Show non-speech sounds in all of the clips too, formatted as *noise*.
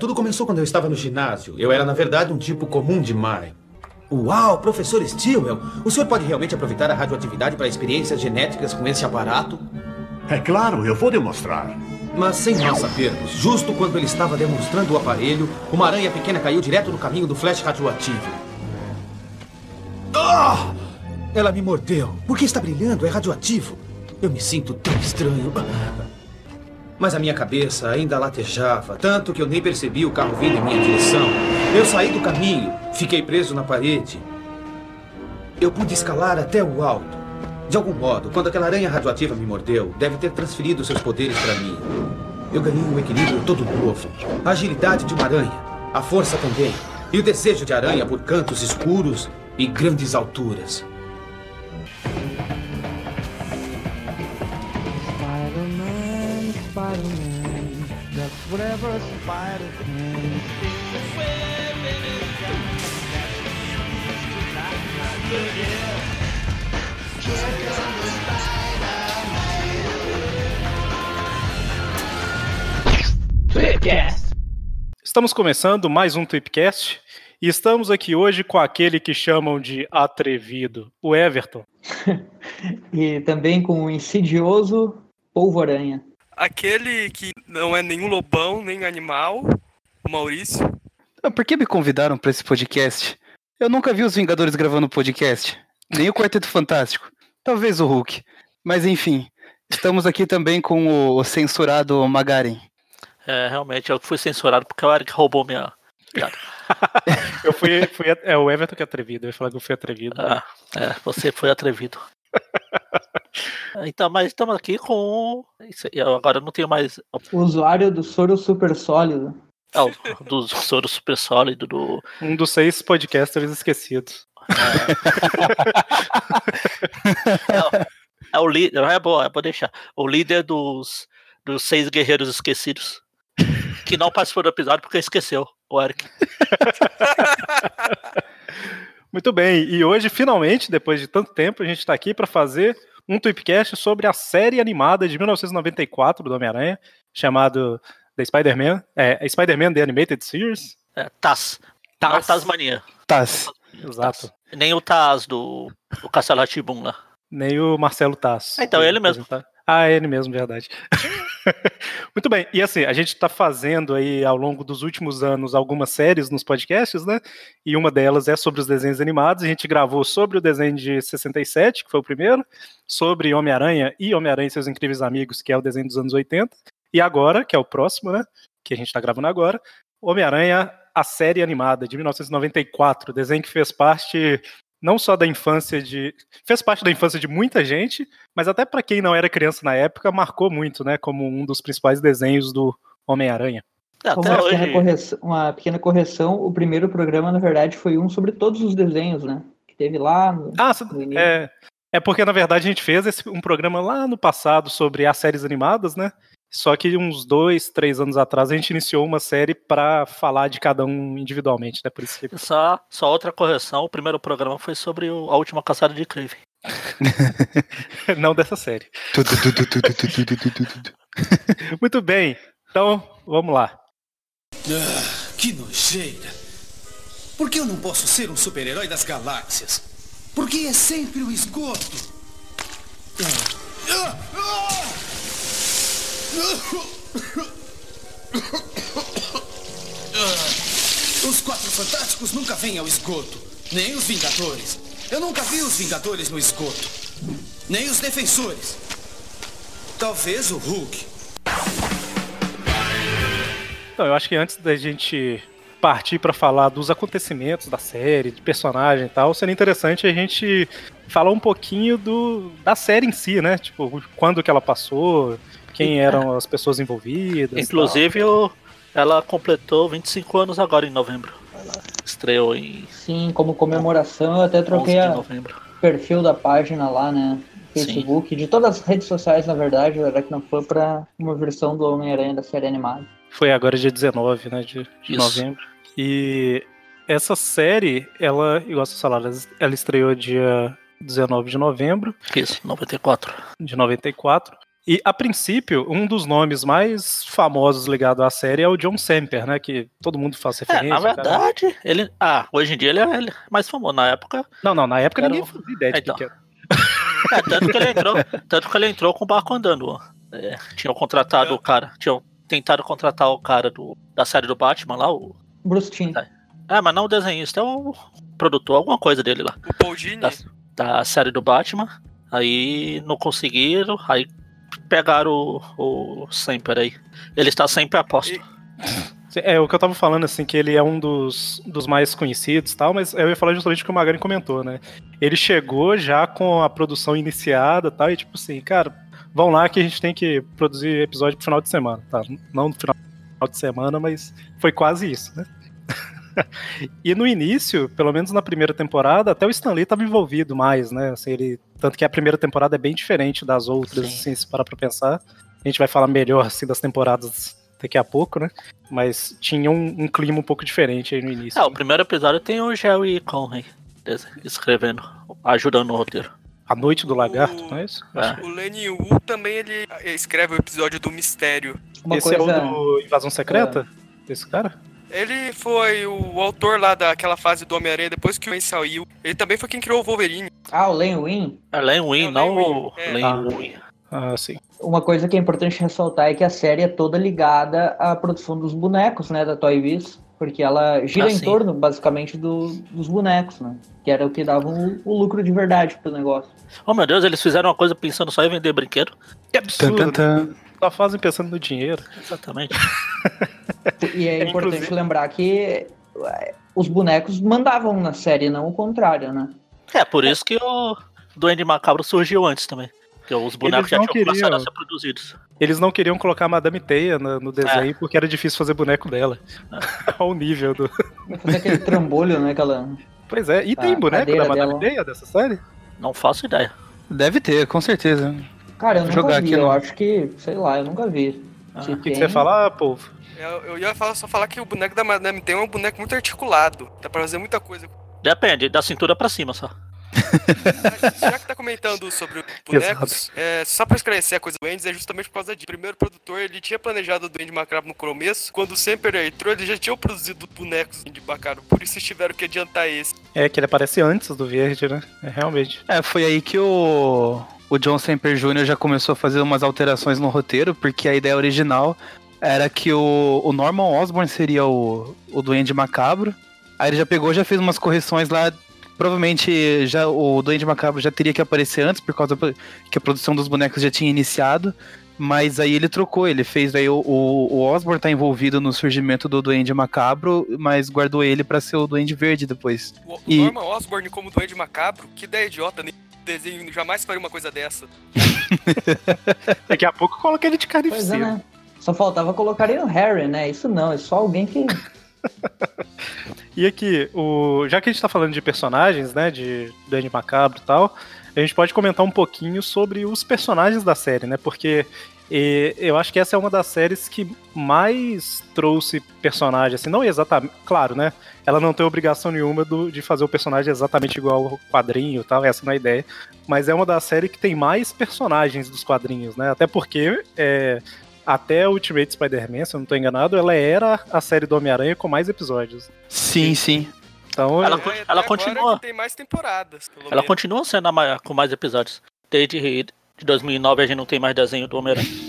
Tudo começou quando eu estava no ginásio. Eu era, na verdade, um tipo comum de Maren. Uau, professor Stilwell! O senhor pode realmente aproveitar a radioatividade para experiências genéticas com esse aparato? É claro, eu vou demonstrar. Mas sem nós sabermos, justo quando ele estava demonstrando o aparelho, uma aranha pequena caiu direto no caminho do flash radioativo. Ah! Ela me mordeu. Por que está brilhando? É radioativo. Eu me sinto tão estranho. Mas a minha cabeça ainda latejava, tanto que eu nem percebi o carro vindo em minha direção. Eu saí do caminho, fiquei preso na parede. Eu pude escalar até o alto. De algum modo, quando aquela aranha radioativa me mordeu, deve ter transferido seus poderes para mim. Eu ganhei um equilíbrio todo novo. A agilidade de uma aranha, a força também, e o desejo de aranha por cantos escuros e grandes alturas. Whatever a spider can. Estamos começando mais um Tweepcast e estamos aqui hoje com aquele que chamam de atrevido, o Everton. *laughs* e também com o insidioso Polvo-Aranha aquele que não é nenhum lobão, nem animal, o Maurício. Por que me convidaram para esse podcast? Eu nunca vi os Vingadores gravando podcast, nem o Quarteto Fantástico, talvez o Hulk. Mas enfim, estamos aqui também com o censurado Magaren. É, realmente, eu fui censurado porque o Eric roubou minha piada. *laughs* eu fui, fui, é o Everton que é atrevido, eu ia falar que eu fui atrevido. Ah, é, você foi atrevido. *laughs* Então, mas estamos aqui com. Eu agora não tenho mais. O usuário do soro super sólido. É, o, do soro super sólido. Do... Um dos seis podcasters esquecidos. É, *laughs* é, é o líder. É bom, é bom deixar. O líder dos, dos seis guerreiros esquecidos. Que não participou do episódio porque esqueceu, o Eric. *laughs* Muito bem, e hoje, finalmente, depois de tanto tempo, a gente está aqui para fazer um Tweepcast sobre a série animada de 1994 do Homem-Aranha, chamado The Spider-Man, é, Spider-Man The Animated Series. É, Taz. Taz. Não Tasmania. Taz. Exato. Taz. Nem o Taz do, do Castelo Atibum lá. Nem o Marcelo Taz. Então, ele mesmo. Ah, é ele mesmo, verdade. *laughs* Muito bem. E assim, a gente está fazendo aí ao longo dos últimos anos algumas séries nos podcasts, né? E uma delas é sobre os desenhos animados. A gente gravou sobre o desenho de 67, que foi o primeiro, sobre Homem-Aranha e Homem-Aranha e seus incríveis amigos, que é o desenho dos anos 80. E agora, que é o próximo, né? Que a gente está gravando agora, Homem-Aranha, a série animada de 1994, desenho que fez parte não só da infância de. fez parte da infância de muita gente, mas até para quem não era criança na época, marcou muito, né? Como um dos principais desenhos do Homem-Aranha. Uma pequena, correção, uma pequena correção, o primeiro programa, na verdade, foi um sobre todos os desenhos, né? Que teve lá no, ah, no é, é porque, na verdade, a gente fez esse, um programa lá no passado sobre as séries animadas, né? Só que uns dois, três anos atrás a gente iniciou uma série para falar de cada um individualmente, né? Por isso que... só, só outra correção: o primeiro programa foi sobre o, a última caçada de Craven. Não dessa série. Muito bem, então vamos lá. Ah, que nojeira! Por que eu não posso ser um super-herói das galáxias? Por que é sempre o esgoto? Ah, ah, os Quatro Fantásticos nunca vêm ao esgoto. Nem os Vingadores. Eu nunca vi os Vingadores no esgoto. Nem os Defensores. Talvez o Hulk. Então, eu acho que antes da gente partir para falar dos acontecimentos da série, de personagem e tal, seria interessante a gente falar um pouquinho do, da série em si, né? Tipo, quando que ela passou, quem eram as pessoas envolvidas. Inclusive, ela completou 25 anos agora em novembro. Ela estreou em. Sim, como comemoração, eu até troquei o perfil da página lá, né? Facebook, Sim. de todas as redes sociais, na verdade, era que não foi para uma versão do Homem-Aranha da série animada. Foi agora dia 19, né, de, de novembro. E essa série, ela, igual vocês falaram, ela estreou dia 19 de novembro. Isso, 94. De 94. E, a princípio, um dos nomes mais famosos ligado à série é o John Semper, né? Que todo mundo faz referência. É, na verdade, cara. ele. Ah, hoje em dia ele é, ele é mais famoso. Na época. Não, não, na época ninguém fazia ideia de então. que era. *laughs* É, tanto que ele entrou, tanto que ele entrou com o barco andando. É, tinham contratado o cara. Tinham tentado contratar o cara do, da série do Batman lá, o. Bruce Timm. É, mas não o desenhista, é o produtor, alguma coisa dele lá. O Paul Dini. Da, da série do Batman. Aí não conseguiram, aí pegaram o, o Semper aí. Ele está sempre a posto. É, o que eu tava falando, assim, que ele é um dos, dos mais conhecidos tal, mas eu ia falar justamente o que o Magari comentou, né? Ele chegou já com a produção iniciada tal, e tipo assim, cara, vão lá que a gente tem que produzir episódio pro final de semana, tá? Não no final de semana, mas foi quase isso, né? *laughs* e no início, pelo menos na primeira temporada, até o Stanley estava envolvido mais, né? Assim, ele, tanto que a primeira temporada é bem diferente das outras, assim, se parar pra pensar. A gente vai falar melhor assim, das temporadas daqui a pouco, né? Mas tinha um, um clima um pouco diferente aí no início. É, né? o primeiro episódio tem o Jerry Conway escrevendo, ajudando no roteiro. A Noite do Lagarto, o... não é isso? É. O Lenny Wu também ele escreve o episódio do Mistério. Uma Esse coisa... é o do Invasão Secreta? É. Esse cara? Ele foi o autor lá daquela fase do Homem-Aranha, depois que o Wayne saiu. Ele também foi quem criou o Wolverine. Ah, o Len Win? É Len Win, é, não o Len ah. Win. Ah, sim. Uma coisa que é importante ressaltar é que a série é toda ligada à produção dos bonecos, né, da Toy Biz, porque ela gira ah, em torno, basicamente, do, dos bonecos, né, que era o que dava o, o, lucro de verdade pro negócio. Oh, meu Deus, eles fizeram uma coisa pensando só em vender brinquedo? Que absurdo! Tum, tum, tum. Só fazem pensando no dinheiro. Exatamente. *laughs* e é, é importante inclusive... lembrar que é, os bonecos mandavam na série, não o contrário, né? É, por isso que o Duende Macabro surgiu antes também. Porque os bonecos já tinham queriam... começado a ser produzidos. Eles não queriam colocar a Madame Teia no, no desenho é. porque era difícil fazer boneco dela. É. *laughs* Ao nível do. Fazer aquele trambolho, né? Aquela... Pois é, e tem boneco da Madame dela. Teia dessa série? Não faço ideia. Deve ter, com certeza. Cara, eu Vou nunca vi, eu no... acho que, sei lá, eu nunca vi. Ah, o que, que, você fala, povo? Eu, eu ia falar, só falar que o boneco da Madame tem um boneco muito articulado. Dá pra fazer muita coisa. Depende, da cintura pra cima só. Já que tá comentando sobre *laughs* bonecos, é, só pra esclarecer a coisa do Wendy's, é justamente por causa disso. O primeiro produtor, ele tinha planejado o Duende Macabro no começo, quando o Semper entrou, ele já tinha produzido bonecos de Macabro, por isso eles tiveram que adiantar esse. É, que ele aparece antes do Verde, né? É, realmente. É, foi aí que o o John Semper Jr. já começou a fazer umas alterações no roteiro, porque a ideia original era que o, o Norman Osborn seria o, o Duende Macabro. Aí ele já pegou, já fez umas correções lá. Provavelmente já o Duende Macabro já teria que aparecer antes, por causa que a produção dos bonecos já tinha iniciado. Mas aí ele trocou, ele fez aí o, o, o Osborn tá envolvido no surgimento do Duende Macabro, mas guardou ele para ser o Duende Verde depois. O, e... Norman Osborn como Duende Macabro, que ideia idiota, né? Desenho jamais faria uma coisa dessa. *laughs* Daqui a pouco coloca ele de carnificina. É, né? Só faltava colocar ele no Harry, né? Isso não, é só alguém que. *laughs* e aqui, o... já que a gente tá falando de personagens, né? De Danny Macabro e tal, a gente pode comentar um pouquinho sobre os personagens da série, né? Porque e eu acho que essa é uma das séries que mais trouxe personagem, assim, não exatamente, claro, né? Ela não tem obrigação nenhuma do, de fazer o personagem exatamente igual ao quadrinho tal, essa não é a ideia. Mas é uma das séries que tem mais personagens dos quadrinhos, né? Até porque é, até Ultimate Spider-Man, se eu não estou enganado, ela era a série do Homem-Aranha com mais episódios. Sim, sim. Então, ela, é, ela continua. Tem mais temporadas. Ela menos. continua sendo a, com mais episódios. Desde de 2009 a gente não tem mais desenho do Homem-Aranha. *laughs*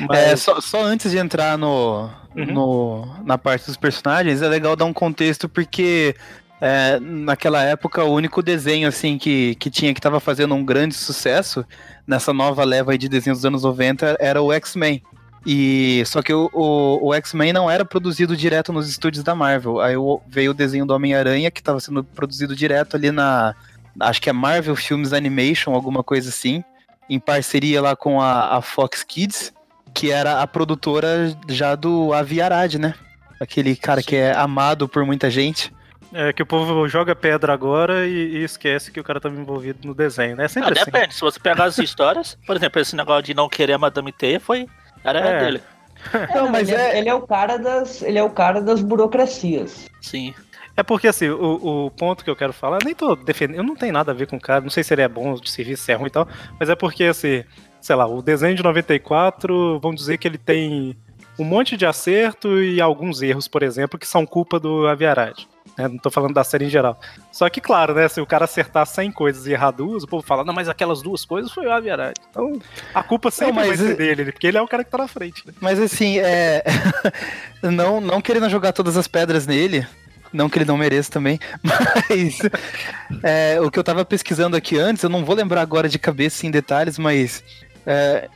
Mas... É, só, só, antes de entrar no, uhum. no, na parte dos personagens, é legal dar um contexto porque é, naquela época o único desenho assim que, que tinha que estava fazendo um grande sucesso nessa nova leva de desenhos dos anos 90 era o X-Men. E só que o, o, o X-Men não era produzido direto nos estúdios da Marvel. Aí veio o desenho do Homem-Aranha que estava sendo produzido direto ali na acho que é Marvel Films Animation, alguma coisa assim, em parceria lá com a, a Fox Kids, que era a produtora já do Avi Arad, né? Aquele cara Sim. que é amado por muita gente. É que o povo joga pedra agora e, e esquece que o cara estava envolvido no desenho, né? É sempre não, assim. Depende, se você pegar as histórias, por exemplo, esse negócio de não querer a Madame T foi. Era é. dele. Não, mas ele é, é, ele é o cara das. Ele é o cara das burocracias. Sim. É porque assim, o, o ponto que eu quero falar, nem tô defendendo, eu não tenho nada a ver com o cara, não sei se ele é bom de serviço, se é ruim e tal, mas é porque assim, sei lá, o desenho de 94, vamos dizer que ele tem um monte de acerto e alguns erros, por exemplo, que são culpa do Aviarad. Né? Não tô falando da série em geral. Só que, claro, né? Se o cara acertar 100 coisas e errar duas, o povo fala, não, mas aquelas duas coisas foi o Aviarad. Então, a culpa sempre não, mas... vai ser dele, porque ele é o cara que tá na frente. Né? Mas assim, é. *laughs* não, não querendo jogar todas as pedras nele, não que ele não mereça também, *laughs* mas é, o que eu tava pesquisando aqui antes, eu não vou lembrar agora de cabeça em detalhes, mas é,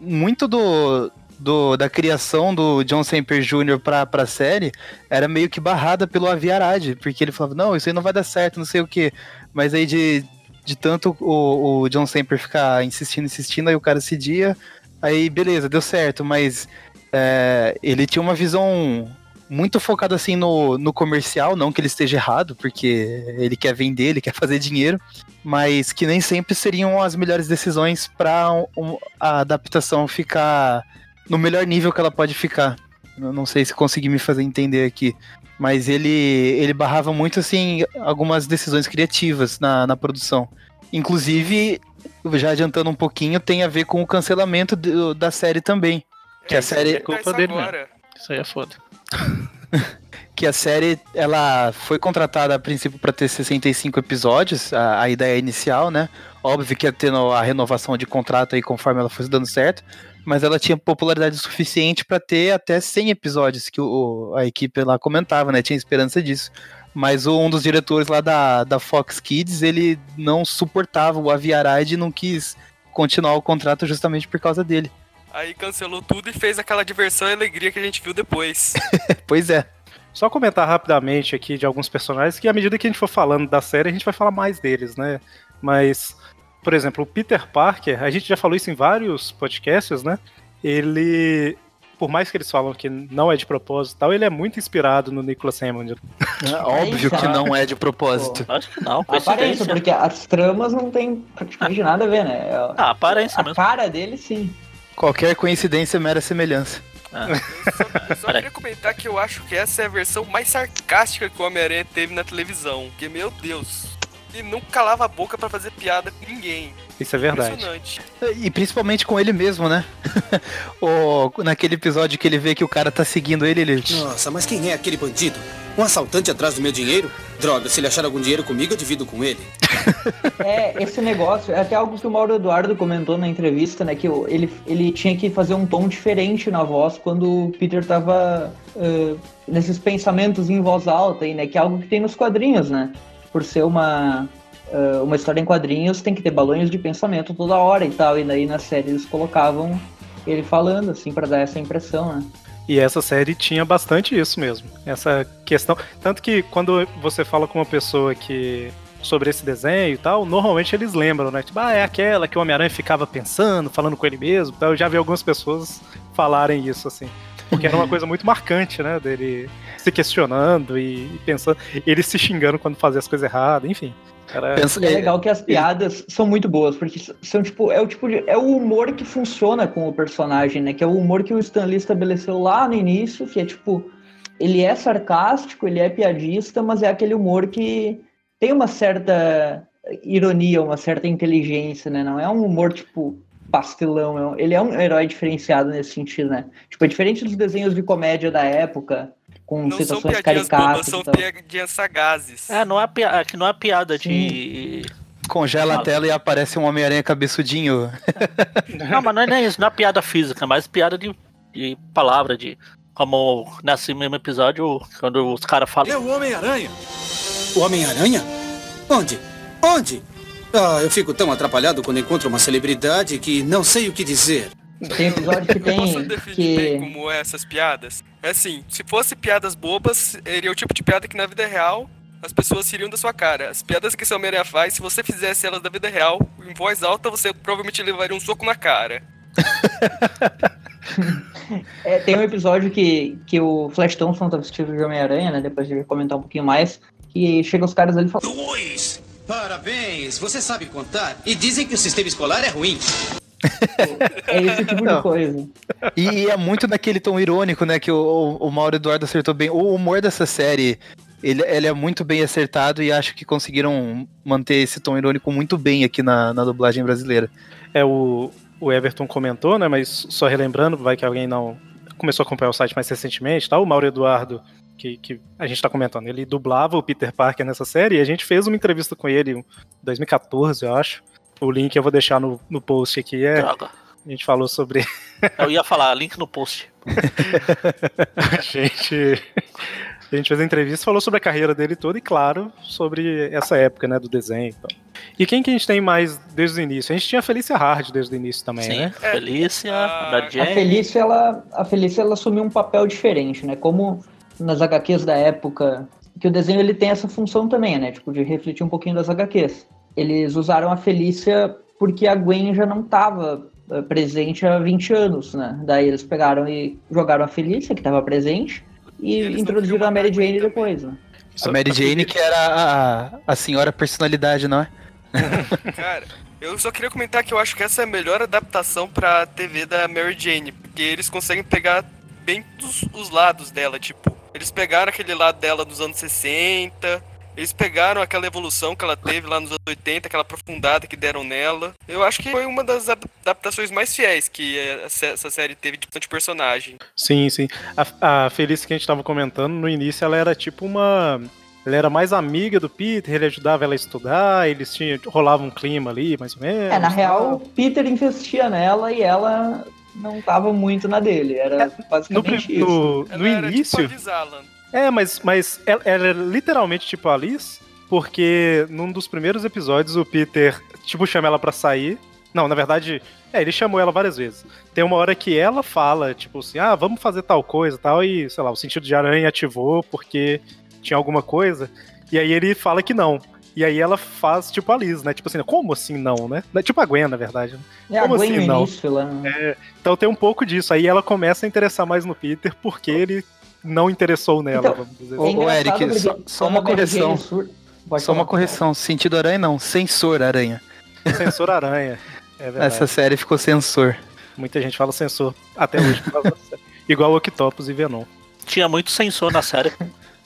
muito do, do, da criação do John Semper Jr. pra, pra série era meio que barrada pelo Aviarad, porque ele falava, não, isso aí não vai dar certo, não sei o que. Mas aí de, de tanto o, o John Semper ficar insistindo, insistindo, aí o cara cedia, aí beleza, deu certo, mas é, ele tinha uma visão muito focada assim no, no comercial, não que ele esteja errado, porque ele quer vender, ele quer fazer dinheiro, mas que nem sempre seriam as melhores decisões para um, a adaptação ficar no melhor nível que ela pode ficar. Eu não sei se consegui me fazer entender aqui. Mas ele, ele barrava muito, assim, algumas decisões criativas na, na produção. Inclusive, já adiantando um pouquinho, tem a ver com o cancelamento do, da série também. Que é, a série. É culpa dele, né? Isso aí é foda. *laughs* que a série ela foi contratada a princípio para ter 65 episódios, a, a, ideia inicial, né? Óbvio que ia ter a renovação de contrato aí conforme ela fosse dando certo, mas ela tinha popularidade suficiente para ter até 100 episódios, que o, a equipe lá comentava, né? Tinha esperança disso. Mas um dos diretores lá da, da Fox Kids, ele não suportava o Aviarad e não quis continuar o contrato justamente por causa dele. Aí cancelou tudo e fez aquela diversão e alegria que a gente viu depois. *laughs* pois é. Só comentar rapidamente aqui de alguns personagens que à medida que a gente for falando da série, a gente vai falar mais deles, né? Mas por exemplo, o Peter Parker, a gente já falou isso em vários podcasts, né? Ele, por mais que eles falam que não é de propósito tal, ele é muito inspirado no Nicholas Hammond. É óbvio que não é de propósito. Pô, acho que não. Aparência, porque as tramas não tem praticamente nada a ver, né? Ah, aparência a mesmo. cara dele, sim. Qualquer coincidência mera semelhança. Ah. Eu só, eu só queria comentar que eu acho que essa é a versão mais sarcástica que o Homem-Aranha teve na televisão. Que, meu Deus, ele não calava a boca para fazer piada com ninguém. Isso é verdade. E principalmente com ele mesmo, né? *laughs* o, naquele episódio que ele vê que o cara tá seguindo ele, ele. Nossa, mas quem é aquele bandido? Um assaltante atrás do meu dinheiro? Droga, se ele achar algum dinheiro comigo, eu divido com ele. *laughs* é, esse negócio, é até algo que o Mauro Eduardo comentou na entrevista, né? Que ele, ele tinha que fazer um tom diferente na voz quando o Peter tava uh, nesses pensamentos em voz alta, aí, né? Que é algo que tem nos quadrinhos, né? por ser uma, uh, uma história em quadrinhos, tem que ter balões de pensamento toda hora e tal. E daí na série eles colocavam ele falando, assim, para dar essa impressão, né? E essa série tinha bastante isso mesmo. Essa questão. Tanto que quando você fala com uma pessoa que. sobre esse desenho e tal, normalmente eles lembram, né? Tipo, ah, é aquela que o Homem-Aranha ficava pensando, falando com ele mesmo. Então eu já vi algumas pessoas falarem isso, assim. Porque era uma coisa muito marcante, né? Dele se questionando e, pensando, ele se xingando quando fazia as coisas erradas, enfim. Era... é legal que as piadas são muito boas, porque são tipo, é o tipo de, é o humor que funciona com o personagem, né? Que é o humor que o Stan Lee estabeleceu lá no início, que é tipo, ele é sarcástico, ele é piadista, mas é aquele humor que tem uma certa ironia, uma certa inteligência, né? Não é um humor tipo pastelão, é ele é um herói diferenciado nesse sentido, né? Tipo, é diferente dos desenhos de comédia da época, com não situações são caricatas. Bobas, são piadinhas sagazes. É, não é, piada, não é piada de. Congela a tela e aparece um Homem-Aranha cabeçudinho. *laughs* não, mas não é nem isso, não é piada física, mas piada de, de palavra, de. Como nesse mesmo episódio, quando os caras falam. É o Homem-Aranha! O Homem-Aranha? Onde? Onde? Ah, eu fico tão atrapalhado quando encontro uma celebridade que não sei o que dizer. Tem episódio que *laughs* tem. Posso definir que... bem como é essas piadas? É assim, se fosse piadas bobas, seria o tipo de piada que na vida real as pessoas seriam da sua cara. As piadas que seu Homem-Aranha faz, se você fizesse elas da vida real, em voz alta, você provavelmente levaria um soco na cara. *laughs* é, tem um episódio que, que o Flash Thompson tá vestido de Homem-Aranha, né? Depois de comentar um pouquinho mais. Que chega os caras ali e falam. Dois! Parabéns! Você sabe contar? E dizem que o sistema escolar é ruim. É esse tipo de coisa. E é muito naquele tom irônico, né? Que o, o Mauro Eduardo acertou bem. O humor dessa série Ele, ele é muito bem acertado e acho que conseguiram manter esse tom irônico muito bem aqui na, na dublagem brasileira. É, o, o Everton comentou, né? Mas só relembrando, vai que alguém não começou a acompanhar o site mais recentemente, tá? O Mauro Eduardo, que, que a gente tá comentando, ele dublava o Peter Parker nessa série e a gente fez uma entrevista com ele em 2014, eu acho. O link eu vou deixar no, no post aqui. É, Droga. a gente falou sobre. Eu ia falar, link no post. *laughs* a gente. A gente fez a entrevista, falou sobre a carreira dele toda e, claro, sobre essa época, né, do desenho. Então. E quem que a gente tem mais desde o início? A gente tinha a Felícia Hard desde o início também, Sim, né? Felícia, da A Jane. Felícia, ela, a Felícia, ela assumiu um papel diferente, né? Como nas HQs da época, que o desenho ele tem essa função também, né? Tipo, de refletir um pouquinho das HQs. Eles usaram a Felícia porque a Gwen já não estava presente há 20 anos, né? Daí eles pegaram e jogaram a Felícia, que estava presente, e, E eles introduziram a Mary Jane depois, né? A Mary Jane, que era a, a senhora personalidade, não é? *laughs* Cara, eu só queria comentar que eu acho que essa é a melhor adaptação pra TV da Mary Jane, porque eles conseguem pegar bem os, os lados dela, tipo, eles pegaram aquele lado dela dos anos 60, eles pegaram aquela evolução que ela teve lá nos anos 80, aquela aprofundada que deram nela. Eu acho que foi uma das ad- adaptações mais fiéis que eh, essa essa série teve de bastante personagem. Sim, sim. A, a Felícia que a gente tava comentando, no início ela era tipo uma. Ela era mais amiga do Peter, ele ajudava ela a estudar, eles tinham. rolava um clima ali, mais ou menos. É, na real, Peter investia nela e ela não tava muito na dele. Era No, basicamente pri- isso. no, Ela no era início. tipo. É, mas, mas ela, ela era literalmente tipo a Alice, porque num dos primeiros episódios o Peter, tipo, chama ela pra sair. Não, na verdade, é, ele chamou ela várias vezes. Tem uma hora que ela fala, tipo assim, ah, vamos fazer tal coisa e tal, e, sei lá, o sentido de aranha ativou porque tinha alguma coisa. E aí ele fala que não. E aí ela faz, tipo, a Liz, né? Tipo assim, como assim não, né? Tipo a Gwen, na verdade. É a como Gwen assim, não? início, ela... Então tem um pouco disso. Aí ela começa a interessar mais no Peter porque ele não interessou nela, Então, vamos dizer Ô, É assim. ô, Eric, só- só uma correção. sur- Só uma correção. Sentido aranha não, censor aranha. Censor aranha. É verdade. Essa série ficou censor. Muita gente fala censor até hoje. Igual Octopus e Venom. Tinha muito sensor na série.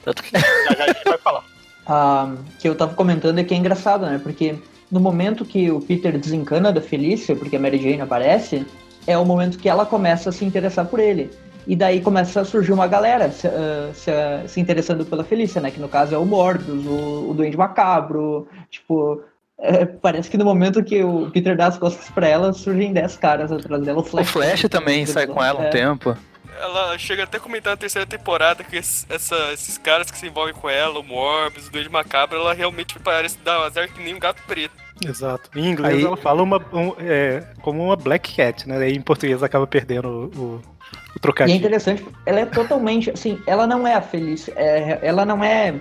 Tanto que já, já a gente vai falar. *laughs* Ah, que eu tava comentando é que é engraçado, né? Porque no momento que o Peter desencana da Felícia, porque a Mary Jane aparece, é o momento que ela começa a se interessar por ele. E daí começa a surgir uma galera se, ah, se, ah, se interessando pela Felícia, né? Que no caso é o Morbius, o, o Duende Macabro, tipo... é, parece que no momento que o Peter dá as costas pra ela, surgem 10 caras atrás dela. O O Flash, Flash também sai com ela um É. tempo. Ela chega até a comentar na terceira temporada que esse- essa- esses caras que se envolvem com ela, o Morbius, o Doide Macabro, ela realmente parece dar azar que nem um gato preto. Exato. Em inglês Aí- ela fala uma, um, é, como uma Black Cat, né? Aí em português acaba perdendo o, o, o E é trocadilho. interessante, ela é totalmente, assim, ela não é a Felícia, é, ela não é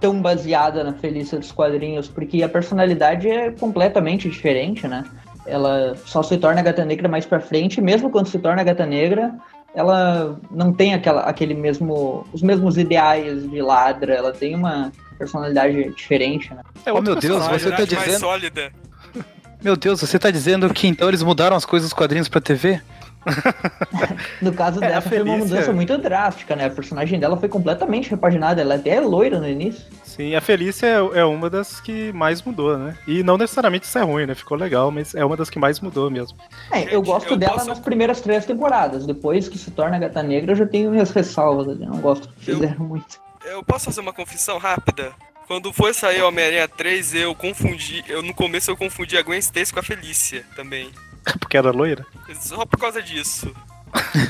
tão baseada na Felícia dos quadrinhos, porque a personalidade é completamente diferente, né? Ela só se torna Gata Negra mais pra frente, e mesmo quando se torna Gata Negra, ela não tem aquela, aquele mesmo, os mesmos ideais de ladra, ela tem uma personalidade diferente, né? É Oh, meu Deus, você tá dizendo- sólida. Meu Deus, você tá dizendo que então eles mudaram as coisas dos quadrinhos pra TV? No caso É, a dessa, foi uma mudança muito drástica, né? A personagem dela foi completamente repaginada, ela até é loira no início. Sim, a Felícia é, é uma das que mais mudou, né? E não necessariamente isso é ruim, né? Ficou legal, mas é uma das que mais mudou mesmo. É, eu Gente, gosto eu dela posso- nas primeiras três temporadas. Depois que se torna Gata Negra, eu já tenho minhas ressalvas ali. Eu não gosto que Eu- fizeram muito. Eu posso fazer uma confissão rápida? Quando foi sair o Homem-Aranha 3, eu confundi. Eu no começo eu confundi a Gwen Stacy com a Felícia também. *laughs* Porque era loira. Só por causa disso. *laughs*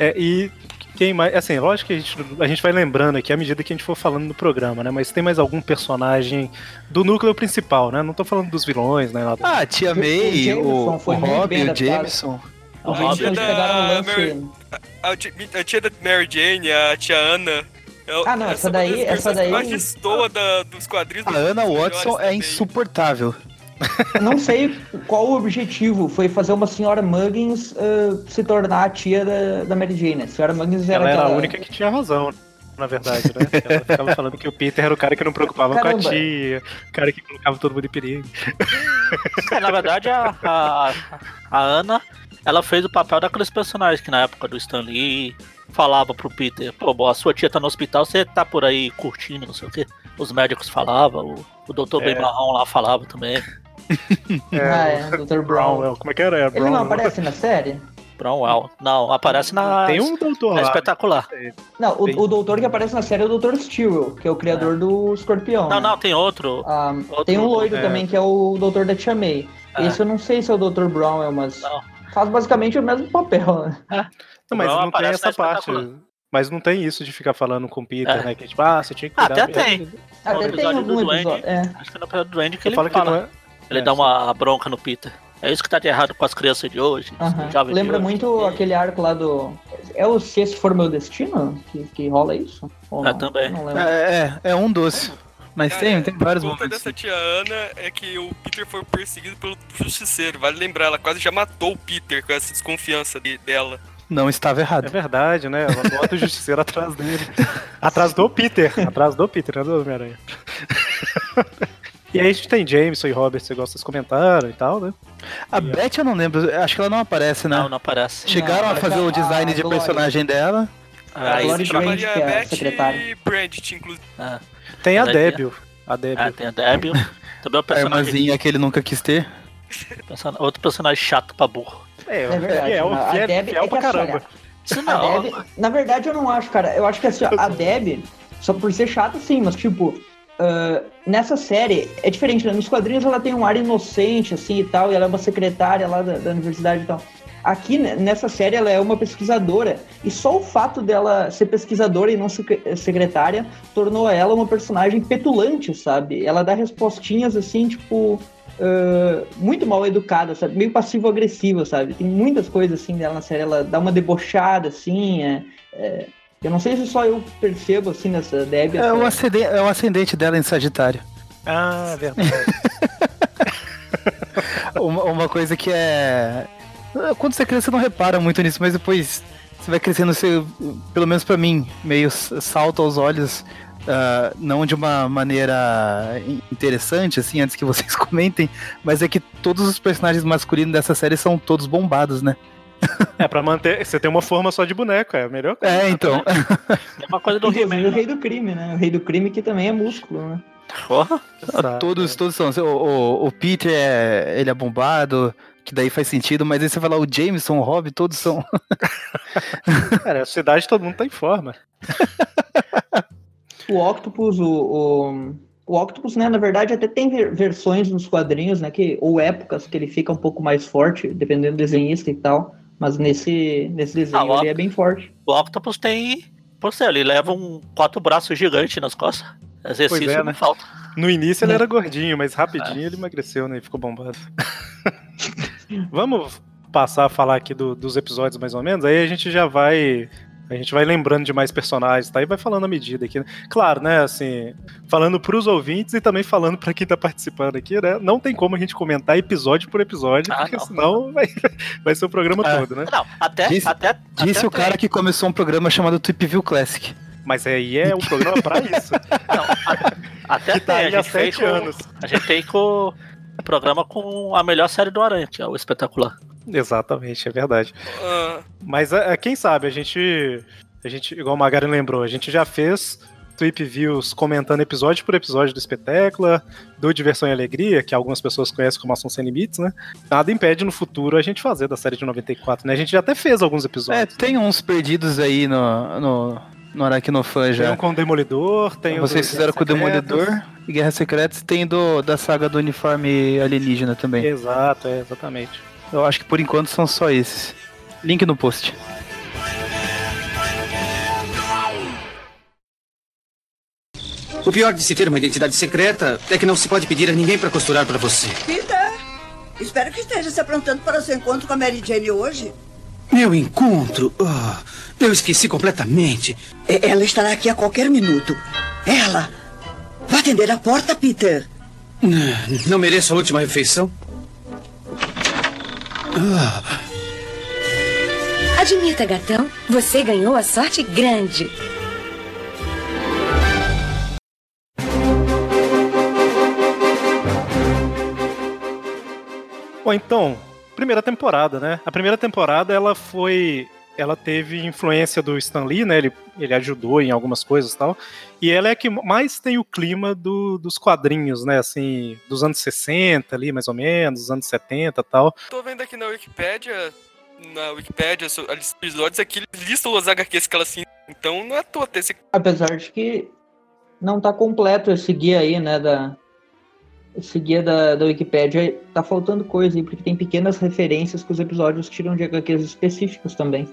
É, e quem mais. Assim, lógico que a gente, a gente vai lembrando aqui à medida que a gente for falando no programa, né? Mas tem mais algum personagem do núcleo principal, né? Não tô falando dos vilões, né? Nada. Ah, Tia O May, Jameson o, foi o muito Rob, bem o. Jameson. Os Robin da pegaram o A, ti- a tia da Mary Jane, a tia Ana. eu- Ah, não, essa é uma daí- essa daí- mais da, dos quadrinhos. A Ana Watson é insuportável. Não sei qual o objetivo. Foi fazer uma senhora Muggins ah, se tornar a tia da, da Mary Jane. A senhora Muggins era Ela era a aquela- única que tinha razão, na verdade, né? *laughs* Ela ficava falando que o Peter era o cara que não preocupava com Caramba. a tia, o cara que colocava todo mundo em perigo. É, na verdade, a, a, a Ana ela fez o papel daqueles personagens que na época do Stan Lee falava pro Peter, pô, a sua tia tá no hospital, você tá por aí curtindo, não sei o quê. Os médicos falavam, o, o Dr. É. Ben Marrom lá falava também. Ah, é, Dr. Brown. Brown, como é que era? É, Ele Brown, não aparece na série? Brownwell. Não, aparece na. Tem um doutor lá. espetacular. Não, o, Tem. o doutor que aparece na série é o Dr. Stewart, que é o criador do Escorpião. Não, né? não, tem outro. Ah, Outro- tem um loiro é. também, que é o doutor da Tia May. É. Esse eu não sei se é o Dr. Brown, mas Não. faz basicamente o mesmo papel, né? Não, mas Brown não tem essa parte. Mas não tem isso de ficar falando com o Peter, É. né? Que tipo, ah, você tinha que Ah, cuidar. até tem. Até tem algum Duende. episódio. É. Acho que é no episódio do Duende que ele fala que não é. Ele É, dá sim. uma bronca no Peter. É isso que tá de errado com as crianças de hoje. Jovens de Lembra hoje. muito aquele arco lá do. É o Se Esse For Meu Destino? Que, que rola isso? Ou É, não? também. Não. É, é, é um doce. Mas tem, tem vários A momentos. dessa tia Ana é que o Peter foi perseguido pelo justiceiro. Vale lembrar, ela quase já matou o Peter com essa desconfiança de- dela. Não estava É errado. verdade, né? Ela bota o justiceiro atrás dele. Atrás do Peter. Atrás do Peter, não do Homem-Aranha. *laughs* E aí a gente tem Jameson e Robert, você gosta, vocês comentaram e tal, né? A Beth eu não lembro, acho que ela não aparece, né? Não, não aparece. Chegaram Não, a fazer o a- design a de Glória. personagem dela. Ah, Aí Glória se Grant, que é a Beth secretária. e Brandt, inclusive. ah, Tem a Débil. A Débil. ah, tem a Debbie. Também é A personagem, irmãzinha que ele nunca quis ter. outro personagem chato pra burro. É, É verdade. fiel, a fiel, Deb fiel é pra caramba. olha, Isso A não. Deb, na verdade, eu não acho, cara. Eu acho que assim, a *laughs* Deb, só por ser chata, sim, mas tipo, ah, nessa série é diferente, né? Nos quadrinhos ela tem um ar inocente, assim e tal, e ela é uma secretária lá da, da universidade e tal. Aqui, né, nessa série, ela é uma pesquisadora, e só o fato dela ser pesquisadora e não secre- secretária tornou ela uma personagem petulante, sabe? Ela dá respostinhas assim, tipo. ah, muito mal educada, sabe? Meio passivo-agressiva, sabe? Tem muitas coisas assim dela na série. Ela dá uma debochada, assim. É, é- eu não sei se só eu percebo, assim, nessa Debbie. É o, ascendente, é o ascendente dela em Sagitário. Ah, verdade. *laughs* Uma, uma coisa que é. Quando você é criança, você não repara muito nisso, mas depois você vai crescendo, você, pelo menos pra mim, meio salta aos olhos. ah, não de uma maneira in- interessante, assim, antes que vocês *laughs* comentem, mas é que todos os personagens masculinos dessa série são todos bombados, né? É, pra manter. Você tem uma forma só de boneco, é a melhor coisa. É, então. É uma coisa do Inclusive o He-Man. rei do crime, né? O rei do crime que também é músculo, né? Exato. todos, todos são. O, o, o Peter é, ele é bombado, que daí faz sentido, mas aí você fala o Jameson, o Rob, todos são. *laughs* Cara, a cidade todo mundo tá em forma. O Octopus, o, o, o Octopus, né, na verdade, até tem ver- versões nos quadrinhos, né, que, ou épocas que ele fica um pouco mais forte, dependendo do desenhista e tal, mas nesse, nesse desenho Ah, o ele é bem forte. O Octopus tem. Por ser, ele leva um quatro braços gigantes nas costas. Exercício Pois é, não né? falta. No início ele era *laughs* gordinho, mas Ah. rapidinho ele emagreceu, né? E ficou bombado. *laughs* Vamos passar a falar aqui do- dos episódios mais ou menos, aí a gente já vai. A gente vai lembrando de mais personagens, tá? E vai falando à medida aqui. né? Claro, né? Assim, falando pros ouvintes e também falando pra quem tá participando aqui, né? Não tem como a gente comentar episódio por episódio, Ah, porque não. senão vai, vai ser o programa Ah. todo, né? Não, até. Disse- até Disse até o cara tem. que começou um programa chamado Tweep View Classic. Mas aí é um programa pra isso. Não, a- até *laughs* que tá tem. aí A há sete com, anos. a gente tem com programa com a melhor série do Aranha, que é o espetacular. Exatamente, é verdade. Ah, Mas é, é, quem sabe, a gente, a gente, igual o Magari lembrou, a gente já fez Tweep Views comentando episódio por episódio do Espetáculo, do Diversão e Alegria, que algumas pessoas conhecem como Ação Sem Limites, né? Nada impede no futuro a gente fazer da série de 94, né? A gente já até fez alguns É, episódios. tem uns perdidos aí no, no, no Aracnofan Tem já. um com o Demolidor, tem o Vocês fizeram com o Guerras Demolidor Secretas. e Guerra Secretas, tem do, da saga do uniforme alienígena também. Exato, é, exatamente. Eu acho que por enquanto são só esses. Link no post. O pior de se ter uma identidade secreta é que não se pode pedir a ninguém para costurar para você. Peter, espero que esteja se aprontando para o seu encontro com a Mary Jane hoje. Meu encontro. ah, eu esqueci completamente. Ela estará aqui a qualquer minuto. Ela! Vá atender a porta, Peter. Ah, Não mereço a última refeição? Ah, Admita, gatão, você ganhou a sorte grande. Bom, então, primeira temporada, né? A primeira temporada ela foi ela teve influência do Stan Lee, né? Ele, ele ajudou em algumas coisas e tal. E ela é que mais tem o clima do, dos quadrinhos, né? Assim, dos anos 60 ali, mais ou menos, dos anos 70 e tal. Tô vendo aqui na Wikipédia, na Wikipédia, os episódios aqui, eles listam os HQs que ela assim. Então não é à toa ter esse. Apesar de que não tá completo esse guia aí, né? Da, esse guia da, da Wikipédia tá faltando coisa aí, porque tem pequenas referências que os episódios tiram de HQs específicos também.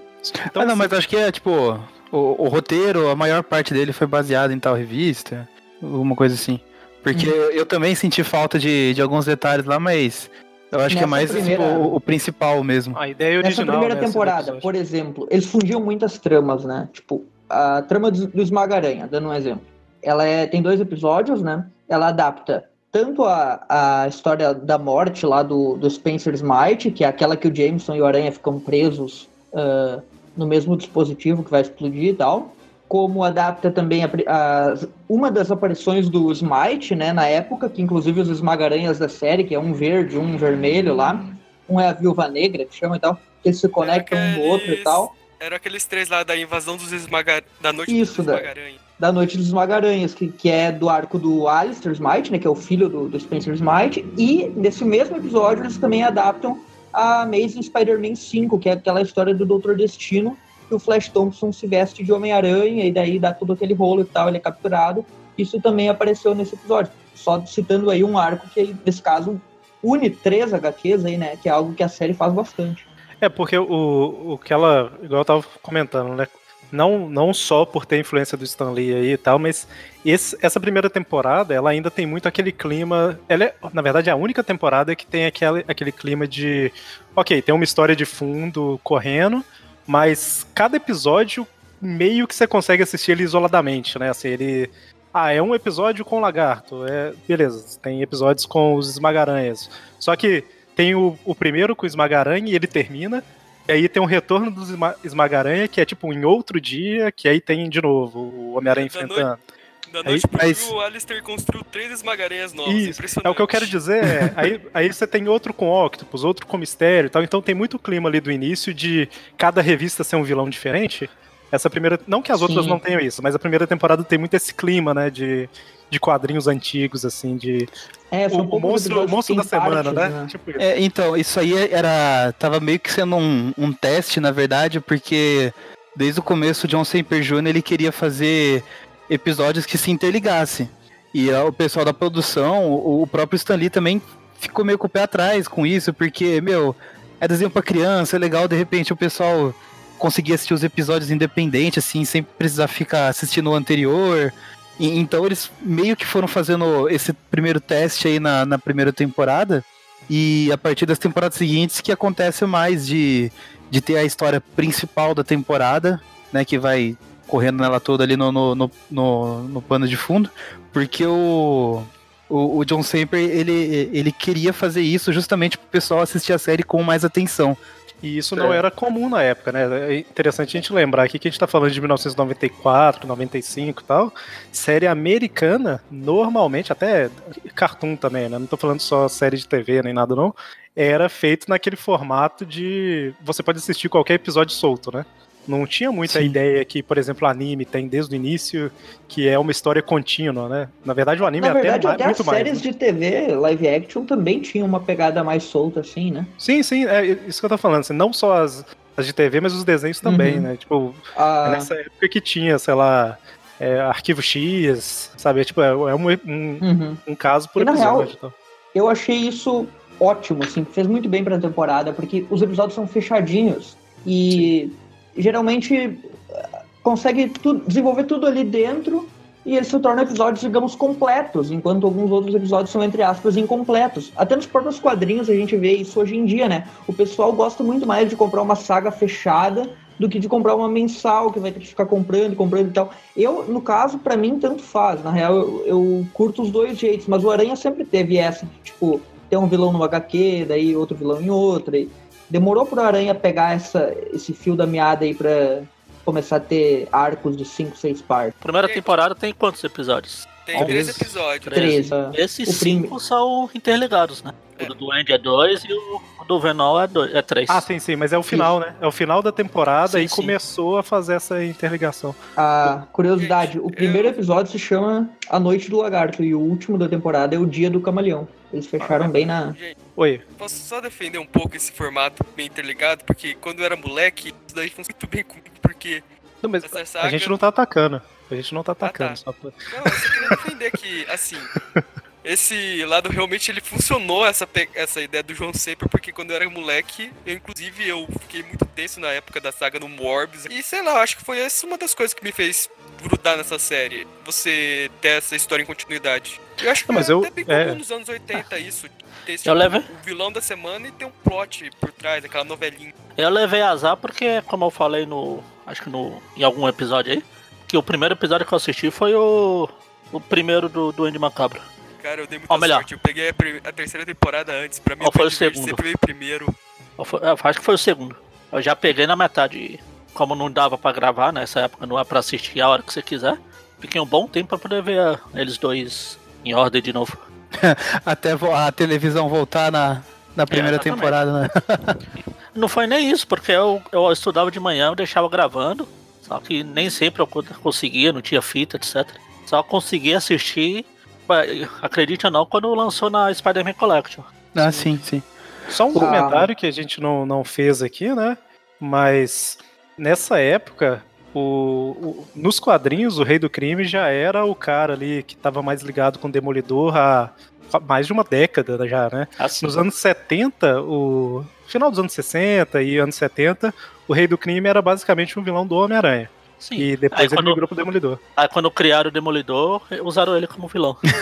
Então, ah, não, mas acho que é tipo. O, o, roteiro, a maior parte dele foi baseado em tal revista, alguma coisa assim. Porque hum. eu também senti falta de, de alguns detalhes lá, mas eu acho Nessa que é mais primeira... tipo, o, o, principal mesmo. A ideia original. Nessa primeira temporada, por exemplo, eles fundiam muitas tramas, né? Tipo, a trama do, do Esmaga-Aranha, dando um exemplo. Ela é, tem dois episódios, né? Ela adapta tanto a, a história da morte lá do, do Spencer Smite, que é aquela que o Jameson e o Aranha ficam presos uh, no mesmo dispositivo que vai explodir e tal, como adapta também a, a, uma das aparições do Smite, né, na época, que inclusive os esmagaranhas da série, que é um verde, um vermelho lá, um é a Viúva Negra, que chama e tal, que eles se conectam um no outro e tal. Eram aqueles três lá da invasão dos esmaga, da noite Isso, dos esmagaranhas da Noite dos Magaranhas, que, que é do arco do Alistair Smite, né, que é o filho do, do Spencer Smite, e nesse mesmo episódio eles também adaptam a Amazing Spider-Man 5, que é aquela história do Doutor Destino, que o Flash Thompson se veste de Homem-Aranha e daí dá todo aquele rolo e tal, ele é capturado. Isso também apareceu nesse episódio. Só citando aí um arco que, nesse caso, une três HQs aí, né, que é algo que a série faz bastante. É, porque o, o que ela, igual eu tava comentando, né, não, não só por ter influência do Stan Lee aí e tal, mas esse, essa primeira temporada, ela ainda tem muito aquele clima. Ela é, na verdade, é a única temporada que tem aquele, aquele clima de. Ok, tem uma história de fundo correndo, mas cada episódio meio que você consegue assistir ele isoladamente, né? Assim, ele. Ah, é um episódio com o lagarto. É, beleza, tem episódios com os esmagaranhas. Só que tem o, o primeiro com o esmagaranha e ele termina. E aí tem um retorno dos Esmagaranha, que é tipo em outro dia, que aí tem de novo o Homem-Aranha enfrentando. Da noite aí, mas... o Alistair construiu três esmagaranhas novas. Isso, é o que eu quero dizer. É, aí, aí você tem outro com Octopus, outro com Mistério e tal. Então tem muito clima ali do início de cada revista ser um vilão diferente. Essa primeira. Não que as Sim. outras não tenham isso, mas a primeira temporada tem muito esse clima, né? De, de quadrinhos antigos, assim, de. É, o, o monstro, o monstro da semana, né? né? Tipo isso. É, então, isso aí era. Tava meio que sendo um, um teste, na verdade, porque desde o começo o John Semper Jr. ele queria fazer episódios que se interligassem. E o pessoal da produção, o, o próprio Stan Lee também ficou meio com o pé atrás com isso, porque, meu, é desenho pra criança, é legal, de repente o pessoal conseguir assistir os episódios independente, assim, sem precisar ficar assistindo o anterior. E, então eles meio que foram fazendo esse primeiro teste aí na, na primeira temporada. E a partir das temporadas seguintes que acontece mais de, de ter a história principal da temporada, né? Que vai correndo nela toda ali no, no, no, no, no pano de fundo. Porque o, o, o John Semper, ele, ele queria fazer isso justamente para o pessoal assistir a série com mais atenção. E isso é. não era comum na época, né? É interessante a gente lembrar aqui que a gente tá falando de 1994, 95 e tal. Série americana, normalmente, até cartoon também, né? Não tô falando só série de TV nem nada, não. Era feito naquele formato de. Você pode assistir qualquer episódio solto, né? Não tinha muita Sim. ideia que, por exemplo, o anime tem desde o início, que é uma história contínua, né? Na verdade, o anime Na verdade, até, até muito as mais. séries né? de TV, live action, também tinham uma pegada mais solta, assim, né? Sim, sim, é isso que eu tô falando. Assim, não só as, as de TV, mas os desenhos também, uhum. né? Tipo, ah. nessa época que tinha, sei lá, é, Arquivo X, sabe? Tipo, é, é um, um, uhum. um, caso por e episódio. Real, então. Eu achei isso ótimo, assim, fez muito bem pra temporada, porque os episódios são fechadinhos. E Sim geralmente consegue tu, desenvolver tudo ali dentro e eles se tornam episódios, digamos, completos, enquanto alguns outros episódios são, entre aspas, incompletos. Até nos próprios quadrinhos a gente vê isso hoje em dia, né? O pessoal gosta muito mais de comprar uma saga fechada do que de comprar uma mensal, que vai ter que ficar comprando, comprando e tal. Eu, no caso, para mim, tanto faz. Na real, eu, eu, curto os dois jeitos, mas o Aranha sempre teve essa, tipo, ter um vilão no HQ, daí outro vilão em outra. E demorou pro Aranha pegar essa, esse fio da meada aí pra começar a ter arcos de 5, 6 partes. Primeira temporada tem quantos episódios? Tem três episódios. Três. Esses O cinco prime- são interligados, né? O do Duende é dois e o do Venom é, dois, é três. Ah, sim, sim, mas é o final, né? É o final da temporada Sim, e sim. começou a fazer essa interligação. A curiosidade, o primeiro eu- episódio se chama A Noite do Lagarto e o último da temporada é o Dia do Camaleão. Eles fecharam bem na. Gente, Oi. posso só defender um pouco esse formato bem interligado, porque quando eu era moleque, isso daí funciona muito bem comigo, porque Não, mas essa a saga... gente não tá atacando. A gente não tá atacando. tá. só pra- Não, eu só queria defender que, assim, *laughs* esse lado realmente ele funcionou, essa, essa ideia do João Sempre, porque quando eu era moleque, eu inclusive eu fiquei muito tenso na época da saga no Morbius. E sei lá, eu acho que foi essa uma das coisas que me fez grudar nessa série, você ter essa história em continuidade. Eu acho que Não, mas é eu- até bem é. nos anos 80 isso, ter esse Eu tipo, levei- o vilão da semana e ter um plot por trás, aquela novelinha. Eu levei azar porque, como eu falei no. Acho que no. em algum episódio aí, que o primeiro episódio que eu assisti foi o. O primeiro do Duende Macabro. Cara, eu dei muita Ou melhor. sorte, eu peguei a, a terceira temporada antes, pra mim Qual o foi o segundo? sempre veio primeiro. Ou foi- acho que foi o segundo. Eu já peguei na metade. Como não dava pra gravar nessa época, não é pra assistir a hora que você quiser. Fiquei um bom tempo pra poder ver ah, eles dois em ordem de novo. *laughs* Até a televisão voltar na, na primeira exatamente. temporada, né? *laughs* Não foi nem isso, porque eu, eu estudava de manhã, eu deixava gravando. Só que nem sempre eu co- conseguia, não tinha fita, etc. Só conseguia assistir, acredite ou não, quando lançou na Spider-Man Collection. Ah, sim, sim. Só um Ah. comentário que a gente não, não fez aqui, né? Mas nessa época, o, o- nos quadrinhos, o Rei do Crime já era o cara ali que estava mais ligado com o Demolidor há mais de uma década já, né? Assim, Nos anos 70, o final dos anos 60 e anos 70, o Rei do Crime era basicamente um vilão do Homem-Aranha. sim. E depois Aí ele quando- migrou pro Demolidor. Aí quando criaram o Demolidor, usaram ele como vilão. *laughs*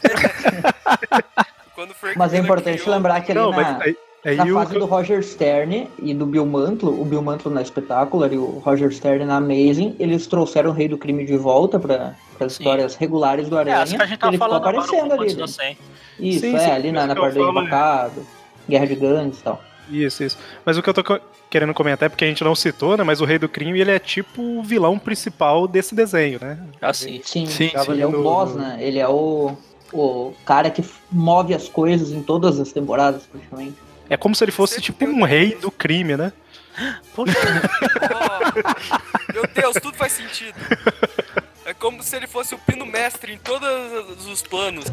*laughs* Mas é importante criou- lembrar que ali Não, na, mas aí, aí na o- fase do Roger Stern e do Bill Mantlo, o Bill Mantlo na Espetacular e o Roger Stern na Amazing, eles trouxeram o Rei do Crime de volta para as Sim. histórias regulares do É, Aranha. acho que a gente tá ele ficou falando aparecendo ali. né? da 100. Isso, Sim, é, sim, ali por na, na parte do falo, é. empacado, Guerra de Gangues e tal. Isso, isso. Mas o que eu tô querendo comentar é porque a gente não citou, né? Mas o Rei do Crime, ele é tipo o vilão principal desse desenho, né? Assim. Sim, Sim, Tava ele é o no- boss, né? Ele é o, o cara que move as coisas em todas as temporadas, praticamente. É como se ele fosse tipo um rei do crime, né? Poxa, Ó, meu Deus, tudo faz sentido. É como se ele fosse o pino mestre em todos os planos.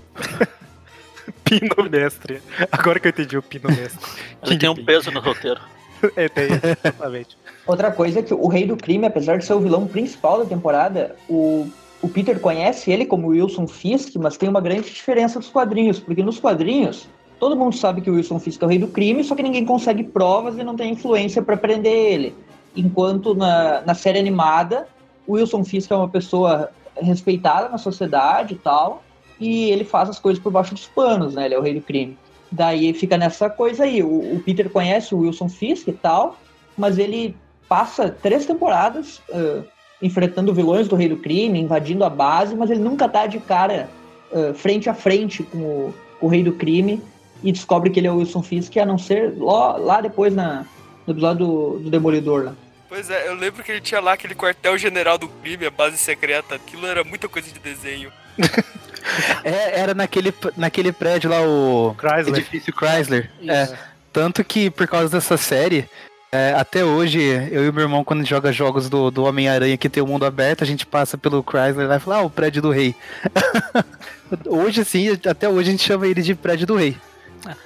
*laughs* Pino mestre. Agora que eu entendi o Pino mestre. *laughs* ele tem um peso no roteiro. *laughs* É, tem, exatamente. Outra coisa é que o Rei do Crime, apesar de ser o vilão principal da temporada, o, o Peter conhece ele como Wilson Fisk, mas tem uma grande diferença dos quadrinhos, porque nos quadrinhos todo mundo sabe que o Wilson Fisk é o Rei do Crime, só que ninguém consegue provas e não tem influência para prender ele. Enquanto na, na série animada, o Wilson Fisk é uma pessoa respeitada na sociedade e tal, e ele faz as coisas por baixo dos panos, né? Ele é o Rei do Crime. Daí fica nessa coisa aí. O, o Peter conhece o Wilson Fisk e tal, mas ele passa três temporadas ah, enfrentando vilões do Rei do Crime, invadindo a base, mas ele nunca tá de cara ah, frente a frente com o, com o Rei do Crime e descobre que ele é o Wilson Fisk, a não ser lá, lá depois na, no episódio do, do Demolidor lá. Pois é, eu lembro que ele tinha lá aquele quartel-general do crime, a base secreta. Aquilo era muita coisa de desenho. *laughs* É, era naquele, naquele prédio lá, o Chrysler. edifício Chrysler. É, tanto que por causa dessa série, é, até hoje, eu e meu irmão, quando a gente joga jogos do, do Homem-Aranha que tem o mundo aberto, a gente passa pelo Chrysler lá e fala, ah, o prédio do rei. *laughs* hoje, sim, até hoje a gente chama ele de prédio do rei.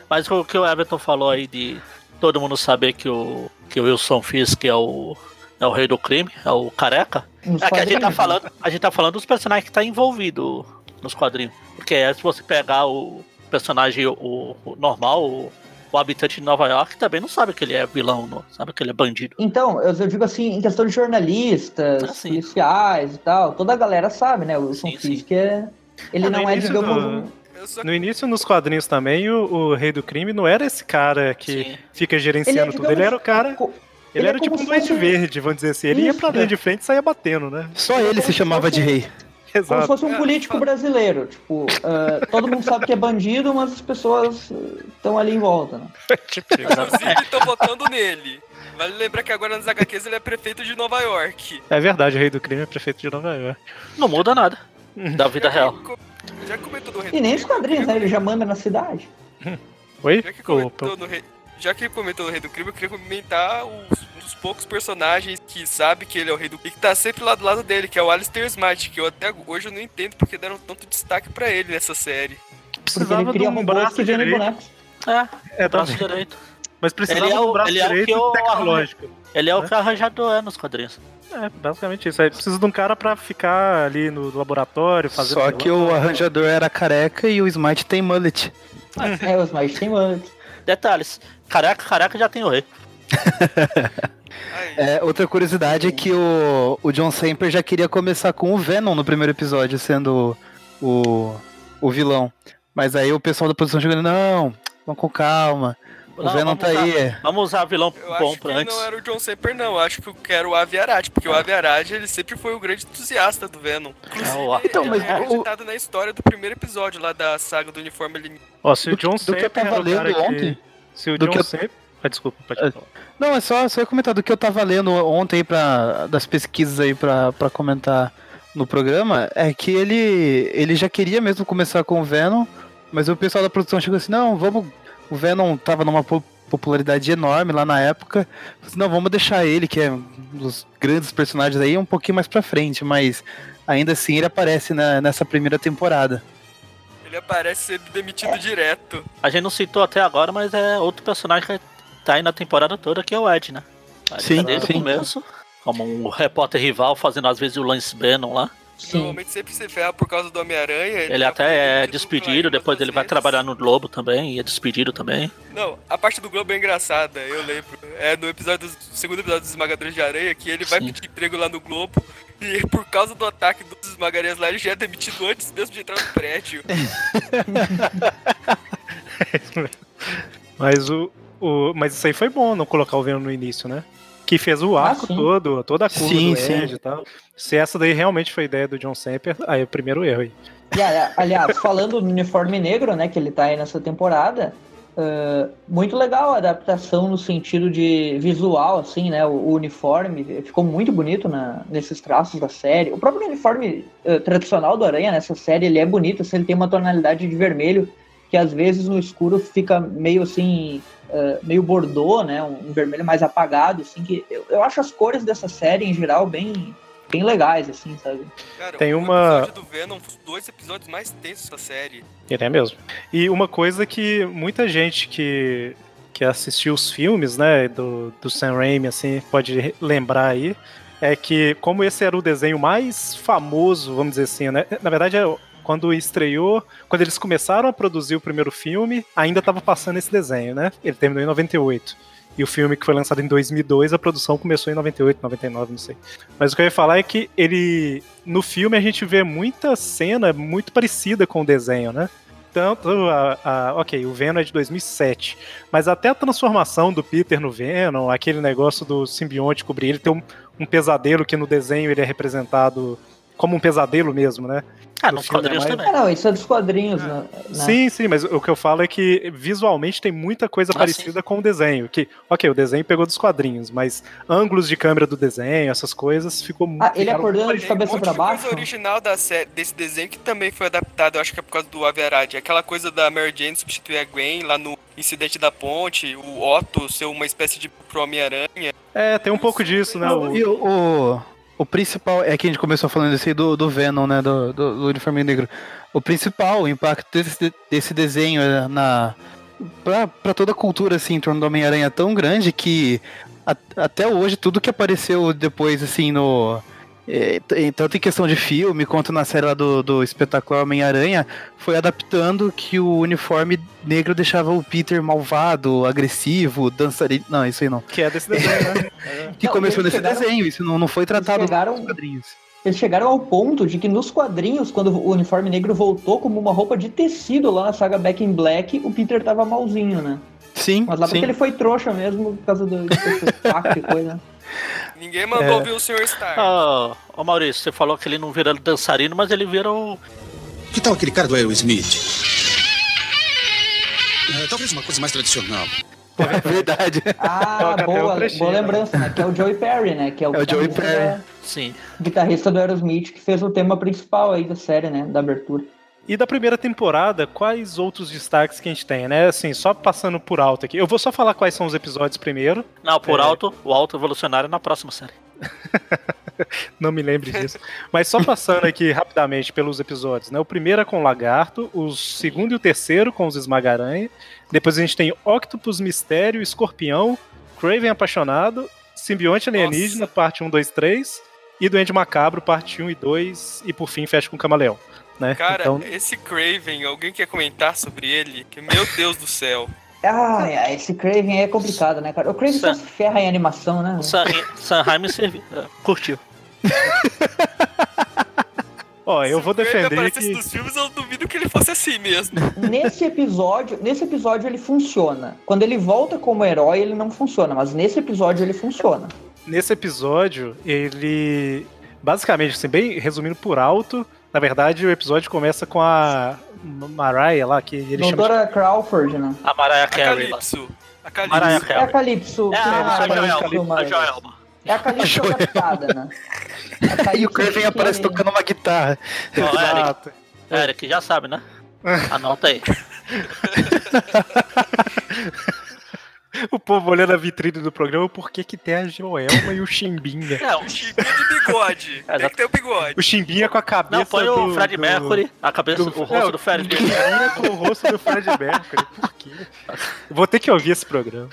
Mas o que o Everton falou aí de todo mundo saber que o, que o Wilson Fisk é o, é o rei do crime, é o careca. Nos É que a gente tá falando, a gente tá falando dos personagens que tá envolvido nos quadrinhos. Porque é, se você pegar o personagem o, o normal, o, o habitante de Nova York, também não sabe que ele é vilão, não sabe que ele é bandido. Então, eu, eu digo assim, em questão de jornalistas, Ah, sim. policiais e tal, toda a galera sabe, né? O Wilson Sim, sim. Fisk é. Ele no não é, digamos. do- um- só No início, nos quadrinhos também, o, o Rei do Crime não era esse cara que Sim. fica gerenciando Ele é, tudo. Ele era o cara. co- Ele, ele é era tipo como um duende fosse- verde, vamos dizer assim. Ele ia Isso, pra linha é. de frente e saía batendo, né? Só ele se chamava de rei. Como se Exato. fosse um É, político brasileiro. Tipo, ah, todo mundo sabe que é bandido, mas as pessoas estão ali em volta, né? *laughs* Tipo isso. Inclusive, tô votando nele. Vale lembrar que agora nas HQs ele é prefeito de Nova York. É verdade, o Rei do Crime é prefeito de Nova York. Não muda nada. Da vida real. *laughs* Já que comentou do Rei E do nem os quadrinhos, né? Ele já manda na cidade. Oi? Já que, comentou no Rei, já que comentou no Rei do Crime, eu queria comentar os, um dos poucos personagens que sabe que ele é o Rei do Crime e que tá sempre lá do lado dele, que é o Alistair Smart, que eu até hoje eu não entendo porque deram tanto destaque pra ele nessa série. Porque precisava ele de um braço direito. É, É, braço direito. Mas precisava Ele é de um o- braço ele é o direito que o- tecnológico. Ele é o que o arranjador é nos quadrinhos. É, basicamente isso. Aí precisa de um cara pra ficar ali no laboratório, fazer. Só que o arranjador era careca e o Smite tem mullet. *laughs* É, os mais tem antes. Detalhes. Caraca, caraca, já tem o rei. É, outra curiosidade é que o, o John Semper já queria começar com o Venom no primeiro episódio, sendo o, o vilão. Mas aí o pessoal da produção chegando, não, vamos com calma. O Não, Venom vamos tá usar- aí. Vamos usar vilão eu bom acho que pra antes. não era o John Semper, não. Eu acho que eu quero o Avi Arad, porque o Avi Arad, ele sempre foi o grande entusiasta do Venom. Inclusive, É, o- Então, mas ele é o- acreditado na história do primeiro episódio lá da saga do uniforme alienígena. Ó, se o Do que- John do que eu Semper tava era o lendo que- ontem, Se o do John que eu- Semper. Ah, desculpa, pode É. falar. Não, é só, só comentar do que eu tava lendo ontem aí pra, das pesquisas aí pra, pra comentar no programa, é que ele, ele já queria mesmo começar com o Venom, mas o pessoal da produção chegou assim, não, vamos. O Venom tava numa po- popularidade enorme lá na época. Assim, Não, vamos deixar ele, que é um dos grandes personagens aí, um pouquinho mais pra frente, mas ainda assim ele aparece na- nessa primeira temporada. Ele aparece sendo demitido direto. A gente não citou até agora, mas é outro personagem que tá aí na temporada toda, que é o Ed, né? Ele Sim, tá desde sim. o começo, como um repórter rival, fazendo às vezes o Lance Bannon lá. Sim. Normalmente sempre se ferra por causa do Homem-Aranha. Ele já até é despedido, depois ele vai trabalhar no Globo também, e é despedido também. Não, a parte do Globo é engraçada, eu lembro. É no episódio do segundo episódio dos Esmagadores de Aranha que ele vai Sim. pedir emprego lá no Globo e por causa do ataque dos esmagarias lá, ele já é demitido antes mesmo de entrar no prédio. *laughs* Mas o, o. Mas isso aí foi bom não colocar o Venom no início, né? Que fez o Ah, arco sim. todo, toda a curva Sim, do sim. Ed e tal. Se essa daí realmente foi ideia do John Semper, aí é o primeiro erro aí. E, ali- aliás, falando do uniforme negro, né, que ele tá aí nessa temporada, ah, muito legal a adaptação no sentido de visual, assim, né, o, o uniforme ficou muito bonito na, nesses traços da série. O próprio uniforme ah, tradicional do Aranha nessa série, ele é bonito, assim, ele tem uma tonalidade de vermelho que às vezes no escuro fica meio assim, ah, meio bordô, né, um, um vermelho mais apagado, assim, que eu, eu acho as cores dessa série em geral bem bem legais, assim, sabe? Cara, Tem o uma- do Venom os dois episódios mais tensos da série. Ele é mesmo. E uma coisa que muita gente que, que assistiu os filmes, né, do, do Sam Raimi, assim, pode lembrar aí, é que como esse era o desenho mais famoso, vamos dizer assim, né, na verdade é quando estreou, quando eles começaram a produzir o primeiro filme, ainda estava passando esse desenho, né? Ele terminou em 98. E o filme que foi lançado em 2002, a produção começou em 98, 99, não sei. Mas o que eu ia falar é que ele. No filme a gente vê muita cena muito parecida com o desenho, né? Tanto a, a- Ok, o Venom é de 2007. Mas até a transformação do Peter no Venom, aquele negócio do simbionte cobrir ele, tem um, um pesadelo que no desenho ele é representado como um pesadelo mesmo, né? Ah, No nos é quadrinhos mais- também. Ah, não, isso é dos quadrinhos, né? né? Sim, sim, mas o que eu falo é que visualmente tem muita coisa Ah, parecida com o desenho. Que, ok, o desenho pegou dos quadrinhos, mas ângulos de câmera do desenho, essas coisas, ficou muito. Ah, ele acordando de cabeça um pra de coisa baixo? original da série, desse desenho que também foi adaptado, eu acho que é por causa do Avi Arad. Aquela coisa da Mary Jane substituir a Gwen lá no incidente da ponte, o Otto ser uma espécie de pro Homem-Aranha. É, tem um pouco disso, né? o- E o, o, o principal, é que a gente começou falando desse aí do, do Venom, né? Do, do, do uniforme negro. O principal impacto desse, desse desenho é na. Pra toda a cultura assim, em torno do Homem-Aranha é tão grande que a- até hoje tudo que apareceu depois, assim, no. É, tanto em questão de filme quanto na série lá do, do espetacular Homem-Aranha, foi adaptando que o uniforme negro deixava o Peter malvado, agressivo, dançarino. Não, isso aí não. Que é desse desenho, né? *laughs* Que Não, começou nesse chegaram- desenho, isso não, não foi tratado chegaram- nos quadrinhos. Eles chegaram ao ponto de que nos quadrinhos, quando o uniforme negro voltou como uma roupa de tecido lá na saga Back in Black, o Peter tava malzinho, né? Sim, Mas lá sim. porque ele foi trouxa mesmo por causa do, e coisa. *laughs* Ninguém mandou É. ouvir o Sr. Stark. Ô, ô Maurício, você falou que ele não vira dançarino, mas ele vira o. Que tal aquele cara do Aerosmith? É, talvez uma coisa mais tradicional. É verdade. Ah, boa, boa né? lembrança, né? Que é o Joey Perry, né? Que é o, É o Joey Perry. da- Sim. guitarrista do Aerosmith, que fez o tema principal aí da série, né? Da abertura. E da primeira temporada, quais outros destaques que a gente tem, né? Assim, só passando por alto aqui. Eu vou só falar quais são os episódios primeiro. Não, por É. alto, o alto evolucionário na próxima série. *laughs* Não me lembre disso. Mas só passando aqui rapidamente pelos episódios, né? O primeiro é com o Lagarto, o segundo e o terceiro com os Esmagaranha. Depois a gente tem Octopus Mistério, Escorpião, Craven Apaixonado, Simbionte Alienígena, parte 1, 2, 3, e Duende Macabro, parte 1 e 2, e por fim fecha com o Camaleão. Né? Cara, então, esse Craven, alguém quer comentar sobre ele? Que, meu Deus do céu. Ah, é, esse Craven aí é complicado, né, cara? O Craven só Sim. se ferra em animação, né? O San, Sanheim servi- *laughs* eh, curtiu. *laughs* ó, eu vou Se Craven defender que... nos filmes, eu duvido que ele fosse assim mesmo. Nesse episódio, nesse episódio ele funciona. Quando ele volta como herói, ele não funciona, mas nesse episódio ele funciona. Nesse episódio, ele. Basicamente, assim, bem resumindo por alto, na verdade, o episódio começa com a Mariah lá, que ele chama de Doutora Crawford, né? A Mariah A Carey. Calypso. A Mariah Calypso. É a Carey. Calypso. É a, que a, é Joelma. Calypso, A Joelma. É a Calypso adaptada, né? A *laughs* E Calypso o que- aparece tocando uma guitarra. Eric, Exato. Eric, já sabe, né? Anota aí. *laughs* O povo olhando a vitrine do programa, por que que tem a Joelma e o Chimbinha? É, um- Chimbinha de bigode. *laughs* Tem que ter o bigode. O Chimbinha com a cabeça não, põe do, o Fred do- Mercury, a cabeça, do- o rosto é, do Fred o Mercury. Chimbinha com o rosto do Fred Mercury. Por quê? Vou ter que ouvir esse programa.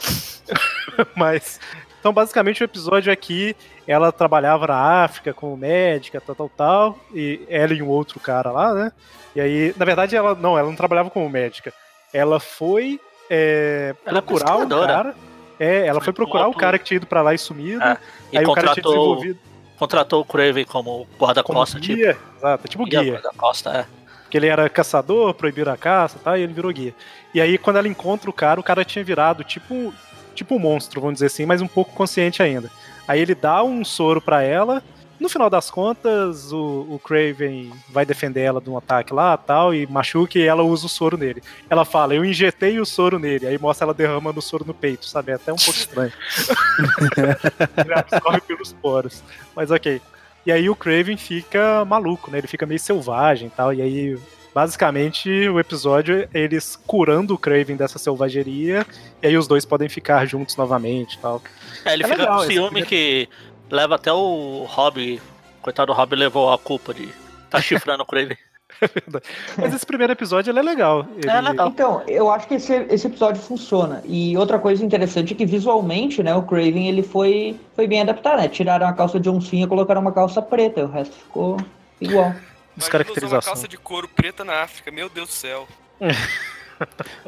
*laughs* Mas... Então, basicamente, o episódio aqui, ela trabalhava na África como médica, tal, tal, tal, e ela e um outro cara lá, né? E aí, na verdade, ela não, ela não trabalhava como médica. Ela foi é, Ela é procurar o pesquisadora. cara. É, ela Foi procurar o cara que tinha ido pra lá e sumido. É, E aí o cara tinha contratou, desenvolvido contratou o Craven como guarda-costa, tipo. guia. Exato, tipo Guia guia. guarda-costa, é. Que ele era caçador, proibiram a caça e tal, e ele virou guia. E aí, quando ela encontra o cara, o cara tinha virado tipo, tipo um monstro, vamos dizer assim, mas um pouco consciente ainda. Aí ele dá um soro pra ela. No final das contas, o, o Craven vai defender ela de um ataque lá tal, e machuca e ela usa o soro nele. Ela fala, eu injetei o soro nele. Aí mostra ela derramando o soro no peito, sabe? É até um pouco estranho. *laughs* ele absorve pelos poros. Mas ok. E aí o Craven fica maluco, né? Ele fica meio selvagem e tal. E aí, basicamente, o episódio é eles curando o Craven dessa selvageria. E aí os dois podem ficar juntos novamente e tal. É, ele É fica legal com esse ciúme primeiro- que leva até o Rob. Coitado do Rob levou a culpa de tá chifrando o Craven. *laughs* Mas esse primeiro episódio ele é legal. Ele- É legal. Então, eu acho que esse, esse episódio funciona. E outra coisa interessante é que visualmente, né, o Craven ele foi, foi bem adaptado, né? Tiraram a calça de oncinha e colocaram uma calça preta, o resto ficou igual. Usar uma Descaracterização. calça de couro preta na África, meu Deus do céu. *laughs*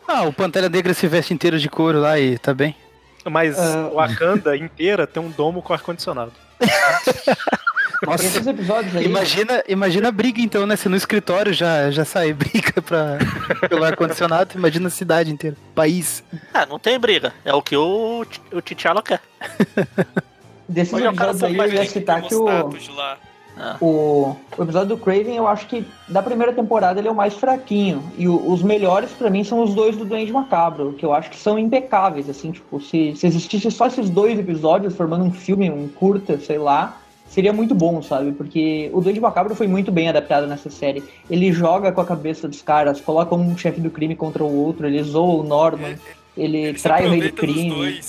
Ah, o Pantera Negra se veste inteiro de couro lá e tá bem. Mas Ah. o Wakanda inteira tem um domo com ar-condicionado. *laughs* Nossa, Esses episódios aí. imagina, imagina a briga então, né? Se no escritório já, já sai *laughs* briga pra, pelo ar-condicionado, imagina a cidade inteira. País. É, não tem briga. É o que o, o T'Challa quer. Desses episódios aí só eu ia citar que o, termostatos lá. o, o episódio do Craven, eu acho que da primeira temporada ele é o mais fraquinho. E o- os melhores pra mim são os dois do Duende Macabro, que eu acho que são impecáveis, assim, tipo, se, se existisse só esses dois episódios formando um filme, um curta, sei lá, seria muito bom, sabe? Porque o Duende Macabro foi muito bem adaptado nessa série. Ele joga com a cabeça dos caras, coloca um chefe do crime contra o outro, ele zoa o Norman, ele, Ele se trai o rei do crime.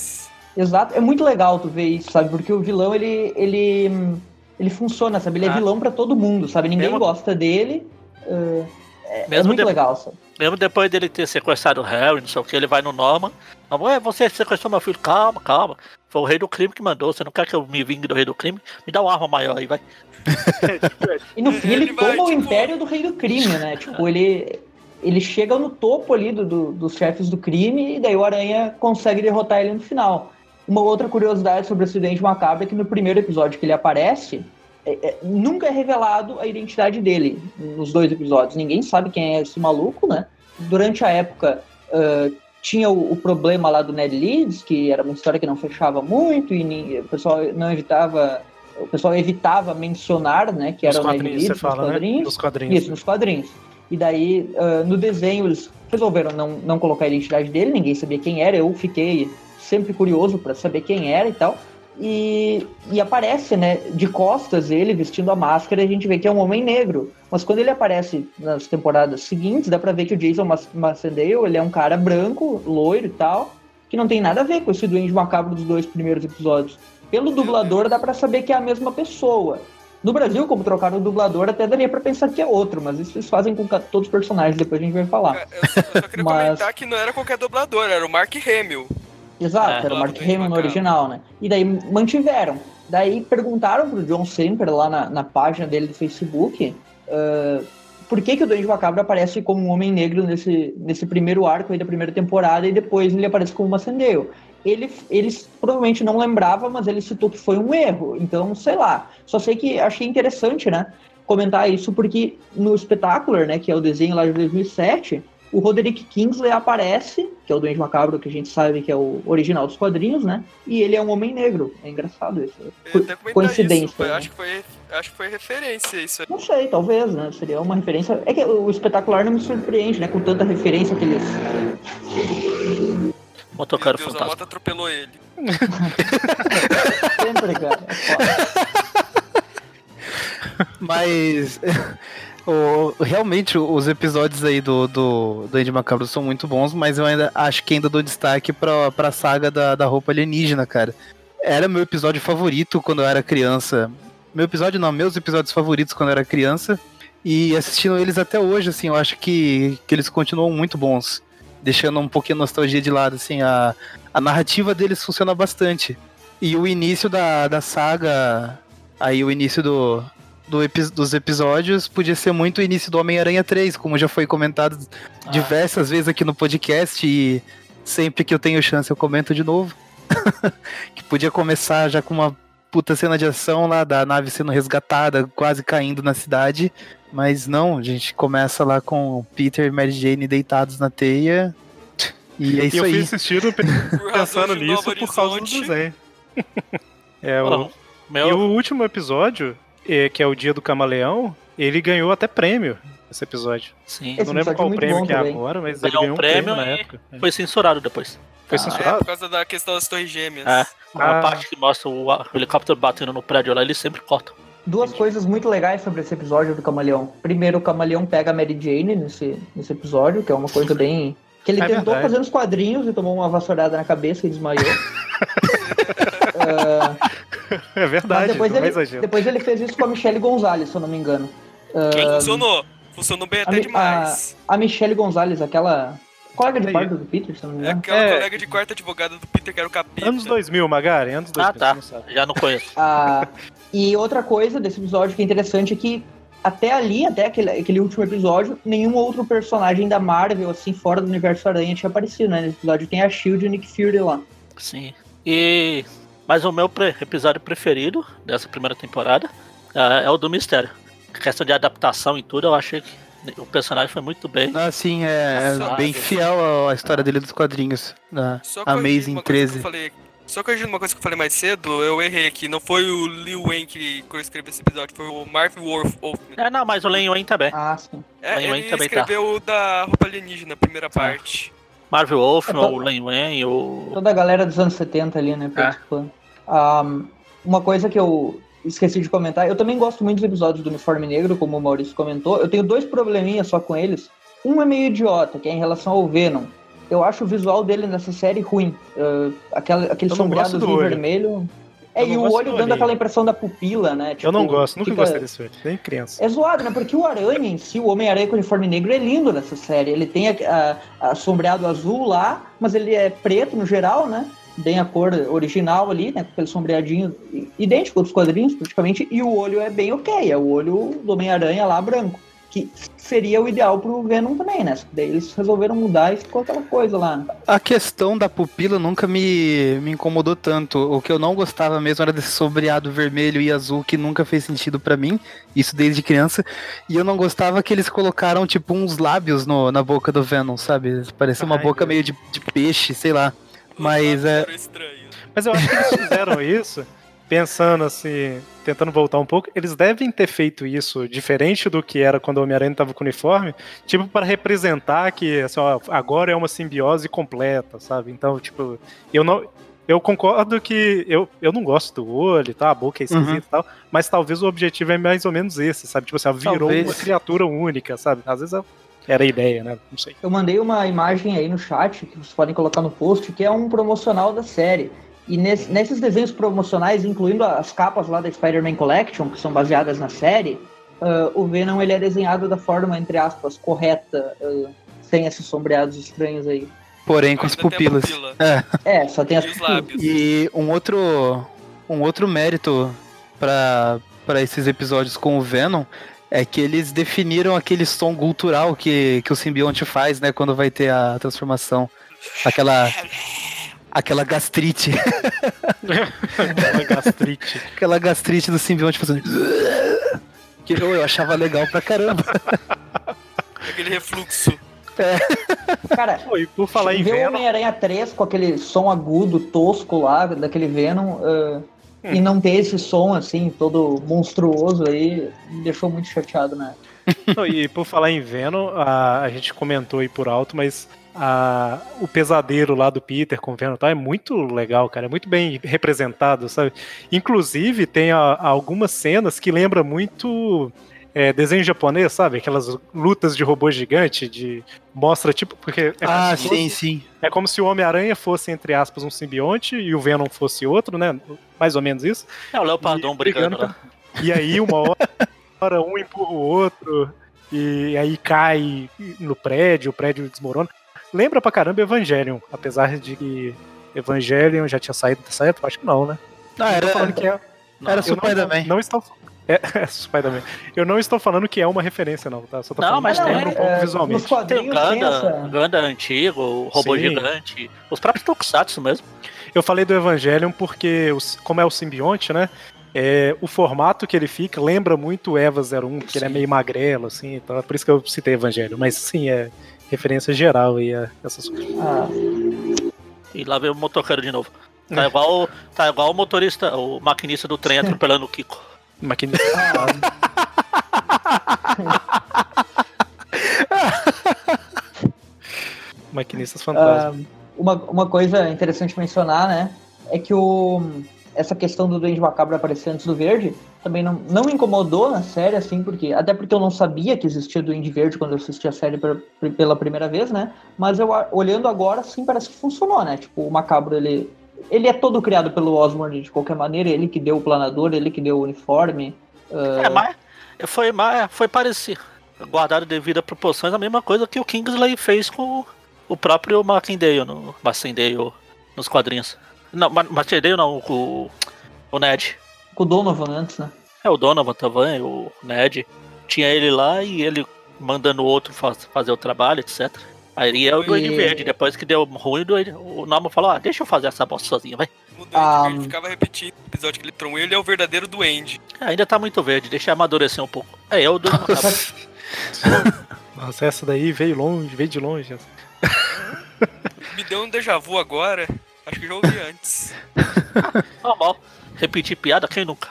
Exato, é muito legal tu ver isso, sabe? Porque o vilão, ele, ele, ele funciona, sabe? Ele é Ah. vilão pra todo mundo, sabe? Ninguém Mesmo- gosta dele. é- é, Mesmo muito de- legal, sabe? Mesmo depois dele ter sequestrado o Harry, não sei o que, ele vai no Norman. "Ué, você sequestrou meu filho. Calma, calma. Foi o rei do crime que mandou. Você não quer que eu me vingue do rei do crime? Me dá uma arma maior aí, vai. E no *laughs* fim ele, Ele vai, toma o tipo- império do rei do crime, né? Tipo, ele, ele chega no topo ali do, do- dos chefes do crime e daí o Aranha consegue derrotar ele no final. Uma outra curiosidade sobre o acidente macabro é que no primeiro episódio que ele aparece, é- é- nunca é revelado a identidade dele nos dois episódios. Ninguém sabe quem é esse maluco, né? Durante a época ah, tinha o, o problema lá do Ned Leeds, que era uma história que não fechava muito e ni- o pessoal não evitava o pessoal evitava mencionar, né, que Nos era o Ned quadrinhos, Leeds você fala, nos né? quadrinhos. Nos quadrinhos. Isso, nos quadrinhos. E daí, ah, no desenho, eles resolveram não, não colocar a identidade dele, ninguém sabia quem era, eu fiquei sempre curioso para saber quem era e tal. E, e, aparece, né, de costas ele vestindo a máscara e a gente vê que é um homem negro. Mas quando ele aparece nas temporadas seguintes, dá pra ver que o Jason Macendale, ele é um cara branco, loiro e tal, que não tem nada a ver com esse Duende Macabro dos dois primeiros episódios. Pelo dublador dá para saber que é a mesma pessoa. No Brasil, como trocaram o dublador, até daria pra pensar que é outro, mas isso eles fazem com todos os personagens, depois a gente vai falar. Eu, só, eu só queria *laughs* mas... comentar que não era qualquer dublador, era o Mark Hamill. Exato, é, era o Mark Hamill no original, né? E daí mantiveram. Daí perguntaram pro John Semper lá na, na página dele do Facebook uh, por que, que o Duende Macabro aparece como um homem negro nesse, nesse primeiro arco aí da primeira temporada e depois ele aparece como uma Sandale ele, ele provavelmente não lembrava, mas ele citou que foi um erro. Então, sei lá. Só sei que achei interessante, né? Comentar isso, porque no Spectacular, né, que é o desenho lá de 2007, o Roderick Kingsley aparece, que é o Duende Macabro, que a gente sabe que é o original dos quadrinhos, né? E ele é um homem negro. É engraçado isso. Coincidência. Isso, né? acho, que foi, acho que foi referência isso. Não sei, talvez, né? Seria uma referência. É que o espetacular não me surpreende, né? Com tanta referência que eles Motoqueiro Deus, fantasma. a moto atropelou ele. *laughs* Sempre, cara. Mas o, realmente os episódios aí do, do, do Andy Macabro são muito bons, mas eu ainda acho que ainda dou destaque pra, pra saga da, da roupa alienígena, cara. Era meu episódio favorito quando eu era criança. Meu episódio não, meus episódios favoritos quando eu era criança. E assistindo eles até hoje, assim, eu acho que, que eles continuam muito bons deixando um pouquinho a nostalgia de lado, assim, a, a narrativa deles funciona bastante. E o início da, da saga, aí o início do, do epi dos episódios podia ser muito o início do Homem-Aranha 3, como já foi comentado ah. diversas vezes aqui no podcast e sempre que eu tenho chance eu comento de novo. *laughs* que podia começar já com uma puta cena de ação lá da nave sendo resgatada, quase caindo na cidade. Mas não, a gente começa lá com o Peter e Mary Jane deitados na teia. E é isso e eu aí. fui assistindo *laughs* pensando nisso por causa do desenho. *laughs* é, o... E o último episódio, que é o Dia do Camaleão, ele ganhou até prêmio esse episódio. Sim. Eu não lembro qual prêmio que é também. agora, mas ganhou ele ganhou um prêmio, prêmio na época. Foi censurado depois. Foi ah, censurado? É, por causa da questão das torres gêmeas. É, a ah. parte que mostra o, helicóptero batendo no prédio lá, eles sempre cortam. Duas Entendi. coisas muito legais sobre esse episódio do Camaleão. Primeiro, o Camaleão pega a Mary Jane nesse, nesse episódio, que é uma coisa bem. Que ele é tentou verdade. fazer nos quadrinhos e tomou uma vassourada na cabeça e desmaiou. uh, *laughs* *laughs* é verdade. Depois ele, depois ele fez isso com a Michelle Gonzalez, se eu não me engano. Uh, Quem funcionou? Funcionou bem até a, demais. A, a Michelle Gonzalez, aquela colega de quarto do Peter, se não me engano. É aquela é. colega de quarto advogada do Peter que era o capítulo. Anos 2000, Magari, anos 2000. Ah, tá. Já não conheço. *laughs* Ah, e outra coisa desse episódio que é interessante é que até ali, até aquele, aquele último episódio, nenhum outro personagem da Marvel, assim, fora do universo Aranha tinha aparecido, né? Nesse episódio tem a Shield e o Nick Fury lá. Sim. E... Mas o meu pre episódio preferido dessa primeira temporada é, é o do Mistério. A questão de adaptação e tudo, eu achei que o personagem foi muito bem. Ah, sim, é, é bem fiel à história dele dos quadrinhos. Da Amazing 13. Falei, só corrigindo uma coisa que eu falei mais cedo, eu errei aqui. Não foi o Liu Wayne que, escreveu esse episódio, foi o Marv Wolf. É, não, mas o Len Wayne também. Ah, sim. É, Len ele também tá. escreveu tá. da roupa alienígena, primeira tá. parte. Marvel Wolf, é, o Len Wayne, o... Toda a galera dos anos 70 ali, né, participando. É. Um, uma coisa que eu esqueci de comentar, eu também gosto muito dos episódios do Uniforme Negro, como o Maurício comentou. Eu tenho dois probleminhas só com eles. Um é meio idiota, que é em relação ao Venom. Eu acho o visual dele nessa série ruim. Uh, aquela, aquele sombreado vermelho. É, e o olho dando aquela impressão da pupila, né? Tipo, eu não tipo, gosto, nunca fica... gostei desse olho, nem criança. É zoado, né? Porque o Aranha em si, o Homem-Aranha com uniforme negro é lindo nessa série. Ele tem a, a, a sombreado azul lá, mas ele é preto no geral, né? bem a cor original ali, né? Com aquele sombreadinho idêntico dos quadrinhos, praticamente, e o olho é bem ok, é o olho do Homem-Aranha lá branco. Que seria o ideal pro Venom também, né? Daí eles resolveram mudar e ficou aquela coisa lá. A questão da pupila nunca me, me incomodou tanto. O que eu não gostava mesmo era desse sombreado vermelho e azul que nunca fez sentido para mim, isso desde criança. E eu não gostava que eles colocaram, tipo, uns lábios no, na boca do Venom, sabe? Parecia uma Ai, boca meio de, de peixe, sei lá. Mas é. Mas eu acho que eles fizeram isso pensando assim, tentando voltar um pouco, eles devem ter feito isso diferente do que era quando o Homem-Aranha tava com o uniforme, tipo, para representar que assim, ó, agora é uma simbiose completa, sabe? Então, tipo, eu não. Eu concordo que eu, eu não gosto do olho, tá? A boca é esquisita Uhum. e tal, mas talvez o objetivo é mais ou menos esse, sabe? Tipo assim, ó, virou Talvez. uma criatura única, sabe? Às vezes era a ideia, né? Não sei. Eu mandei uma imagem aí no chat que vocês podem colocar no post, que é um promocional da série. E nesse- nesses desenhos promocionais, incluindo as capas lá da Spider-Man Collection, que são baseadas na série, ah, o Venom ele é desenhado da forma, entre aspas, correta, ah, sem esses sombreados estranhos aí. Porém, com as pupilas. pupila. É. É, só tem as lábios. E um outro, um outro mérito para esses episódios com o Venom é que eles definiram aquele som cultural que, que o simbionte faz, né, quando vai ter a transformação. Aquela aquela gastrite, Uma gastrite. aquela gastrite do simbionte fazendo que eu, eu achava legal pra caramba. Aquele refluxo. Cara, Pô, e por falar em ver o Venom, Homem-Aranha 3 com aquele som agudo, tosco lá, daquele Venom, ah, e não ter esse som assim, todo monstruoso aí, me deixou muito chateado, né? Não, e por falar em Venom, a, a gente comentou aí por alto, mas a- o pesadelo lá do Peter com o Venom tá, é muito legal, cara. É muito bem representado, sabe? Inclusive, tem a- algumas cenas que lembram muito é, desenho japonês, sabe? Aquelas lutas de robô gigante, de. Mostra, tipo. Porque é, Ah, como se fosse- sim, sim. é como se o Homem-Aranha fosse, entre aspas, um simbionte e o Venom fosse outro, né? Mais ou menos isso. É o Leopardon E brigando brigando lá. E aí, uma hora, um empurra o outro, e aí cai no prédio, o prédio desmorona. Lembra pra caramba Evangelion, apesar de que Evangelion já tinha saído dessa época, acho que não, né? Ah, Eu tô era, falando que é. era eu Spider-Man. Não, não estou. É, *laughs* é Spider-Man. Eu não estou falando que é uma referência, não, tá? Só tô Não, falando mas que tem- lembra um pouco é, visualmente. Tem o Ganda, essa... Ganda antigo, o robô Sim. gigante, os próprios Tokusatsu mesmo. Eu falei do Evangelion porque, como é o simbionte, né? É, o formato que ele fica lembra muito o Eva 01, que ele é Sim. meio magrelo, assim, então é por isso que eu citei Evangelho. Mas sim, é referência geral aí a essas coisas. Ah, E lá veio o motoqueiro de novo. Tá igual, tá igual o motorista, o maquinista do trem atropelando o Kiko. *laughs* Maquinista. *laughs* Maquinistas fantasmas. ah, uma, uma coisa interessante mencionar, né? É que o, essa questão do Duende Macabro aparecer antes do Verde também não, não me incomodou na série, assim, porque. Até porque eu não sabia que existia Duende Verde quando eu assisti a série per- pela primeira vez, né? Mas eu olhando agora, sim, parece que funcionou, né? Tipo, o Macabro, ele. Ele é todo criado pelo Osborn de qualquer maneira, ele que deu o planador, ele que deu o uniforme. É, mas foi, mais, foi parecido. Guardado devido a proporções, a mesma coisa que o Kingsley fez com o próprio Martindale, no Martindale nos quadrinhos. Não, Ma- Martindale não, o, o Ned. Com o Donovan antes, né? É, o Donovan também, o Ned. Tinha ele lá e ele mandando o outro faz- fazer o trabalho, etc. Aí é o Duende E- Verde. Depois que deu ruim, o, Duende- o Norman falou: ah, deixa eu fazer essa bosta sozinho, vai. O Duende Ah, Verde ficava repetindo o episódio que ele tromou. Ele é o verdadeiro Duende. É, ainda tá muito verde, deixa eu amadurecer um pouco. É, eu Duende Macabro. *laughs* Nossa, essa daí veio longe, veio de longe. Me deu um déjà vu agora. Acho que já ouvi antes. *laughs* Normal. Repetir piada, quem nunca?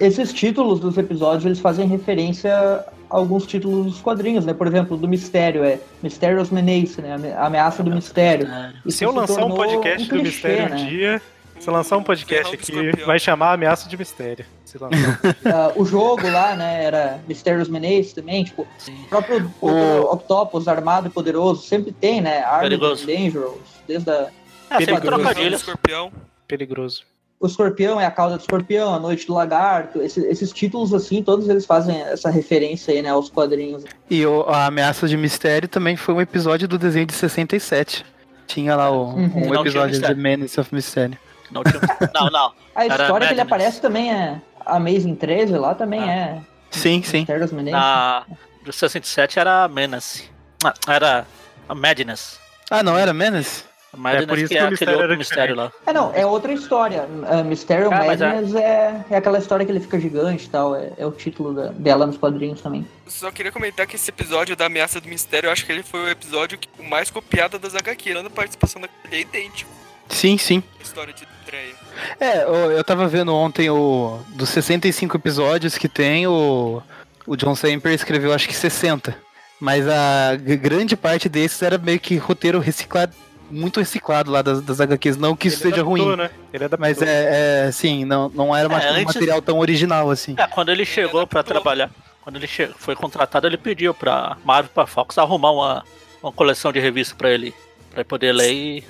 Esses títulos dos episódios, eles fazem referência a alguns títulos dos quadrinhos, né? Por exemplo, do Mistério, é Mysterious Menace, né? A Ameaça do Mistério. É. Isso Se eu lançar um podcast um do clichê, Mistério né? um dia, se eu lançar um podcast do aqui, vai chamar Ameaça de Mistério. Se lançar. *laughs* Ah, o jogo lá, né, era Mysterious Menace também, tipo, Sim. o próprio o... Octopus armado e poderoso sempre tem, né? Armed. Dangerous, desde a... É, sempre trocadilho. escorpião. Perigoso. O escorpião é a cauda do escorpião, a noite do lagarto, esses, esses títulos assim, todos eles fazem essa referência aí, né, aos quadrinhos. E o- a Ameaça de Mistério também foi um episódio do desenho de 67. Tinha lá o- Uhum. um Não episódio de. Menace of Mystery. Não, tinha... *laughs* não, não. A Era história que ele aparece também é Amazing 13 lá também Ah. é Sim, sim. Na do 67 era a Menace. Ah, era a Madness. Ah, não era Menace? A Madness por isso que que é o aquele mistério outro era mistério lá. É, não, é outra história. Uh, Mysterio Ah, mas é- Madness é... É, aquela história que ele fica gigante e tal. É, é o título da- dela nos quadrinhos também. Só queria comentar que esse episódio da Ameaça do Mistério, eu acho que ele foi o episódio que- o mais copiado das HQ. A participação daquele é idêntico. Sim, sim. História de estreia. É, eu, eu tava vendo ontem o. Dos 65 episódios que tem, o. O John Semper escreveu acho que 60. Mas a grande parte desses era meio que roteiro reciclado. Muito reciclado lá das, das HQs. Não que isso Ele seja adaptou, ruim. Né? Ele adaptou. Mas é, é sim, não, não era uma- É, um antes- material tão original assim. É, quando ele chegou pra trabalhar, quando ele foi contratado, ele pediu pra Marvel, pra Fox arrumar uma, uma coleção de revistas pra ele, pra ele poder ler e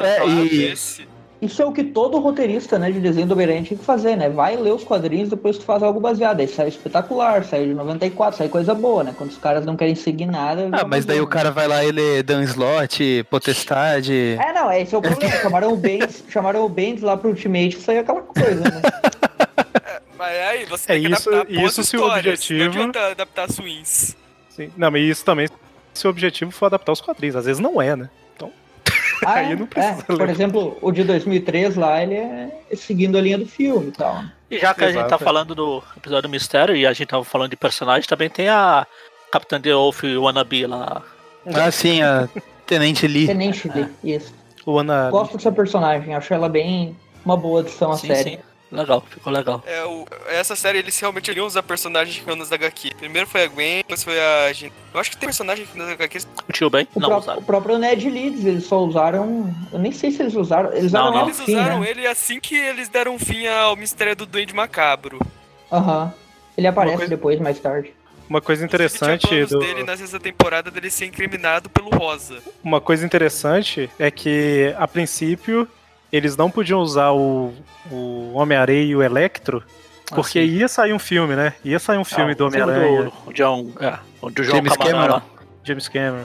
É, e- esse. Isso é o que todo roteirista né, de desenho do tinha que fazer, né? Vai ler os quadrinhos, depois tu faz algo baseado. Aí sai espetacular, sai de 94, sai coisa boa, né? Quando os caras não querem seguir nada. Ah, mas daí o cara vai lá e lê Dan Slot, Potestade. É, não, esse é o problema. Chamaram o Bendis, *laughs* chamaram o Bendis lá pro Ultimate, saiu aquela coisa, né? *laughs* Mas aí você É tem que isso- adaptar isso se o objetivo- Não adianta adaptar swings. Sim. Não, mas isso também, se o objetivo for adaptar os quadrinhos. Às vezes não é, né? Ah, Aí é, não precisa é. Por exemplo, o de 2003 lá, ele é seguindo a linha do filme e tal. E já que a gente tá Exato. falando do episódio do Mistério e a gente tava falando de personagem, também tem a Capitã The Wolf Wannabe lá. Ah, sim, a Tenente Lee. Tenente Lee, isso. o Ana. Gosto dessa personagem, acho ela bem uma boa adição à Sim, série. sim. Legal, ficou legal. É, o, essa série eles realmente iriam usar personagens canos da HQ. Primeiro foi a Gwen, depois foi a. Eu acho que tem personagem nas HQs. O tio bem? O, Não pró- o próprio Ned Leeds, eles só usaram. Eu nem sei se eles usaram. Eles Não, usaram não. Eles fim, usaram né? ele assim que eles deram fim ao mistério do Duende Macabro. Aham. Ele aparece coisa- depois, mais tarde. Uma coisa interessante do. dele na sexta temporada dele ser incriminado pelo Rosa. Uma coisa interessante é que, a princípio, eles não podiam usar o, o Homem-Aranha e o Electro, porque Ah, ia sair um filme, né? Ia sair um filme Ah, do Homem-Aranha, do- O John. É, o do João James Camarão Cameron. lá. James Cameron.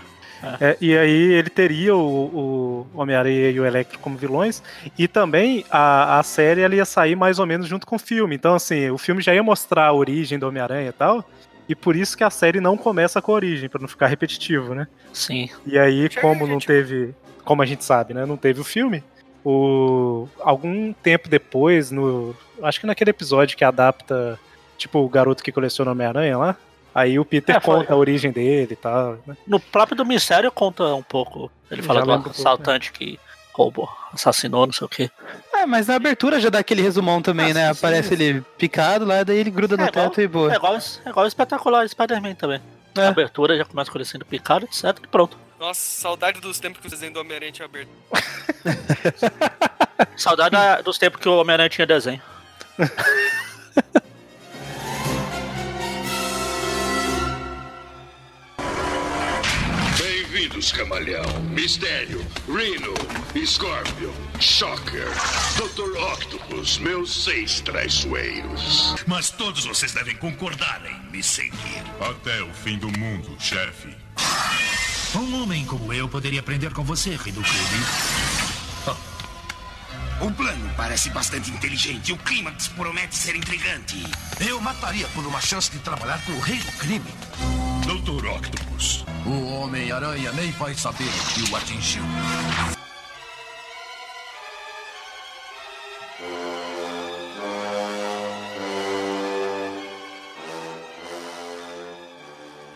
É, e aí ele teria o, o Homem-Aranha e o Electro como vilões, e também a, a série ela ia sair mais ou menos junto com o filme. Então, assim, o filme já ia mostrar a origem do Homem-Aranha e tal, e por isso que a série não começa com a origem, pra não ficar repetitivo, né? Sim. E aí, como não teve, como a gente sabe, né, não teve o filme, o algum tempo depois, no, acho que naquele episódio que adapta, tipo, o garoto que coleciona Homem-Aranha lá, aí o Peter É, foi. conta a origem dele e tal, né? No próprio do Mistério conta um pouco. Ele Já fala do um pouco, assaltante que roubou, assassinou, não sei o quê. É, mas na abertura já dá aquele resumão também, Ah, né? sim, sim, Aparece ele picado lá, daí ele gruda no É igual- teto e boa. É igual, é igual o espetacular Spider-Man também. É. A abertura já começa com ele sendo picado, etc. E pronto. Nossa, saudade dos tempos que o desenho do Homem-Aranha tinha aberto. *laughs* Saudade da- dos tempos que o Homem-Aranha tinha desenho. *laughs* Bem-vindos, camaleão. Mistério, Rhino, Scorpion, Shocker, Dr. Octopus, meus seis traiçoeiros. Mas todos vocês devem concordar em me seguir. Até o fim do mundo, chefe. Um homem como eu poderia aprender com você, rei do crime. O plano parece bastante inteligente e o clímax promete ser intrigante. Eu mataria por uma chance de trabalhar com o rei do crime. Dr. Octopus. O Homem-Aranha nem vai saber o que o atingiu.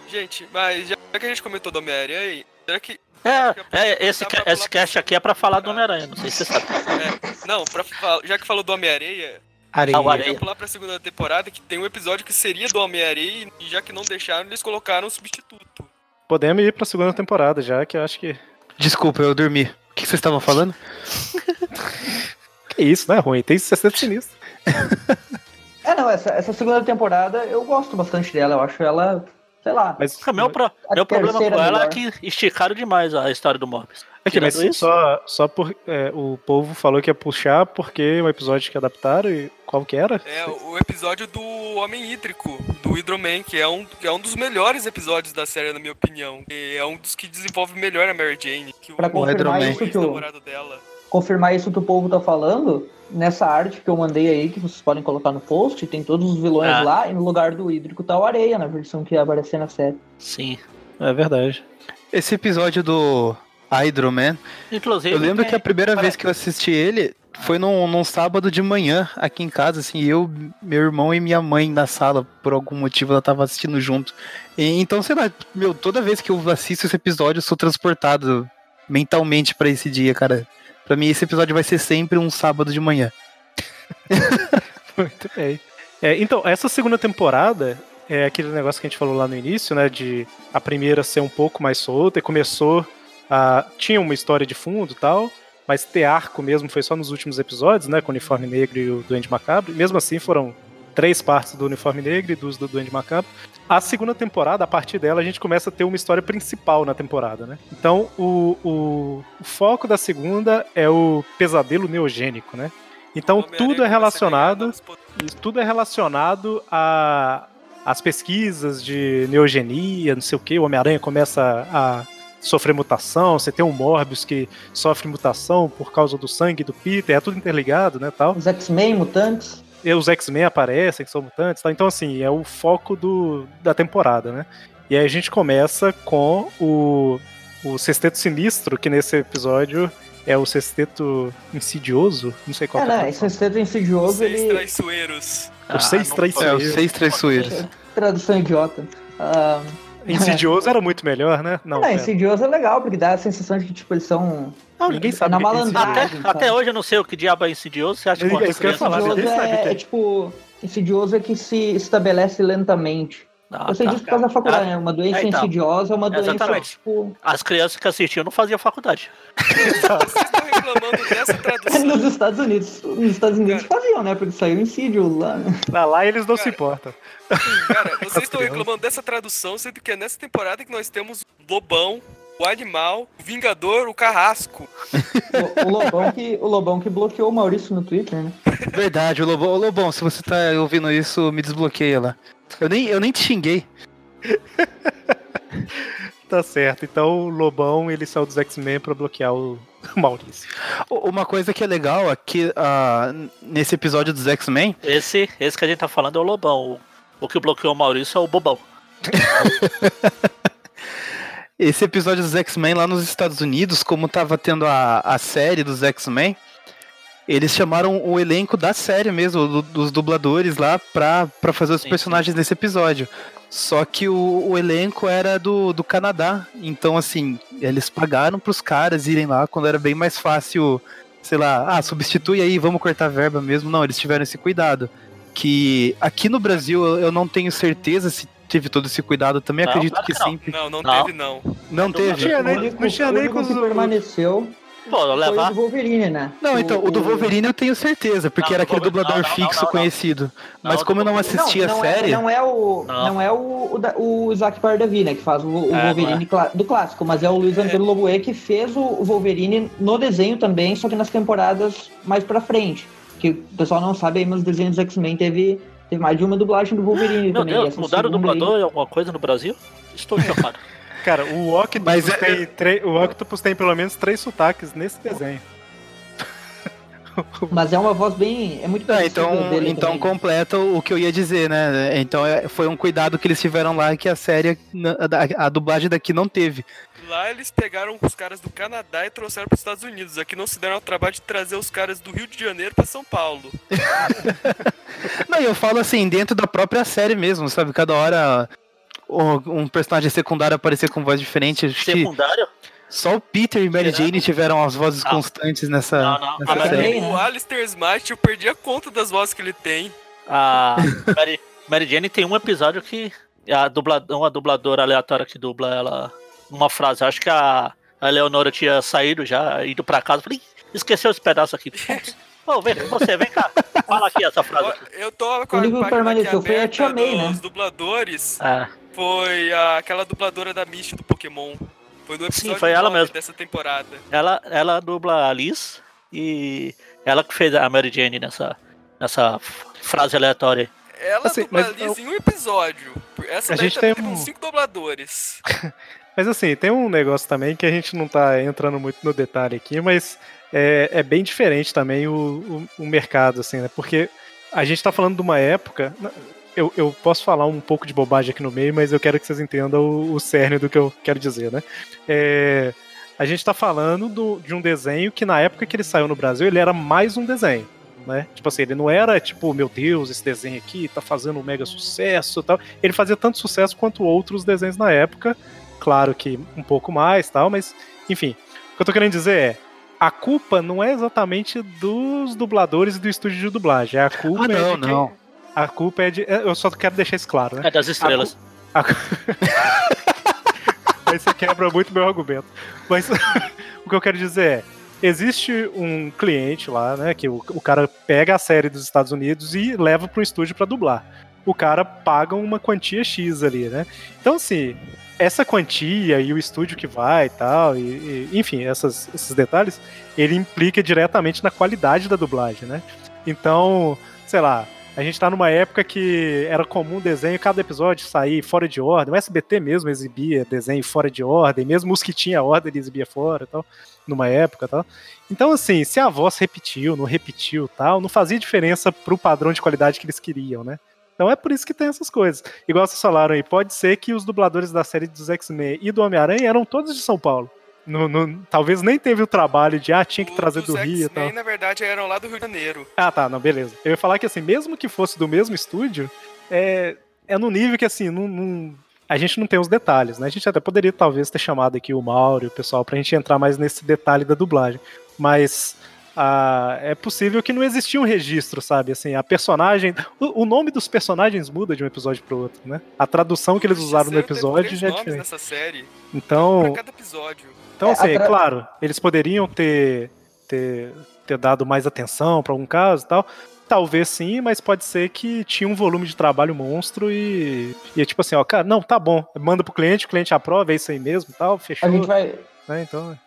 Gente, mas já que a gente comentou do Homem-Aranha, será que. É, é esse, ca- esse cast aqui é pra falar do Homem-Aranha, não sei se você sabe. É, não, pra, já que falou do Homem-Aranha, Areia. Ah, eu Areia. quero pular pra segunda temporada que tem um episódio que seria do Homem-Aranha e já que não deixaram, eles colocaram um substituto. Podemos ir pra segunda temporada já, que eu acho que. Desculpa, eu dormi. O que vocês estavam falando? *laughs* Que isso, não é ruim, tem 60 sinistro. É, não, essa, essa segunda temporada eu gosto bastante dela, eu acho ela, sei lá. Mas, O meu, pro- meu problema com ela é que esticaram demais a história do Morbius. Aqui, mas Tirando isso- só, só por. é, o povo falou que ia puxar porque o episódio que adaptaram e qual que era? É o episódio do Homem Hídrico, do Hydro-Man, que é, um, que é um dos melhores episódios da série, na minha opinião. E é um dos que desenvolve melhor a Mary Jane. Que Pra o confirmar Hydro-Man. isso que o, dela. Confirmar isso que o povo tá falando, nessa arte que eu mandei aí, que vocês podem colocar no post, tem todos os vilões Ah. lá, e no lugar do hídrico tá o Areia, na versão que ia aparecer na série. Sim. É verdade. Esse episódio do Hydro-Man, Inclusive. eu lembro tem- que a primeira Pera- vez que eu assisti ele foi num, num sábado de manhã, aqui em casa, assim, eu, meu irmão e minha mãe na sala, por algum motivo ela tava assistindo junto. E, então, sei lá, meu, toda vez que eu assisto esse episódio, eu sou transportado mentalmente pra esse dia, cara. Pra mim, esse episódio vai ser sempre um sábado de manhã. *laughs* Muito bem. É, então, essa segunda temporada é aquele negócio que a gente falou lá no início, né? De a primeira ser um pouco mais solta e começou a. Tinha uma história de fundo e tal, mas ter arco mesmo foi só nos últimos episódios, né? Com o Uniforme Negro e o Duende Macabro. E mesmo assim foram três partes do Uniforme Negro e duas do Duende Macabro. A segunda temporada, a partir dela, a gente começa a ter uma história principal na temporada, né? Então, o, o, o foco da segunda é o pesadelo neogênico, né? Então tudo é relacionado, tudo é relacionado a as pesquisas de neogenia, não sei o que, o Homem-Aranha começa a sofrer mutação, você tem o Morbius que sofre mutação por causa do sangue do Peter, é tudo interligado, né, tal. Os X-Men mutantes. E os X-Men aparecem, que são mutantes, tal. Então, assim, é o foco do, da temporada, né? E aí a gente começa com o, o Sexteto Sinistro, que nesse episódio é o sexteto insidioso? Não sei qual é. É, né? Esse sexteto insidioso. Seis ele... traiçoeiros. Ah, os seis traiçoeiros. É, os seis traiçoeiros. Tradução idiota. Uh... *laughs* Insidioso era muito melhor, né? Não, não Insidioso é legal, porque dá a sensação de que, tipo, eles são. Não, ninguém sabe. É na malandragem. Até, até, hoje eu não sei o que diabo é insidioso. Você acha que é ia falar, insidioso é, é, é, tipo. Insidioso é que se estabelece lentamente. Ah, Você tá, diz por causa da faculdade, né? Uma doença é, então, insidiosa é uma doença, exatamente. tipo... As crianças que assistiam não faziam faculdade. Vocês estão reclamando dessa tradução. *laughs* Nos Estados Unidos. Nos Estados Unidos cara, faziam, né? Porque saiu Insidious lá, né? Lá, lá eles não cara, se importam. Cara, *laughs* vocês estão reclamando dessa tradução, sendo que é nessa temporada que nós temos Lobão, o Animal, o Vingador, o Carrasco. O, o, Lobão, que, o Lobão que bloqueou o Maurício no Twitter, né? *laughs* Verdade, o Lobão, o Lobão, se você tá ouvindo isso, me desbloqueia lá. Eu nem, eu nem te xinguei. *laughs* tá certo. Então o Lobão ele saiu dos X-Men pra bloquear o *laughs* Maurício. Uma coisa que é legal aqui uh, nesse episódio dos X-Men. Esse, esse que a gente tá falando é o Lobão. O, o que bloqueou o Maurício é o Bobão. *laughs* esse episódio dos X-Men lá nos Estados Unidos, como tava tendo a, a série dos X-Men, eles chamaram o elenco da série mesmo, do, dos dubladores lá, pra, pra fazer os sim, personagens sim. nesse episódio. Só que o, o, elenco era do, do Canadá. Então, assim, eles pagaram pros caras irem lá quando era bem mais fácil, sei lá, ah, substitui aí, vamos cortar verba mesmo. Não, eles tiveram esse cuidado. Que aqui no Brasil eu não tenho certeza se teve todo esse cuidado. Também não, acredito que, que não. sempre. Não, não, não, teve, não. Não, teve. Não tinha nem, não tinha nem com os... permaneceu Pô, levar... Foi o do Wolverine, né? Não, então, o do Wolverine eu tenho certeza, porque não, era aquele dublador não, não, fixo conhecido. Mas como eu não assisti a série. É, não é o. Não, é o, o, o Isaac Pardavi, né? Que faz o, o é, Wolverine é. do clássico, mas é o Luiz Antônio Loboe que fez o Wolverine no desenho também, só que nas temporadas mais pra frente. Que o pessoal não sabe aí, mas os desenhos dos X-Men teve, teve mais de uma dublagem do Wolverine Meu também. Deus, mudaram o dublador aí... alguma coisa no Brasil? Estou chocado. *laughs* Cara, o Octopus, Mas é... tem, o Octopus tem pelo menos três sotaques nesse desenho. *laughs* Mas é uma voz bem. É muito é, Então, então completa o que eu ia dizer, né? Então é, foi um cuidado que eles tiveram lá que a série, a, a dublagem daqui não teve. Lá eles pegaram os caras do Canadá e trouxeram para os Estados Unidos. Aqui não se deram ao trabalho de trazer os caras do Rio de Janeiro para São Paulo. *laughs* não, eu falo assim, dentro da própria série mesmo, sabe? Cada hora um personagem secundário aparecer com voz diferente. Secundário? Só o Peter e Mary Será? Jane tiveram as vozes não. constantes nessa, não, não. nessa série. Também, né? O Alistair Smart, eu perdi a conta das vozes que ele tem. A *laughs* Mary, Mary Jane tem um episódio que a dubla, uma dubladora aleatória que dubla ela numa frase. Acho que a, a Leonora tinha saído já, ido pra casa. Falei, esqueceu esse pedaço aqui. *laughs* Pô, vem, você, vem cá. Fala aqui essa frase. Aqui. Eu tô com a, o permaneceu foi a Tia May, né? dubladores. Ah foi a, aquela dubladora da Misty do Pokémon. Foi do episódio Sim, foi ela mesmo. dessa temporada. Ela, ela dubla a Liz e ela que fez a Mary Jane nessa, nessa frase aleatória. Ela assim, dubla a Liz eu... em um episódio. Essa a gente tá tem um... cinco dubladores. *laughs* mas assim, tem um negócio também que a gente não tá entrando muito no detalhe aqui, mas é, é bem diferente também o, o, o mercado, assim, né? Porque a gente tá falando de uma época eu, eu posso falar um pouco de bobagem aqui no meio, mas eu quero que vocês entendam o, o cerne do que eu quero dizer, né? É, a gente está falando do, de um desenho que na época que ele saiu no Brasil, ele era mais um desenho. Né? Tipo assim, ele não era tipo, meu Deus, esse desenho aqui tá fazendo um mega sucesso tal. Ele fazia tanto sucesso quanto outros desenhos na época. Claro que um pouco mais tal, mas enfim. O que eu tô querendo dizer é. A culpa não é exatamente dos dubladores e do estúdio de dublagem. A culpa ah, não, é de não. Quem... A culpa é de. Eu só quero deixar isso claro, né? É das estrelas. A... A... Aí *laughs* você quebra muito meu argumento. Mas *laughs* o que eu quero dizer é. Existe um cliente lá, né? Que o, o cara pega a série dos Estados Unidos e leva para um estúdio para dublar. O cara paga uma quantia X ali, né? Então, assim, essa quantia e o estúdio que vai e tal, e, e, enfim, essas, esses detalhes, ele implica diretamente na qualidade da dublagem, né? Então, sei lá, a gente tá numa época que era comum desenho, cada episódio sair fora de ordem. O SBT mesmo exibia desenho fora de ordem, mesmo os que tinha ordem ele exibia fora e tal, numa época tal. Então, assim, se a voz repetiu, não repetiu tal, não fazia diferença pro padrão de qualidade que eles queriam, né? Então é por isso que tem essas coisas. Igual vocês falaram aí, pode ser que os dubladores da série dos X-Men e do Homem-Aranha eram todos de São Paulo. No, no, talvez nem teve o trabalho de, ah, tinha que trazer do Rio e tal. na verdade, eram lá do Rio de Janeiro. Ah, tá, não, beleza. Eu ia falar que, assim, mesmo que fosse do mesmo estúdio, é, é no nível que, assim, não, não, a gente não tem os detalhes, né? A gente até poderia, talvez, ter chamado aqui o Mauro e o pessoal pra gente entrar mais nesse detalhe da dublagem. Mas ah, é possível que não existia um registro, sabe? Assim, a personagem. O, o, nome dos personagens muda de um episódio pro outro, né? A tradução que eles usaram no episódio já é diferente. Nessa série, então. Pra cada episódio. Então, assim, é, claro, eles poderiam ter, ter, ter dado mais atenção para algum caso e tal. Talvez sim, mas pode ser que tinha um volume de trabalho monstro e, e é tipo assim, ó, cara, não, tá bom, manda pro cliente, o cliente aprova, é isso aí mesmo tal, fechou. A gente vai. Né, então.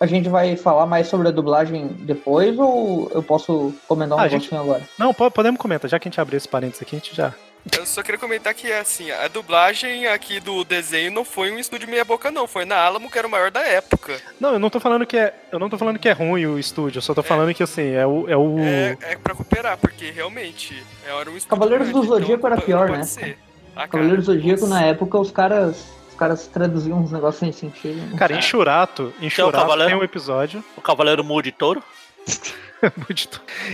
A gente vai falar mais sobre a dublagem depois ou eu posso comentar um ah, negocinho gente... agora? Não, podemos comentar, já que a gente abriu esse parênteses aqui, a gente já. Eu só queria comentar que, assim, a dublagem aqui do desenho não foi um estúdio meia boca, não. Foi na Alamo, que era o maior da época. Não, eu não tô falando que é. Eu não tô falando que é ruim o estúdio, eu só tô é, falando que assim, é o. É, o... é, é pra cooperar, porque realmente era um estúdio. Cavaleiros do Zodíaco então, era pior, né? Ser. Ah, Cavaleiros do Zodíaco, na época, os caras caras traduziam uns negócios sem sentido. Cara, em Churato, em Churato tem um episódio. O Cavaleiro Mu de Touro?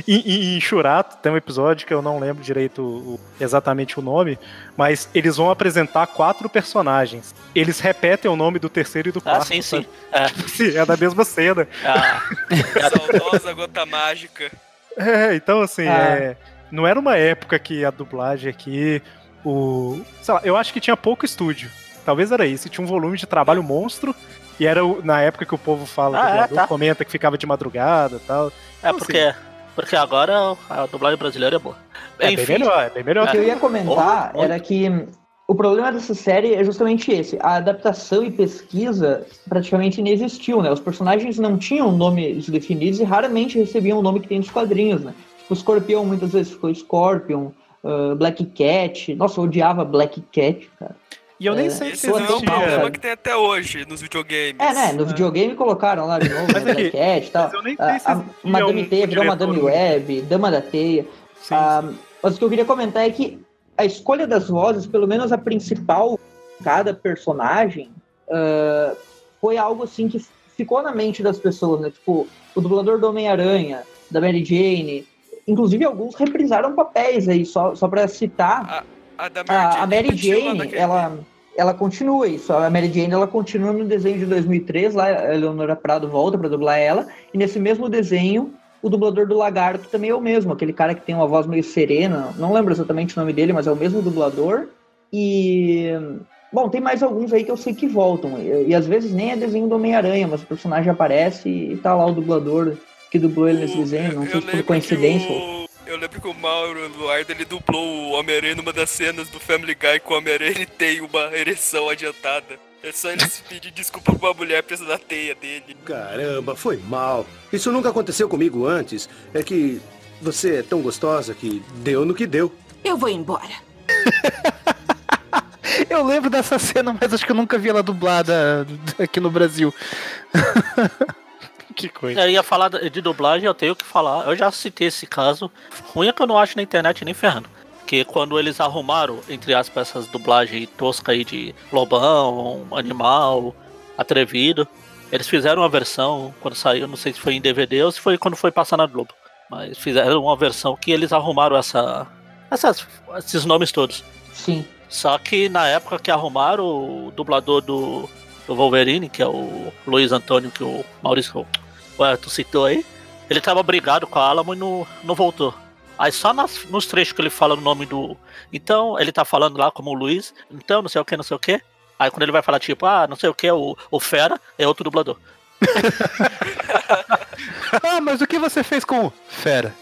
em, em Churato tem um episódio que eu não lembro direito o, exatamente o nome, mas eles vão apresentar quatro personagens. Eles repetem o nome do terceiro e do ah, quarto. Ah, sim, sim. É, sim, é da mesma cena. Ah. *laughs* a saudosa gota mágica. É, então assim, ah. é, não era uma época que a dublagem aqui, o, sei lá, eu acho que tinha pouco estúdio. Talvez era isso, tinha um volume de trabalho monstro e era na época que o povo fala, ah, é, tá. comenta que ficava de madrugada e tal. É então, porque, assim, porque agora a dublagem brasileira é boa. É Enfim, bem melhor, é bem melhor. O que eu ia comentar era que o problema dessa série é justamente esse. A adaptação e pesquisa praticamente não existiu, né? Os personagens não tinham nomes definidos e raramente recebiam o nome que tem nos quadrinhos, né? Tipo, o Scorpion muitas vezes ficou Scorpion, uh, Black Cat. Nossa, eu odiava Black Cat, cara. E eu nem é, sei se existia... é um problema que tem até hoje nos videogames. É, né? No é. videogame colocaram lá de novo, né? Black Cat e tal. Mas eu nem sei se a, Madame um Teia virou Madame Web, Dama da Teia. Sim, ah, sim. Mas o que eu queria comentar é que a escolha das vozes, pelo menos a principal, cada personagem, uh, foi algo assim que ficou na mente das pessoas, né? Tipo, o dublador do Homem-Aranha, da Mary Jane, inclusive alguns reprisaram papéis aí, só, só para citar. A, da Mary Jane, a, a Mary Jane ela, ela continua isso. A Mary Jane ela continua no desenho de 2003, lá a Eleonora Prado volta para dublar ela, e nesse mesmo desenho o dublador do Lagarto também é o mesmo, aquele cara que tem uma voz meio serena, não lembro exatamente o nome dele, mas é o mesmo dublador. E. Bom, tem mais alguns aí que eu sei que voltam. E, e às vezes nem é desenho do Homem-Aranha, mas o personagem aparece e tá lá o dublador que dublou ele nesse desenho, não sei se por coincidência. O... Eu lembro que o Mauro Eduardo ele dublou o Homem-Aranha numa das cenas do Family Guy com o Homem-Aranha ele tem uma ereção adiantada. É só ele se pedir desculpa pra uma mulher presa da teia dele. Caramba, foi mal. Isso nunca aconteceu comigo antes. É que você é tão gostosa que deu no que deu. Eu vou embora. *laughs* eu lembro dessa cena, mas acho que eu nunca vi ela dublada aqui no Brasil. *laughs* que coisa. Eu ia falar de dublagem, eu tenho que falar. Eu já citei esse caso. Ruim é que eu não acho na internet nem ferrando que quando eles arrumaram, entre aspas, essas dublagens tosca aí de lobão, animal, atrevido, eles fizeram uma versão quando saiu, não sei se foi em DVD ou se foi quando foi passar na Globo, mas fizeram uma versão que eles arrumaram essa, essas, esses nomes todos. Sim. Só que na época que arrumaram o dublador do, do Wolverine, que é o Luiz Antônio, que o Maurício Ué, tu citou aí. Ele tava brigado com a Alamo e não, não voltou. Aí só nas, nos trechos que ele fala o nome do. Então, ele tá falando lá como o Luiz, então não sei o que, não sei o que. Aí quando ele vai falar, tipo, ah, não sei o que, o, o Fera, é outro dublador. *laughs* ah, mas o que você fez com o Fera?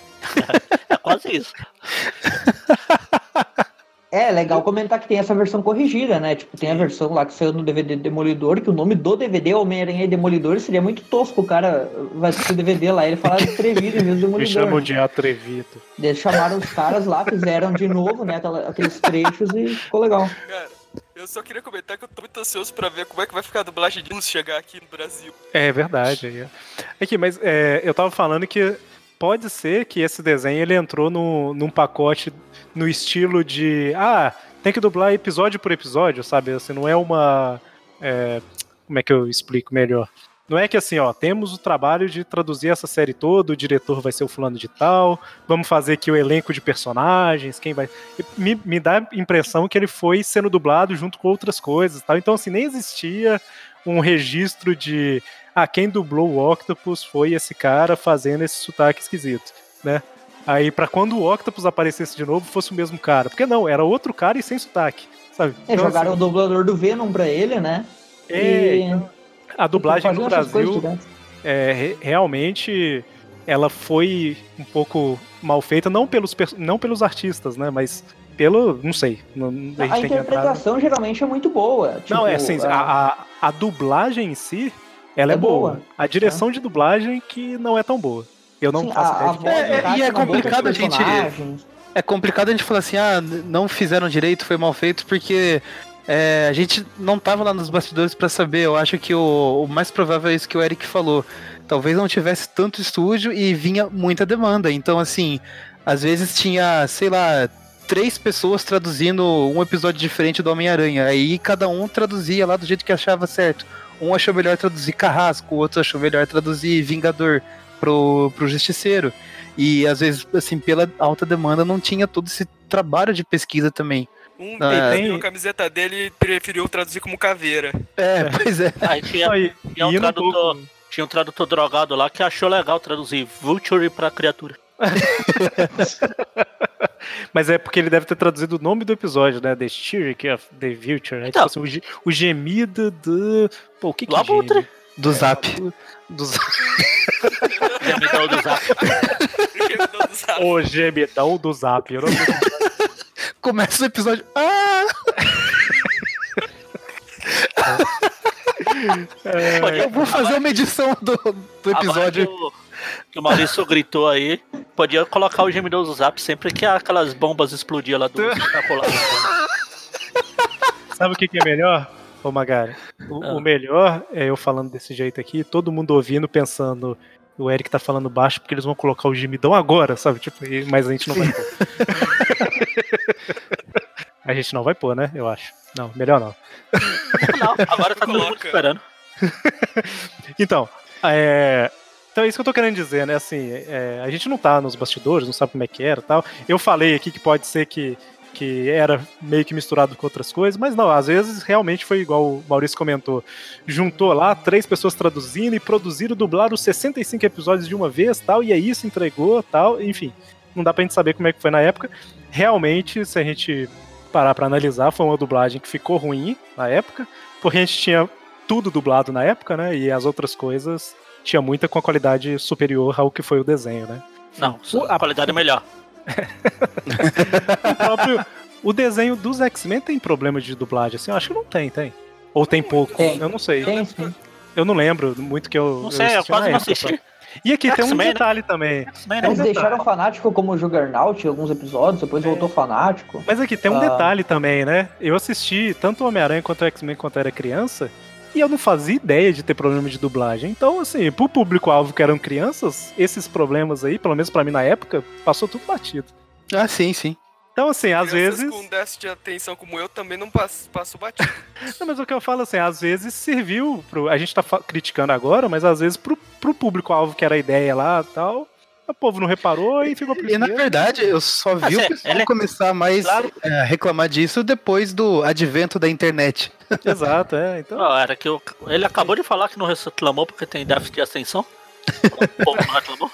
*laughs* é quase isso. *laughs* É legal comentar que tem essa versão corrigida, né? Tipo, tem a versão lá que saiu no DVD Demolidor, que o nome do DVD é Homem-Aranha Demolidor, seria muito tosco. O cara vai assistir o DVD lá, ele fala atrevido em vez de Demolidor. Me chamam de atrevido. Eles chamaram os caras lá, fizeram de novo, né? Aqueles trechos e ficou legal. Cara, eu só queria comentar que eu tô muito ansioso pra ver como é que vai ficar a dublagem de uns chegar aqui no Brasil. É verdade. Aqui, mas é, eu tava falando que pode ser que esse desenho ele entrou no, num pacote no estilo de ah, tem que dublar episódio por episódio, sabe? Assim, não é uma. É, como é que eu explico melhor? Não é que assim, ó, temos o trabalho de traduzir essa série toda, o diretor vai ser o fulano de tal, vamos fazer aqui o elenco de personagens, quem vai. Me, me dá a impressão que ele foi sendo dublado junto com outras coisas tal. Então, assim, nem existia um registro de ah, quem dublou o Octopus foi esse cara fazendo esse sotaque esquisito, né? Aí, para quando o Octopus aparecesse de novo, fosse o mesmo cara. Porque não, era outro cara e sem sotaque, sabe? É, então, jogaram assim, o dublador do Venom pra ele, né? É, e... Então, a dublagem no Brasil é, realmente ela foi um pouco mal feita, não pelos, não pelos artistas, né? Mas pelo. Não sei. a, a interpretação geralmente é muito boa. Tipo, não, é assim, a... a, a dublagem em si ela é, é boa. boa. A direção é. de dublagem que não é tão boa. Eu não Sim, faço a, ideia de é, E é complicado a gente. É complicado a gente falar assim, ah, não fizeram direito, foi mal feito, porque é, a gente não tava lá nos bastidores para saber. Eu acho que o, o, mais provável é isso que o Eric falou. Talvez não tivesse tanto estúdio e vinha muita demanda. Então, assim, às vezes tinha, sei lá, três pessoas traduzindo um episódio diferente do Homem-Aranha. Aí cada um traduzia lá do jeito que achava certo. Um achou melhor traduzir Carrasco, o outro achou melhor traduzir Vingador pro, pro Justiceiro. E às vezes, assim, pela alta demanda, não tinha todo esse trabalho de pesquisa também. Um ah, tem... a camiseta dele preferiu traduzir como caveira. É, *laughs* pois é. Aí tinha, tinha, um tradutor, tinha um tradutor drogado lá que achou legal traduzir Vulture pra criatura. *laughs* *laughs* Mas é porque ele deve ter traduzido o nome do episódio, né? The Shirk of the Future. Né? Então, tipo assim, o, o, gemido do. Pô, o que que é? Do Zap. *laughs* Do Zap. gemidão do Zap. o gemidão do Zap. Eu não *laughs* Começa o episódio. Ah! É, eu vou fazer uma edição do, do episódio que o Maurício gritou aí, podia colocar o gemidor do zap sempre que aquelas bombas explodiam lá do espetacular. Sabe o que, que é melhor? Ô Magari, o, ah. o, melhor é eu falando desse jeito aqui, todo mundo ouvindo, pensando, o Eric tá falando baixo porque eles vão colocar o gemidão agora, sabe? Tipo, mas a gente não vai pôr. *laughs* a gente não vai pôr, né? Eu acho. Não, melhor não. Não, agora tá todo mundo esperando. então, é, então é isso que eu tô querendo dizer, né? Assim, é, a gente não tá nos bastidores, não sabe como é que era tal. Eu falei aqui que pode ser que, que era meio que misturado com outras coisas, mas não, às vezes realmente foi igual o Maurício comentou. Juntou lá três pessoas traduzindo e produziram, dublaram 65 episódios de uma vez tal, e aí isso entregou tal, enfim. Não dá pra gente saber como é que foi na época. Realmente, se a gente parar para analisar, foi uma dublagem que ficou ruim na época, porque a gente tinha tudo dublado na época, né? E as outras coisas tinha muita com a qualidade superior ao que foi o desenho, né? Não, a qualidade é melhor. *laughs* o, próprio, o desenho dos X-Men tem problema de dublagem, assim? Eu acho que não tem, tem. Ou tem pouco, tem. eu não sei. Tem, sim. Eu não lembro muito que eu. Não sei, eu, eu quase não assisti. E aqui tem um né? detalhe né? também. Eles deixaram fanático como Juggernaut em alguns episódios, depois é. voltou fanático. Mas aqui tem um ah. detalhe também, né? Eu assisti tanto o Homem-Aranha quanto o X-Men quando era criança. E eu não fazia ideia de ter problema de dublagem. Então, assim, pro público-alvo que eram crianças, esses problemas aí, pelo menos para mim na época, passou tudo batido. Ah, sim, sim. Então, assim, às vezes. com déficit de atenção como eu também não passo, passo batido. *laughs* não, mas o que eu falo, assim, às vezes serviu. Pro... A gente tá criticando agora, mas às vezes pro, pro público-alvo que era a ideia lá tal, o povo não reparou e ficou E na verdade, eu só vi assim, o pessoal é... começar mais claro. é, a reclamar disso depois do advento da internet. *laughs* Exato, é. Então... Não, era que eu... Ele acabou de falar que não reclamou porque tem déficit de atenção. O povo não reclamou?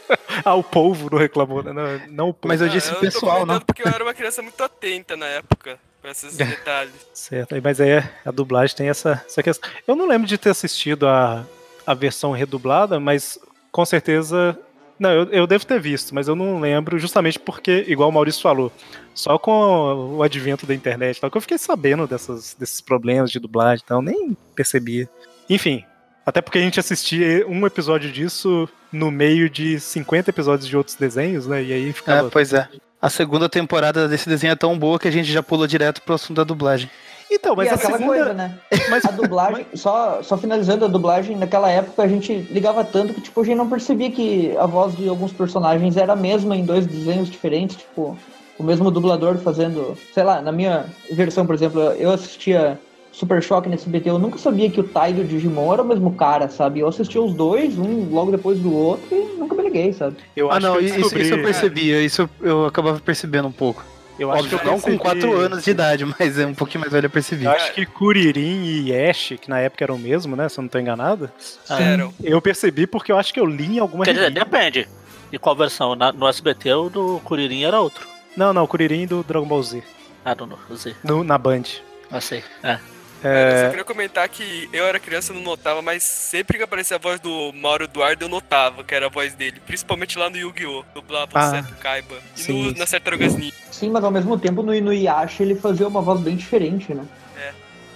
*laughs* ah, o povo não reclamou, né? Não, não o povo. Mas eu disse Ah, o pessoal, não. comentando porque eu era uma criança muito atenta na época pra esses *laughs* detalhes. Certo, mas aí é, a dublagem tem essa, essa questão. Eu não lembro de ter assistido a, a versão redublada, mas com certeza. Não, eu, eu devo ter visto, mas eu não lembro, justamente porque, igual o Maurício falou, só com o advento da internet tal, que eu fiquei sabendo dessas, desses problemas de dublagem e tal, nem percebia. Enfim, até porque a gente assistia um episódio disso no meio de 50 episódios de outros desenhos, né? E aí ficava. É, pois é. A segunda temporada desse desenho é tão boa que a gente já pula direto pro assunto da dublagem. Então, mas e a aquela segunda. coisa, né? a dublagem, só, só finalizando a dublagem, naquela época a gente ligava tanto que tipo, a gente não percebia que a voz de alguns personagens era a mesma em dois desenhos diferentes, tipo, o mesmo dublador fazendo, sei lá, na minha versão, por exemplo, eu assistia Super Choque nesse SBT, eu nunca sabia que o Tai do Digimon era o mesmo cara, sabe? Eu assistia os dois, um logo depois do outro, e nunca me liguei, sabe? Eu ah, acho não, que eu isso, isso eu percebia, isso eu acabava percebendo um pouco. Eu acho Óbvio, que eu não com percebi- 4 anos de idade, mas é um pouquinho mais velho eu percebi. Eu acho que Kuririn e Ash, que na época eram o mesmo, né? Se eu não tô enganado. Eram. Eu percebi porque eu acho que eu li em alguma Quer dizer, revista. depende. De qual versão? Na- no SBT, o do Kuririn era outro. Não, não, o Kuririn do Dragon Ball Z. Ah, não, não, Z. no- na Band. Não sei. É. Eu só É, queria comentar que eu era criança e não notava, mas sempre que aparecia a voz do Mauro Eduardo, eu notava que era a voz dele. Principalmente lá no Yu-Gi-Oh! Dublava o Ah, Seto Kaiba. E sim, no, sim. nas Tartarugas Ninja. Sim, mas ao mesmo tempo no Inuyasha ele fazia uma voz bem diferente, né?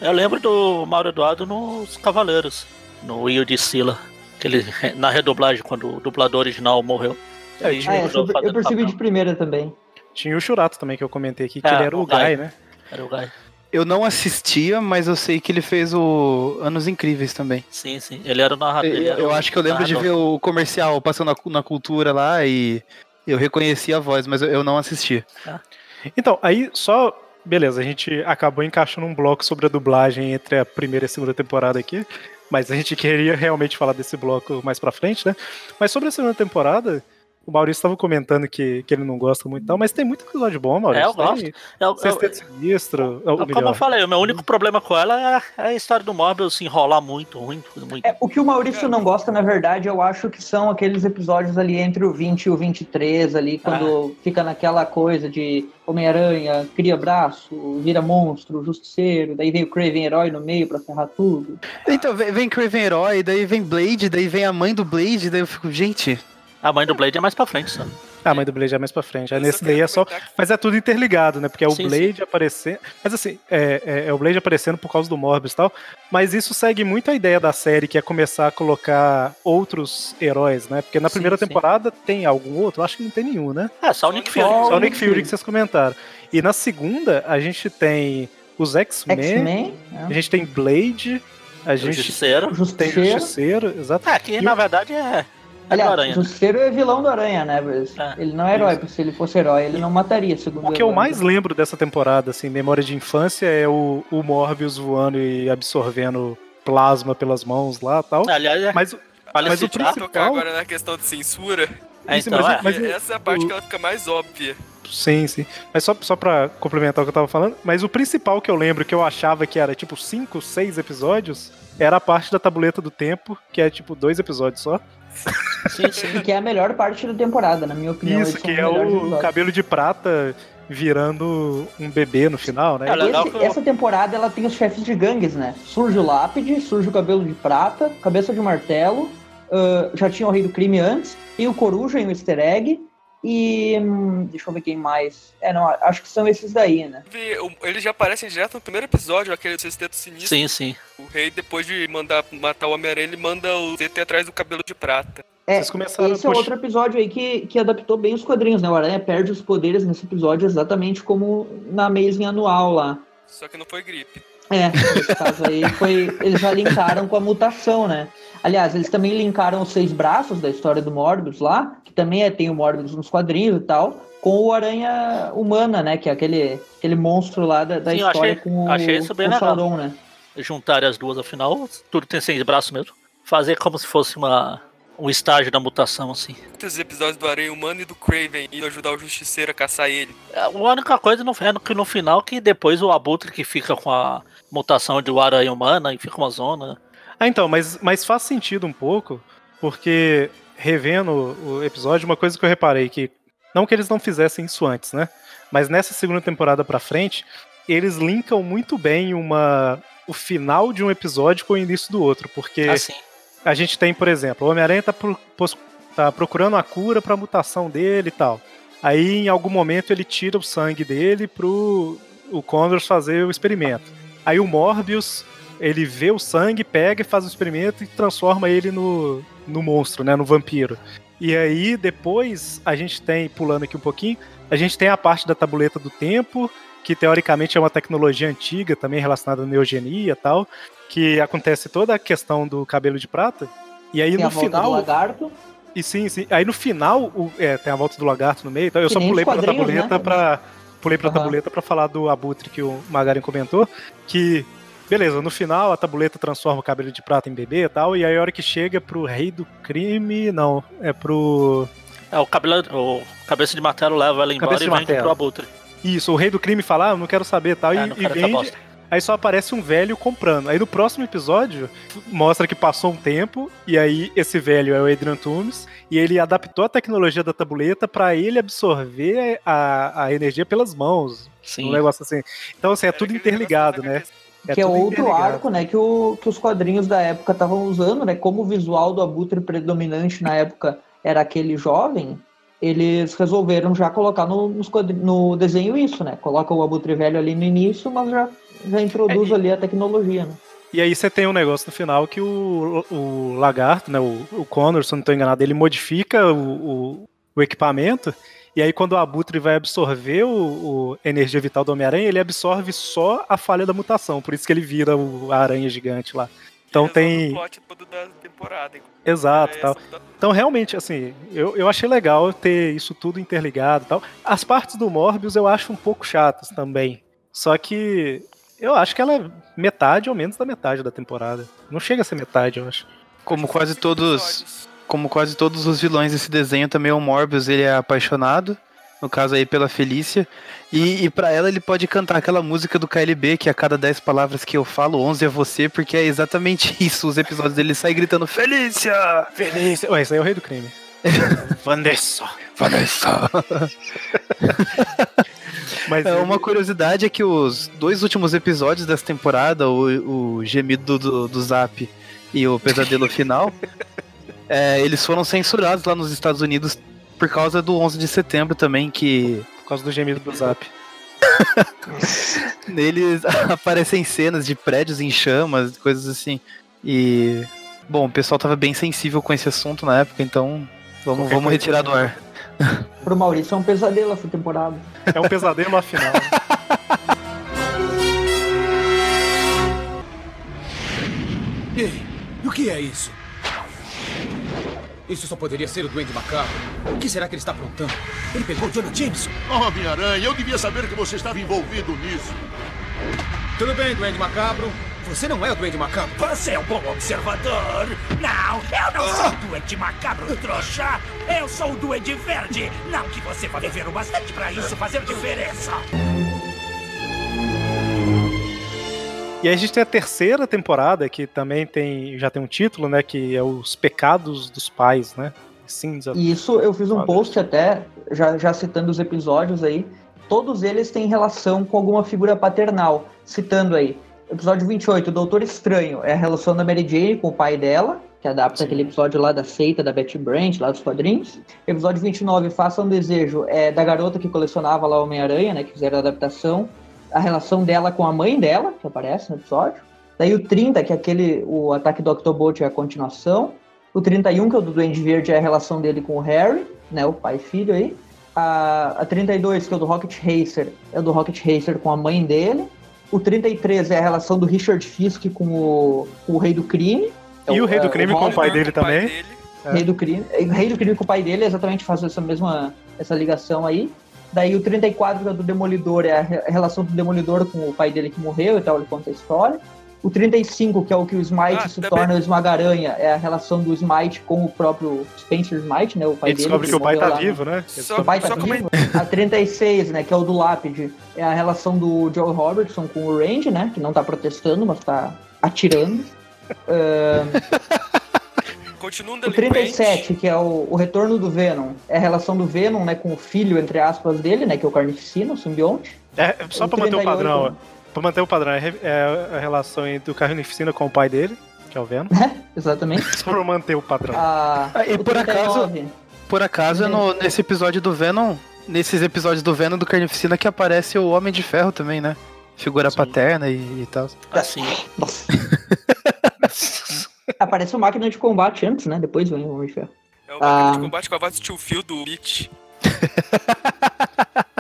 Eu lembro do Mauro Eduardo nos Cavaleiros, no Will de Sila. Que ele, na redublagem, quando o dublador original morreu. É, tinha- Ah, é, eu, eu percebi papel. de primeira também. tinha o Churato também que eu comentei aqui, que É, ele era o o Guy. Guy, né? Era o Guy. Eu não assistia, mas eu sei que ele fez o Anos Incríveis também. Sim, sim. Ele era o narrador. Eu, ele era eu o acho que eu lembro de narrador. ver o comercial passando na, cu- na cultura lá e eu reconheci a voz, mas eu, eu não assisti. Então, aí só. Beleza, a gente acabou encaixando um bloco sobre a dublagem entre a primeira e a segunda temporada aqui. Mas a gente queria realmente falar desse bloco mais pra frente, né? Mas sobre a segunda temporada, o Maurício estava comentando que, que ele não gosta muito e tal, mas tem muito episódio bom, Maurício. É, eu gosto. Eu- eu- Sexteto Sinistro. ou Como melhor, eu falei, o meu único problema com ela é a, é história do Morbius se enrolar muito, muito, muito. É, o que o Maurício não gosta, na verdade, eu acho que são aqueles episódios ali entre o 20 e o 23, ali, quando fica naquela coisa de Homem-Aranha, cria braço, vira monstro, justiceiro, daí vem o Craven Herói no meio pra ferrar tudo. Então, vem Craven Herói, daí vem Blade, daí vem a mãe do Blade, daí eu fico, gente. A mãe do Blade é mais pra frente, sabe? Ah, a mãe do Blade é mais pra frente. Aí nesse daí é só. Mas é tudo interligado, né? Porque é o Sim, Blade aparecendo. Mas assim, é, é- é o Blade aparecendo por causa do Morbius e tal. Mas isso segue muito a ideia da série, que é começar a colocar outros heróis, né? Porque na primeira sim. temporada tem algum outro? Acho que não tem nenhum, né? É, só o Nick Fury. Só o Nick Fury que vocês comentaram. E na segunda, a gente tem os X-Men, X-Men, a gente tem Blade, a O gente Justiceiro. tem Justiceiro. Justiceiro, exato. É, que E na o- verdade é. É Aliás, Aranha. Justiceiro é vilão do Aranha, né? Mas É, ele não é herói, porque se ele fosse herói, ele não mataria, segundo O que eu mais lembro dessa temporada, assim, memória de infância, é o, o Morbius voando e absorvendo plasma pelas mãos lá e tal. Aliás, é. Mas, Vale mas o principal- Tocar agora na questão de censura. É, Isso, então, mas- é. mas- essa é a parte o- que ela fica mais óbvia. Sim, sim. Mas só, só pra complementar o que eu tava falando, mas o principal que eu lembro, que eu achava que era tipo 5, 6 episódios, era a parte da tabuleta do tempo, que é tipo dois episódios só. Sim, sim. Que é a melhor parte da temporada, na minha opinião. Isso, que é o cabelo de prata virando um bebê no final, né? Esse- que Essa temporada ela tem os chefes de gangues, né? Surge o Lápide, surge o Cabelo de Prata, Cabeça de Martelo, ah, já tinha o Rei do Crime antes, tem o Coruja e o Easter Egg, e. hum, deixa eu ver quem mais. É, não, acho que são esses daí, né? Eles já aparecem direto no primeiro episódio, aquele sexteto sinistro. Sim, sim. O rei, depois de mandar matar o Homem-Aranha, ele manda o ZT atrás do cabelo de prata. É, Vocês começaram esse a é outro episódio aí que, que adaptou bem os quadrinhos, né? O Aranha perde os poderes nesse episódio exatamente como na Amazing anual lá. Só que não foi gripe. É, nesse caso aí foi. Eles já linkaram com a mutação, né? Aliás, eles também linkaram os seis braços da história do Morbius lá, que também é, tem o Morbius nos quadrinhos e tal, com o Aranha Humana, né? Que é aquele, aquele monstro lá da, da Sim, história achei- com o, achei isso bem com o legal. Sauron, né? Juntarem as duas afinal, tudo tem seis braços mesmo. Fazer como se fosse uma, um estágio da mutação, assim. Muitos episódios do Aranha Humano e do Craven indo ajudar o Justiceiro a caçar ele. É, A única coisa no, é no- que no final que depois o Abutre que fica com a mutação de aranha humana e fica uma zona. Ah, então, mas, mas faz sentido um pouco, porque revendo o episódio, uma coisa que eu reparei que não que eles não fizessem isso antes, né? Mas nessa segunda temporada para frente, eles linkam muito bem uma o final de um episódio com o início do outro, porque assim. a gente tem, por exemplo, o Homem-Aranha tá, pro, tá procurando a cura para a mutação dele e tal. Aí, em algum momento, ele tira o sangue dele pro o Condors fazer o experimento. Aí o Morbius, ele vê o sangue, pega e faz o experimento e transforma ele no, no monstro, né, no vampiro. E aí, depois, a gente tem, pulando aqui um pouquinho, a gente tem a parte da tabuleta do tempo, que teoricamente é uma tecnologia antiga, também relacionada à neogenia e tal, que acontece toda a questão do cabelo de prata. E aí tem no a volta final. Do lagarto. E sim, sim. Aí no final, o, é, tem a volta do lagarto no meio. Então eu que só pulei pra tabuleta né? pra. Pulei pra uhum. tabuleta pra falar do abutre que o Magaren comentou. Que Beleza, no final a tabuleta transforma o cabelo de prata em bebê e tal, e aí a hora que chega pro rei do crime, não, é pro... É, o cabelo, o cabeça de martelo leva ela embora e vende pro abutre. Isso, o rei do crime fala, ah, não quero saber tal, é, e, e vende... Aí só aparece um velho comprando. Aí no próximo episódio, mostra que passou um tempo, e aí esse velho é o Adrian Toomes, e ele adaptou a tecnologia da tabuleta para ele absorver a, a energia pelas mãos. Sim. Um negócio assim. Então, assim, é tudo interligado, né? É que é outro arco, né, que, o, que os quadrinhos da época estavam usando, né, como o visual do Abutre predominante na época era aquele jovem, eles resolveram já colocar no, no desenho isso, né, coloca o Abutre velho ali no início, mas já, já introduz é, ali a tecnologia, né. E aí você tem um negócio no final que o, o lagarto, né, o, o Connor, se não estou enganado, ele modifica o, o, o equipamento e aí, quando o Abutre vai absorver o, o energia vital do Homem-Aranha, ele absorve só a falha da mutação. Por isso que ele vira o, a aranha gigante lá. Então tem. O plot todo da temporada. Exato, é tal. Então realmente, assim, eu, eu achei legal ter isso tudo interligado, tal. As partes do Morbius eu acho um pouco chatas também. Só que eu acho que ela é metade ou menos da metade da temporada. Não chega a ser metade, eu acho. Como quase todos como quase todos os vilões desse desenho, também o Morbius ele é apaixonado, no caso aí pela Felícia, e, e para ela ele pode cantar aquela música do KLB, que a cada 10 palavras que eu falo, 11 é você, porque é exatamente *laughs* isso, os episódios dele saem gritando Felícia! Felícia! Ué, esse aí é o rei do crime. *laughs* Vanessa! Vanessa! *laughs* Mas é, uma curiosidade é que os dois últimos episódios dessa temporada, o, o gemido do, do Zap e o pesadelo final, é, eles foram censurados lá nos Estados Unidos por causa do 11 de setembro também, que... Por causa do gemido do Zap. *laughs* Neles *laughs* aparecem cenas de prédios em chamas, coisas assim. E... Bom, o pessoal tava bem sensível com esse assunto na época, então vamos, vamos retirar do ar. *laughs* Pro Maurício é um pesadelo essa temporada. É um pesadelo afinal. Ei, o que é isso? Isso só poderia ser o Duende Macabro. O que será que ele está aprontando? Ele pegou Jonah Jameson. Oh, Homem-Aranha, eu devia saber que você estava envolvido nisso. Tudo bem, Duende Macabro. Você não é o Duende Macabro. Você é um bom observador. Não, eu não ah! sou o Duende Macabro, trouxa. Eu sou o Duende Verde. Não que você vá viver o bastante para isso fazer diferença. E aí a gente tem a terceira temporada, que também tem já tem um título, né? Que é Os Pecados dos Pais, né? Cinza. E isso eu fiz um post até, já, já citando os episódios aí. Todos eles têm relação com alguma figura paternal. Citando aí, episódio 28, o Doutor Estranho, é a relação da Mary Jane com o pai dela, que adapta Sim. aquele episódio lá da seita da Betty Brant, lá dos quadrinhos. Episódio 29, Faça um Desejo, é da garota que colecionava lá Homem-Aranha, né? Que fizeram a adaptação a relação dela com a mãe dela, que aparece no episódio. Daí o 30, que é aquele, o ataque do Octobot é a continuação. O 31, que é o do Duende Verde, é a relação dele com o Harry, né, o pai e filho aí. A, a 32, que é o do Rocket Racer, é o do Rocket Racer com a mãe dele. O 33 é a relação do Richard Fisk com o, com o Rei do Crime. É e o, o Rei do é, Crime o com o pai dele também. Pai dele. Rei do Crime. Rei do Crime com o pai dele, exatamente faz essa mesma essa ligação aí. Daí o 34, que é do Demolidor, é a relação do Demolidor com o pai dele que morreu e tal, ele conta a história. O 35, que é o que o Smite ah, se também. torna o Esmaga-Aranha, é a relação do Smite com o próprio Spencer Smite, né? O pai ele dele. descobre que, que o pai tá vivo, né? Só, o pai tá vivo. A 36, né? Que é o do Lápide, é a relação do Joe Robertson com o Range, né? Que não tá protestando, mas tá atirando. *laughs* uh... continua um O delinquente. 37, que é o, o retorno do Venom, é a relação do Venom, né, com o filho, entre aspas, dele, né, que é o Carnificina, o simbionte. É, só O pra manter o 38, padrão, né? pra manter o padrão, é, é a relação entre o Carnificina com o pai dele, que é o Venom. *laughs* Exatamente. Só pra manter o padrão. Ah, Ah, e o por acaso, 39, por acaso é no- nesse episódio do Venom, nesses episódios do Venom do Carnificina que aparece o Homem de Ferro também, né? Figura paterna e, e tal. Assim. Nossa. *laughs* Aparece o máquina de combate antes, né? Depois vem o Homem de Ferro. É o máquina de Ah. combate com a voz do tio Phil do Beat. *laughs*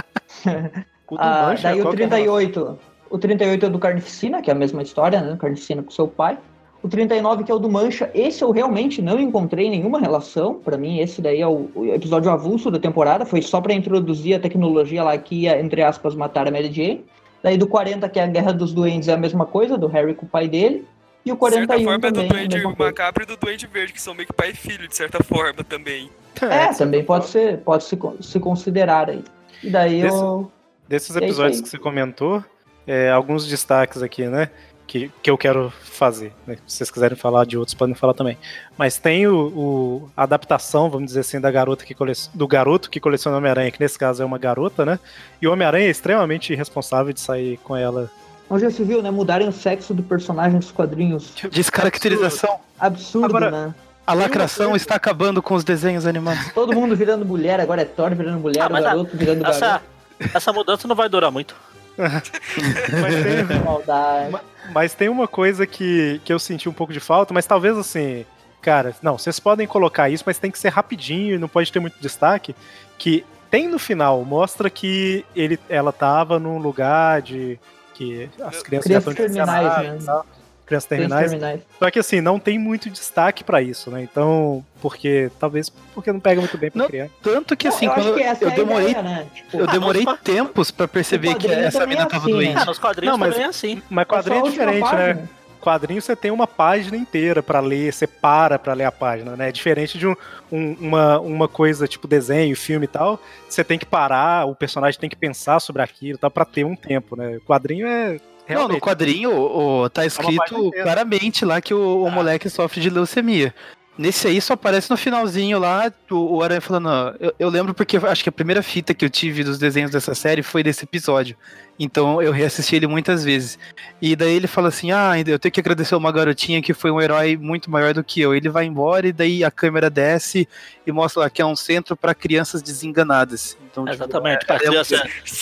Ah, Mancha, daí o qual que é a 38. O 38 é do Carnificina, que é a mesma história, né? Carnificina com seu pai. O 39, que é o do Mancha, esse eu realmente não encontrei nenhuma relação. Pra mim, esse daí é o, o episódio avulso da temporada. Foi só pra introduzir a tecnologia lá que ia, entre aspas, matar a Mary Jane. Daí do 40, que é a Guerra dos Duendes, é a mesma coisa, do Harry com o pai dele. E o De certa 41 forma é do também é a Duende. Macabro e do Duende Verde, que são meio que pai e filho, de certa forma, também. É, também pode ser, pode se, se considerar aí. E daí Desse- eu... Desses É episódios que você comentou, é, alguns destaques aqui, né? Que, que eu quero fazer. né, Se vocês quiserem falar de outros, podem falar também. Mas tem o, o- a adaptação, vamos dizer assim, da garota que cole... do garoto que coleciona Homem-Aranha, que nesse caso é uma garota, né? E o Homem-Aranha é extremamente irresponsável de sair com ela. Onde já se viu, né? Mudarem o sexo do personagem dos quadrinhos. *laughs* Descaracterização. Absurdo, Agora- né? A lacração está acabando com os desenhos animados. *laughs* Todo mundo virando mulher, agora é Thor virando mulher, Ah, o mas a- garoto virando Essa, garoto. essa mudança não vai durar muito. *laughs* Mas tem, Maldade. mas tem uma coisa que, que eu senti um pouco de falta, mas talvez assim. Cara, não, vocês podem colocar isso, mas tem que ser rapidinho e não pode ter muito destaque. Que tem no final, mostra que ele, ela tava num lugar de. Que as crianças já Crianças estão terminais, né? tal, Crianças terminais. terminais. Só que assim, não tem muito destaque pra isso, né? Então, porque. Talvez porque não pega muito bem pra Não, criança. Tanto que Não, assim, eu acho quando que eu é demorei, ideia, né? Tipo, eu Ah, demorei tempos pra perceber que essa mina é tava assim, né? doente. Ah, nos quadrinhos Não, mas- também é assim. Mas quadrinho É diferente, né? Quadrinho você tem uma página inteira pra ler, você para pra ler a página, né? Diferente de um- um- uma, uma coisa tipo desenho, filme e tal, você tem que parar, o personagem tem que pensar sobre aquilo, tal, para ter um tempo, né? Quadrinho é Não, realmente no quadrinho o, tá página escrito claramente lá que o, o moleque sofre de leucemia. Nesse aí só aparece no finalzinho lá, o, o Aranha falando. ó, Eu, eu lembro porque acho que a primeira fita que eu tive dos desenhos dessa série foi desse episódio. Então eu reassisti ele muitas vezes. E daí ele fala assim: Ah, eu tenho que agradecer uma garotinha que foi um herói muito maior do que eu. Ele vai embora e daí a câmera desce e mostra lá que é um centro para crianças desenganadas. Então, tipo, Exatamente, para é um- crianças,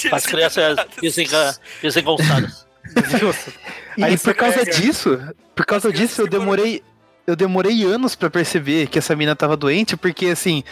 para crianças desenga- *laughs* desengonçadas. E Aí por causa pega- disso, por causa crianças disso eu demorei, eu demorei anos pra perceber que essa mina tava doente, porque assim,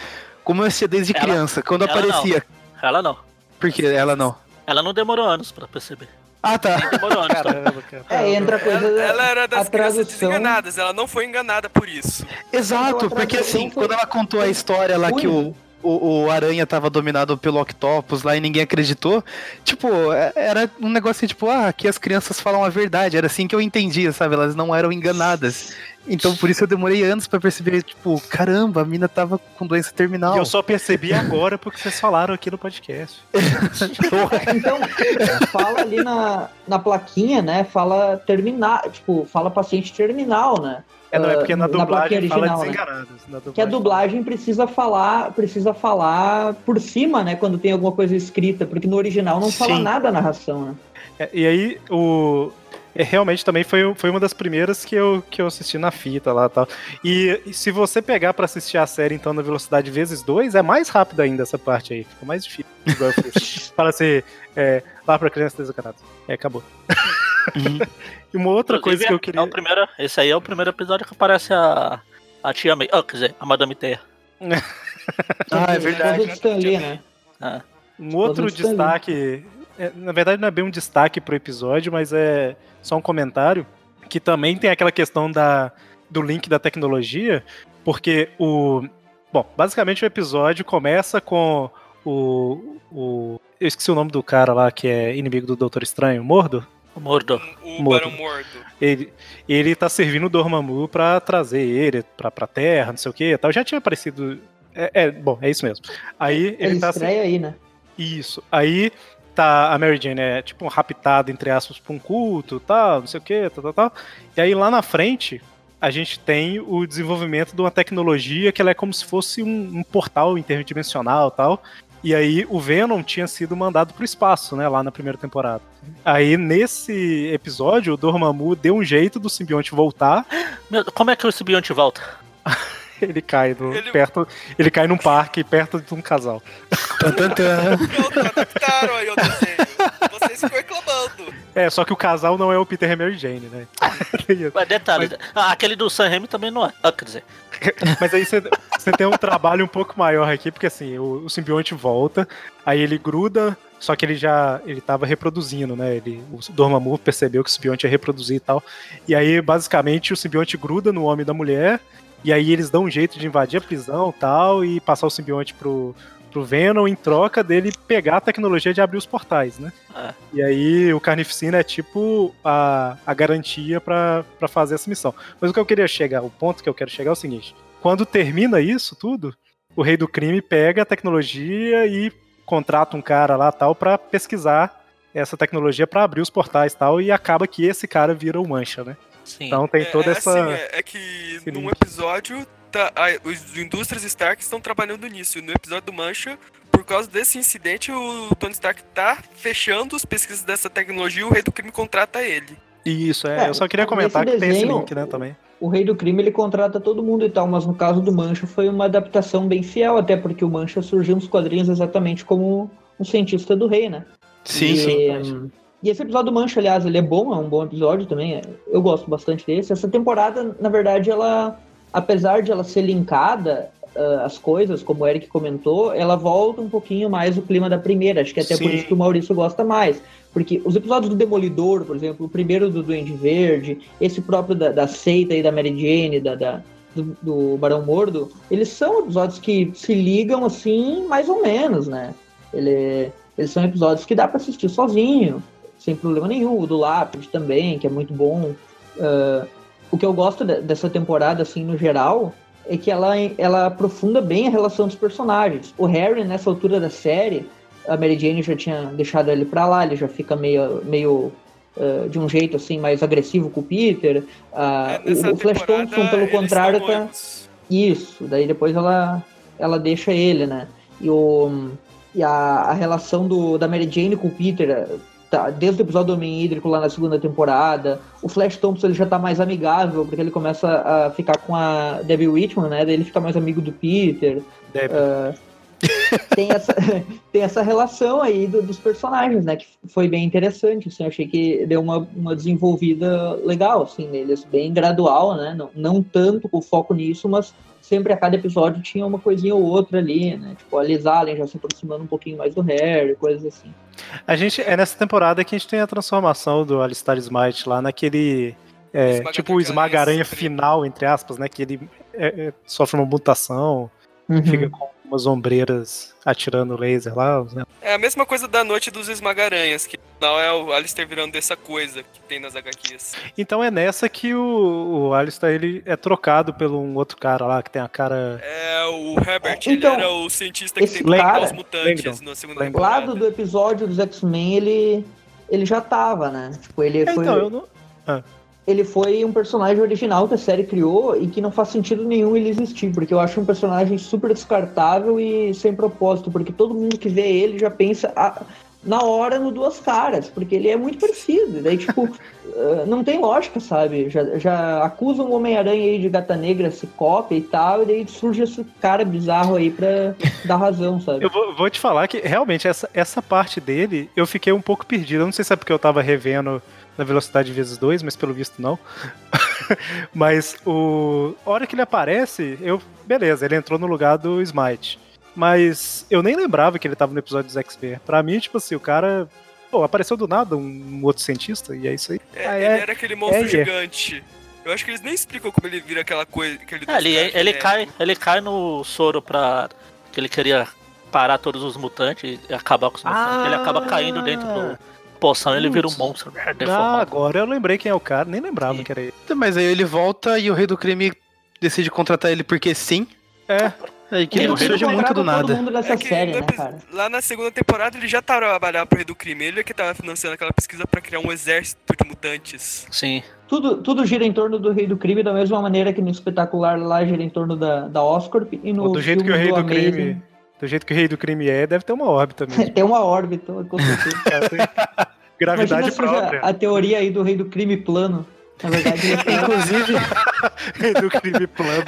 como eu assistia desde Ela- criança, quando ela aparecia, Ela não. porque ela não. Ela não demorou anos pra perceber. Ah, tá. Nem demorou anos. tá? Caramba, cara. É, entra coisa Ela, da ela era das crianças tradução. desenganadas, ela não foi enganada por isso. Exato, Então, porque assim, foi- quando ela contou a história lá que o, o, o Aranha tava dominado pelo Octopus lá e ninguém acreditou, tipo, é- era um negócio assim, tipo, ah, aqui as crianças falam a verdade, era assim que eu entendia, sabe? Elas não eram enganadas. Então por isso eu demorei anos pra perceber, tipo, caramba, a mina tava com doença terminal. E eu só percebi agora porque vocês falaram aqui no podcast. *laughs* Então, fala ali na, na plaquinha, né? Fala terminar, tipo, fala paciente terminal, né? É, não, é porque na Ah, na plaquinha dublagem fala original, né? desenganados. Na Que a dublagem precisa falar, precisa falar por cima, né? Quando tem alguma coisa escrita, porque no original não fala Sim. nada a narração, né? É, e aí, o. é, realmente também foi, foi uma das primeiras que eu, que eu assisti na fita lá e tal. E, e se você pegar pra assistir a série, então, na velocidade vezes 2, é mais rápido ainda essa parte aí. Fica mais difícil. *laughs* Fala assim, é, lá pra criança desencanada. É, acabou. *laughs* e uma outra coisa que eu É queria. o primeiro, esse aí é o primeiro episódio que aparece a, a tia May. Ah, quer dizer, a Madame Terra. *laughs* Ah, é verdade. né? Ah, Um outro destaque, é, na verdade não é bem um destaque pro episódio, mas é só um comentário, que também tem aquela questão da, do link da tecnologia, porque o... Bom, basicamente o episódio começa com o... o eu esqueci o nome do cara lá que é inimigo do Doutor Estranho, Mordo? o Mordo. O Morto. Barão Mordo. Ele, ele tá servindo o Dormammu pra trazer ele pra, pra Terra, não sei o que e tal. Já tinha aparecido... É, é, bom, é isso mesmo. Aí ele, Ele tá... estreia aí, né? Isso. Aí tá a Mary Jane é tipo raptada, entre aspas, pra um culto tal, não sei o que, tal, tal, tal. E aí lá na frente, a gente tem o desenvolvimento de uma tecnologia que ela é como se fosse um, um portal interdimensional tal. E aí o Venom tinha sido mandado pro espaço, né, lá na primeira temporada. Aí nesse episódio o Dormammu deu um jeito do simbionte voltar. Meu, como é que o simbionte volta? *laughs* ele cai no, ele... perto, ele cai num parque perto de um casal. adaptaram aí o desenho. Vocês ficam reclamando. É, só que o casal não é o Peter e Mary Jane, né? *laughs* Mas detalhe, Mas... Ah, aquele do Sam Raimi também não é. Ah, quer dizer. *laughs* Mas aí você tem um trabalho um pouco maior aqui, porque assim, o, o simbionte volta, aí ele gruda só que ele já ele tava reproduzindo, né? Ele, o Dormammu percebeu que o simbionte ia reproduzir e tal. E aí, basicamente, o simbionte gruda no homem da mulher e aí eles dão um jeito de invadir a prisão tal, e passar o simbionte pro, pro Venom em troca dele pegar a tecnologia de abrir os portais, né? É. E aí o Carnificina é tipo a, a garantia para fazer essa missão. Mas o que eu queria chegar, o ponto que eu quero chegar é o seguinte: quando termina isso tudo, o rei do crime pega a tecnologia e contrata um cara lá tal para pesquisar essa tecnologia para abrir os portais tal e acaba que esse cara vira o Mancha, né? Sim. Então tem toda é, essa. Assim, é, é que num episódio tá, a, os indústrias Stark estão trabalhando nisso. No episódio do Mancha, por causa desse incidente, o Tony Stark tá fechando as pesquisas dessa tecnologia e o Rei do Crime contrata ele. Isso, é. é eu só queria comentar que desenho, tem esse link, né, também. O Rei do Crime ele contrata todo mundo e tal, mas no caso do Mancha foi uma adaptação bem fiel, até porque o Mancha surgiu nos quadrinhos exatamente como um cientista do rei, né? Sim, e, sim. E esse episódio do Mancha, aliás, ele é bom, é um bom episódio também. Eu gosto bastante desse. Essa temporada, na verdade, ela, apesar de ela ser linkada uh, as coisas, como o Eric comentou, ela volta um pouquinho mais o clima da primeira. Acho que até Sim. por isso que o Maurício gosta mais. Porque os episódios do Demolidor, por exemplo, o primeiro do Duende Verde, esse próprio da, da Seita e da Mary Jane, da, da do, do, Barão Mordo, eles são episódios que se ligam assim, mais ou menos, né? Ele, eles são episódios que dá para assistir sozinho sem problema nenhum. O do Lápide também, que é muito bom. Uh, o que eu gosto de, dessa temporada, assim, no geral, é que ela, ela aprofunda bem a relação dos personagens. O Harry, nessa altura da série, a Mary Jane já tinha deixado ele pra lá, ele já fica meio, meio uh, de um jeito assim mais agressivo com o Peter. Uh, o, o Flash Thompson, pelo contrário, tá. Isso, daí depois ela, ela deixa ele, né? E, o, e a, a relação do, da Mary Jane com o Peter tá, desde o episódio do Homem Hídrico lá na segunda temporada. O Flash Thompson ele já tá mais amigável, porque ele começa a ficar com a Debbie Whitman, né? Daí ele fica mais amigo do Peter. Uh, tem, essa, *laughs* tem essa relação aí do, dos personagens, né? Que foi bem interessante, assim, eu achei que deu uma, uma desenvolvida legal, assim, neles, bem gradual, né? Não, não tanto com foco nisso, mas sempre a cada episódio tinha uma coisinha ou outra ali, né? Tipo, a Liz Allen já se aproximando um pouquinho mais do Harry, coisas assim. A gente, é nessa temporada que a gente tem a transformação do Alistair Smite lá naquele. É, tipo o esmaga-aranha final, entre aspas, né? Que ele é, é, sofre uma mutação, uhum. fica com umas ombreiras atirando laser lá. Né? É a mesma coisa da noite dos esmagaranhas, que não é o Alistair virando dessa coisa que tem nas HQs. Então é nessa que o, o Alistair ele é trocado pelo um outro cara lá que tem a cara. É, o Herbert, então, ele era o cientista que tem cara, os mutantes na segunda temporada. lado do episódio dos X-Men, ele, ele já tava, né? Tipo, ele é, foi. Então, eu não. Ah ele foi um personagem original que a série criou e que não faz sentido nenhum ele existir, porque eu acho um personagem super descartável e sem propósito, porque todo mundo que vê ele já pensa ah, na hora no Duas Caras, porque ele é muito parecido, daí tipo, uh, *laughs* não tem lógica, sabe? Já, já acusam o Homem-Aranha aí de gata negra, se cópia e tal, e daí surge esse cara bizarro aí pra dar razão, sabe? Eu vou, vou te falar que realmente essa, essa parte dele eu fiquei um pouco perdido, eu não sei se é porque eu tava revendo na velocidade vezes 2, mas pelo visto não. *laughs* mas o a hora que ele aparece, eu beleza, ele entrou no lugar do Smite. Mas eu nem lembrava que ele tava no episódio dos X-Men. Pra mim, tipo assim, o cara pô, apareceu do nada um outro cientista e é isso aí. É, ah, ele é, era aquele monstro é, é. gigante. Eu acho que eles nem explicam como ele vira aquela coisa. Aquele é, ele, ele, né? cai, ele cai no soro pra. que ele queria parar todos os mutantes e acabar com os mutantes. Ah. Ele acaba caindo dentro do poção, ele vira um monstro. Né, ah, agora eu lembrei quem é o cara, nem lembrava sim. que era ele. Mas aí ele volta e o rei do crime decide contratar ele porque sim. É. É que ele surge muito do nada. É que série, né? Lá na segunda temporada ele já trabalhava pro Rei do Crime. Ele é que tava financiando aquela pesquisa pra criar um exército de mutantes. Sim. Tudo, tudo gira em torno do Rei do Crime, da mesma maneira que no espetacular lá gira em torno da, da Oscorp e no Ou do jeito que o rei do Amazing crime. Do jeito que o rei do crime é, deve ter uma órbita *laughs* mesmo. tem uma órbita, com certeza. *laughs* Gravidade Imagina seja própria. a teoria aí do Rei do Crime plano. Na verdade, *laughs* ele tem Inclusive, Rei do crime plano.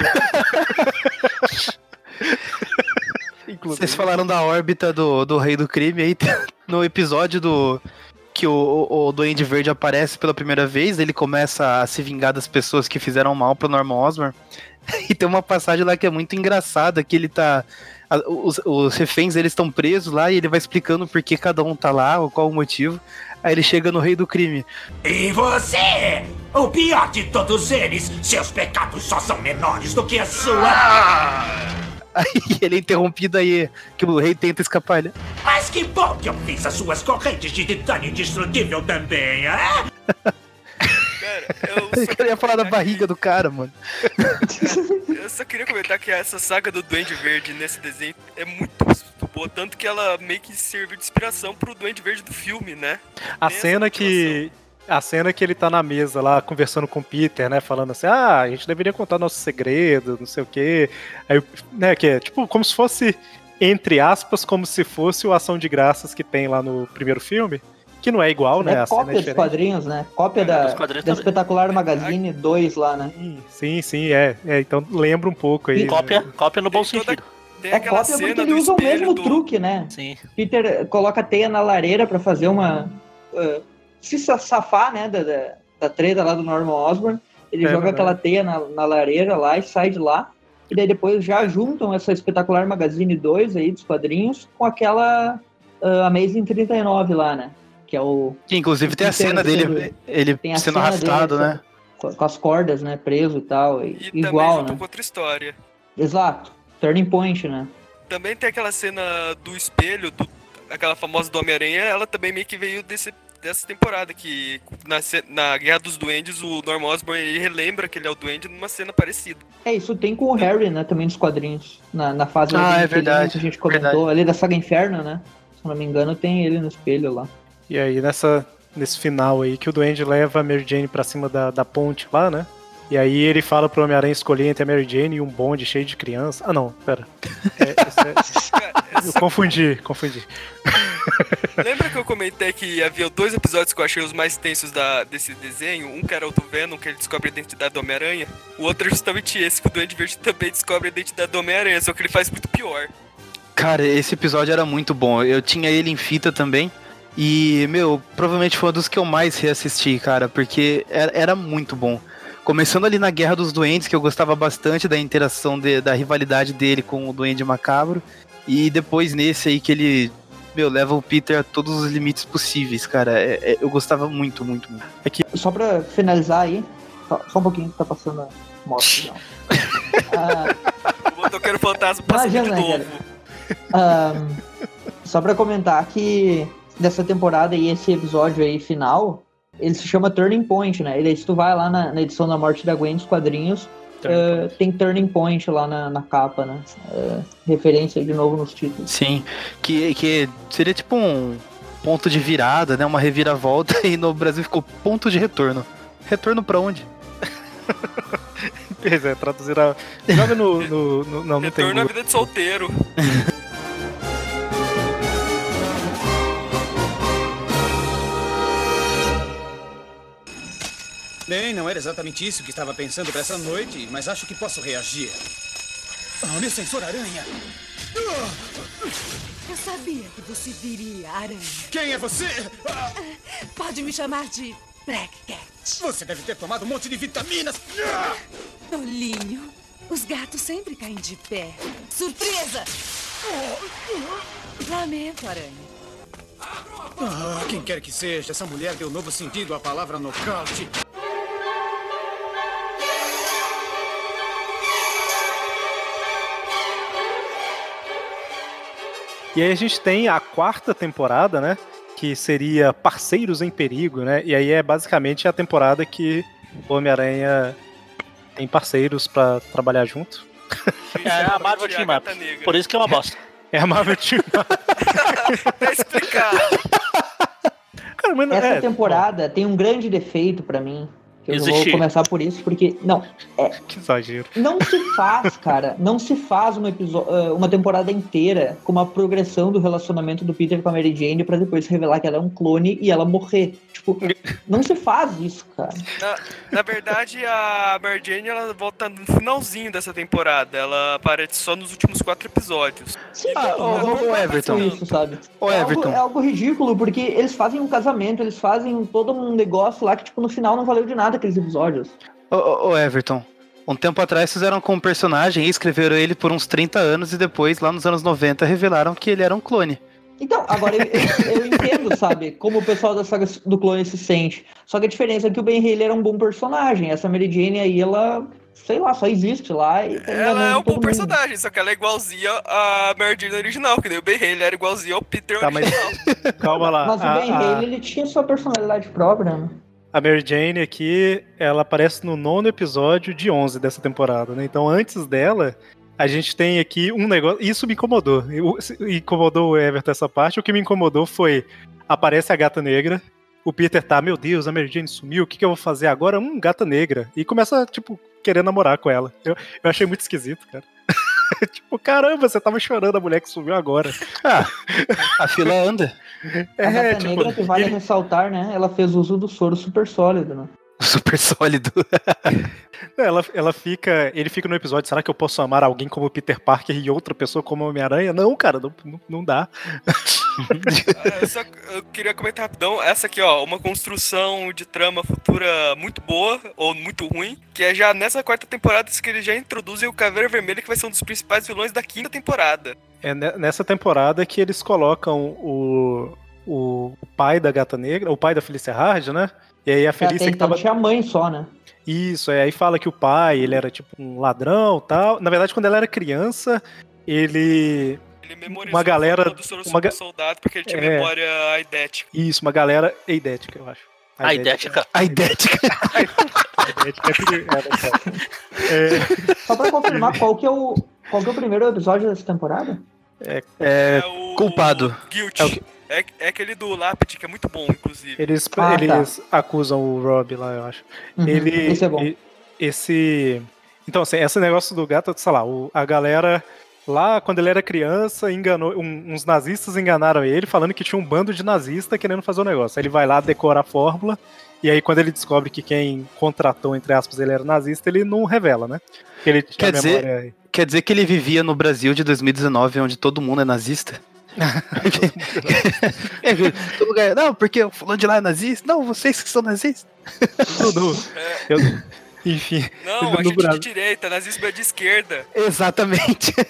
*laughs* vocês falaram da órbita do, do Rei do Crime aí no episódio do. Que o, o, o Duende Verde aparece pela primeira vez, ele começa a se vingar das pessoas que fizeram mal pro Norman Osborn. *laughs* E tem uma passagem lá que é muito engraçada, que ele tá. a- Os, os reféns eles estão presos lá e ele vai explicando por que cada um tá lá, ou qual o motivo. Aí ele chega no Rei do Crime. E você? O pior de todos eles, seus pecados só são menores do que a sua. Aí ele é interrompido aí, que o rei tenta escapar. Ele, Mas que bom que eu fiz as suas correntes de titânio indestrutível também, é? *laughs* ele queria falar da barriga do cara, mano. *laughs* Eu só queria comentar que essa saga do Duende Verde nesse desenho é muito, boa. Tanto que ela meio que serviu de inspiração pro Duende Verde do filme, né? A essa cena que. A cena que ele tá na mesa lá conversando com o Peter, né? Falando assim, ah, a gente deveria contar nosso segredo, não sei o quê. Aí, né, que é tipo como se fosse, entre aspas, como se fosse o Ação de Graças que tem lá no primeiro filme. Que não é igual, né? É a cena é cópia dos diferente. quadrinhos, né? Cópia da, dos quadrinhos da também. Espetacular Magazine 2 lá, né? Sim, sim, é. é então lembra um pouco aí. Cópia, né? cópia no bom sentido. Tem É cópia porque ele usa o mesmo do... truque, né? Sim. Peter coloca a teia na lareira pra fazer uma. uh, se sa- safar, né? Da, da, da treta lá do Norman Osborn. Ele É joga verdade. aquela teia na, na lareira lá e sai de lá. E daí depois já juntam essa espetacular Magazine 2 aí dos quadrinhos com aquela uh, Amazing 39 lá, né? Que é o. Que inclusive tem a cena dele, sendo- ele tem a sendo cena arrastado, dele, né? Com, com as cordas, né? Preso e tal. e- E igual, né? com outra história. Exato. Turning point, né? Também tem aquela cena do espelho, do, aquela famosa do Homem-Aranha, ela também meio que veio desse, dessa temporada, que na, na Guerra dos Duendes, o Norman Osborn ele relembra que ele é o Duende numa cena parecida. É, isso tem com o Harry, né, também dos quadrinhos. Na, na fase Ah, ali é que verdade, que a gente comentou, verdade. ali da saga Inferno, né? Se não me engano, tem ele no espelho lá. E aí, nessa, nesse final aí, que o Duende leva a Mary Jane pra cima da, da ponte lá, né? E aí ele fala pro Homem-Aranha escolher entre a Mary Jane e um bonde cheio de criança. Ah, não, pera. É, é- *laughs* Eu confundi, confundi. *laughs* Lembra que eu comentei que havia dois episódios que eu achei os mais tensos da, desse desenho? Um que era o do Venom, que ele descobre a identidade do Homem-Aranha. O outro é justamente esse, que o Duende Verde também descobre a identidade do Homem-Aranha, só que ele faz muito pior. Cara, esse episódio era muito bom. Eu tinha ele em fita também. E, meu, provavelmente foi um dos que eu mais reassisti, cara, porque era, era muito bom. Começando ali na Guerra dos Duendes, que eu gostava bastante da interação, de- da rivalidade dele com o Duende Macabro. E depois nesse aí que ele, meu, leva o Peter a todos os limites possíveis, cara. É- é- eu gostava muito, muito, muito. Só pra finalizar aí, só, só um pouquinho que tá passando a moto. *laughs* Ah, O motoqueiro fantasma passa de Imagina, novo. Ahn, só pra comentar que dessa temporada e esse episódio aí final, ele se chama Turning Point, né? E daí se tu vai lá na, na edição da Morte da Gwen dos quadrinhos, eh, tem Turning Point lá na, na capa, né? Eh, referência de novo nos títulos. Sim, que, que seria tipo um ponto de virada, né? Uma reviravolta *laughs* e no Brasil ficou ponto de retorno. Retorno pra onde? *laughs* Pois é, traduzir a. Joga no. no- no- não, não tem. Retorno à Google. vida de solteiro. *laughs* Bem, não era exatamente isso que estava pensando para essa noite, mas acho que posso reagir. Oh, meu sensor aranha! Eu sabia que você viria, Aranha. Quem é você? Ah, Pode me chamar de Black Cat. Você deve ter tomado um monte de vitaminas! Tolinho, os gatos sempre caem de pé. Surpresa! Lamento, Aranha. Ah, quem quer que seja, essa mulher deu novo sentido à palavra nocaute. E aí a gente tem a quarta temporada, né? Que seria Parceiros em Perigo, né? E aí é basicamente a temporada que o Homem-Aranha tem parceiros pra trabalhar junto. É a Marvel Team Up. Por isso que é uma bosta. *laughs* É a Marvel Team Tá *laughs* explicado. Cara, mas Essa é, temporada tem um grande defeito pra mim. Eu vou começar por isso, porque. Não, é, *laughs* Que exagero. não se faz, cara. Não se faz uma, ah, uma temporada inteira com uma progressão do relacionamento do Peter com a Mary Jane pra depois revelar que ela é um clone e ela morrer. Tipo, *laughs* não se faz isso, cara. Na, na verdade, a Mary Jane ela volta no finalzinho dessa temporada. Ela aparece só nos últimos quatro episódios. Sim, Ah, ô, faz Everton. Isso, sabe? Ô, é, algo, Everton. é algo ridículo, porque eles fazem um casamento, eles fazem todo um negócio lá que, tipo, no final não valeu de nada aqueles episódios. Ô, ô, ô, Everton, um tempo atrás fizeram com um personagem e escreveram ele por uns 30 anos e depois, lá nos anos 90, revelaram que ele era um clone. Então, agora eu, eu- eu *laughs* entendo, sabe, como o pessoal da saga do clone se sente. Só que a diferença é que o Ben Haley era um bom personagem. Essa Mary Jane aí, ela, sei lá, só existe lá e tá Ela é um bom mundo. personagem, só que ela é igualzinha a Mary Jane original, que nem o Ben Haley era igualzinho ao Peter Tá, mas original. *laughs* calma lá. Mas o A- Ben a- Haley, ele tinha sua personalidade própria, né? A Mary Jane aqui, ela aparece no nono episódio de 11 dessa temporada, né? Então, antes dela, a gente tem aqui um negócio. Isso me incomodou. Incomodou o Everton essa parte. O que me incomodou foi: aparece a gata negra. O Peter tá, meu Deus, a Mary Jane sumiu, o que, que eu vou fazer agora? Hum, gata negra. E começa, tipo, querer namorar com ela. Eu, eu achei muito esquisito, cara. *laughs* tipo, caramba, você tava chorando a mulher que sumiu agora. Ah, a fila anda. A É, tipo, Negra, que vale ele- ressaltar, né? Ela fez uso do soro super sólido, né? *laughs* Super sólido. *laughs* Ela, ela fica. Ele fica no episódio, será que eu posso amar alguém como Peter Parker e outra pessoa como Homem-Aranha? Não, cara, não, não, dá. Eu *laughs* só eu queria comentar rapidão, essa aqui, ó, uma construção de trama futura muito boa, ou muito ruim, que é já nessa quarta temporada que eles já introduzem o Caveira Vermelha, que vai ser um dos principais vilões da quinta temporada. É ne- nessa temporada que eles colocam o, o, o pai da Gata Negra, o pai da Felicia Hard, né? E aí a Até Felícia que então tava. tinha mãe só, né? Isso, é, aí fala que o pai, ele era tipo um ladrão tal. Na verdade, quando ela era criança, ele. Ele memorizou Uma galera- uma ga- soldado porque ele tinha É. memória aidética. Isso, uma galera eidética, eu acho. A idética. A idética. É é? É, Só pra confirmar, qual que é o, qual que é o primeiro episódio dessa temporada? É, o culpado. Guilt. É o que- É, é aquele do Lápide, que é muito bom, inclusive. Eles, Ah, eles acusam o Rob lá, eu acho. Uhum, ele. esse é bom. e- Esse. Então, assim, esse negócio do gato, sei lá, o- a galera. Lá, quando ele era criança, enganou, um- uns nazistas enganaram ele, falando que tinha um bando de nazistas querendo fazer o negócio. Aí ele vai lá, decora a fórmula, e aí quando ele descobre que quem contratou, entre aspas, ele era nazista, ele não revela, né? Porque ele tinha Quer dizer- Quer dizer que ele vivia no Brasil de 2019, onde todo mundo é nazista? *laughs* É, não, porque o fulano de lá é nazista. Não, vocês que são nazistas. *laughs* Tudo. Eu- enfim. Não, a gente Brasil- de direita, nazismo é de esquerda. Exatamente. *laughs*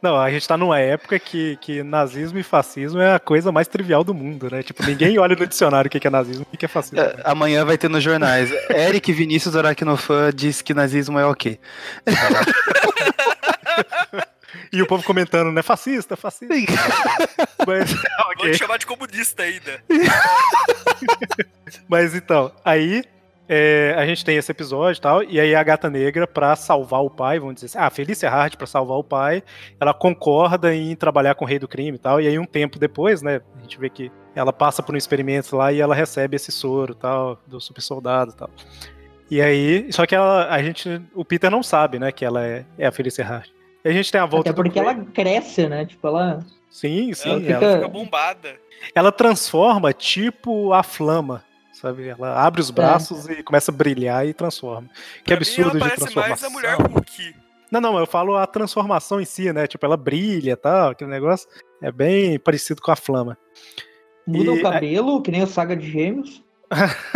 Não, a gente tá numa época que, que nazismo e fascismo é a coisa mais trivial do mundo, né? Tipo, ninguém olha no dicionário o que é nazismo e o que é fascismo. É, Amanhã vai ter nos jornais. Eric Vinícius Aracnofã diz que nazismo é ok. *laughs* E o povo comentando, né? Fascista, fascista. *laughs* Mas, *laughs* Vou ok. te chamar de comunista ainda. Mas então, aí é, a gente tem esse episódio e tal, e aí a gata negra, pra salvar o pai, vamos dizer assim, ah, a Felícia Hart, pra salvar o pai, ela concorda em trabalhar com o rei do crime e tal, e aí um tempo depois, né, a gente vê que ela passa por um experimento lá e ela recebe esse soro tal, do super soldado e tal. E aí, só que ela, a gente, o Peter não sabe, né, que ela é, é a Felícia Hart. E a gente tem a volta Até porque ela cresce, né? Tipo, ela. Sim, sim. Ela ela- fica- Fica bombada. ela transforma tipo a flama, sabe? Ela abre os braços e começa a brilhar e transforma. Que Pra absurdo mim, de ela parece mais transformação. a mulher Hulk. Não, não, eu falo a transformação em si, né? Tipo, ela brilha e tal, aquele negócio é bem parecido com a flama. Muda E- o cabelo, que nem o Saga de Gêmeos. *laughs*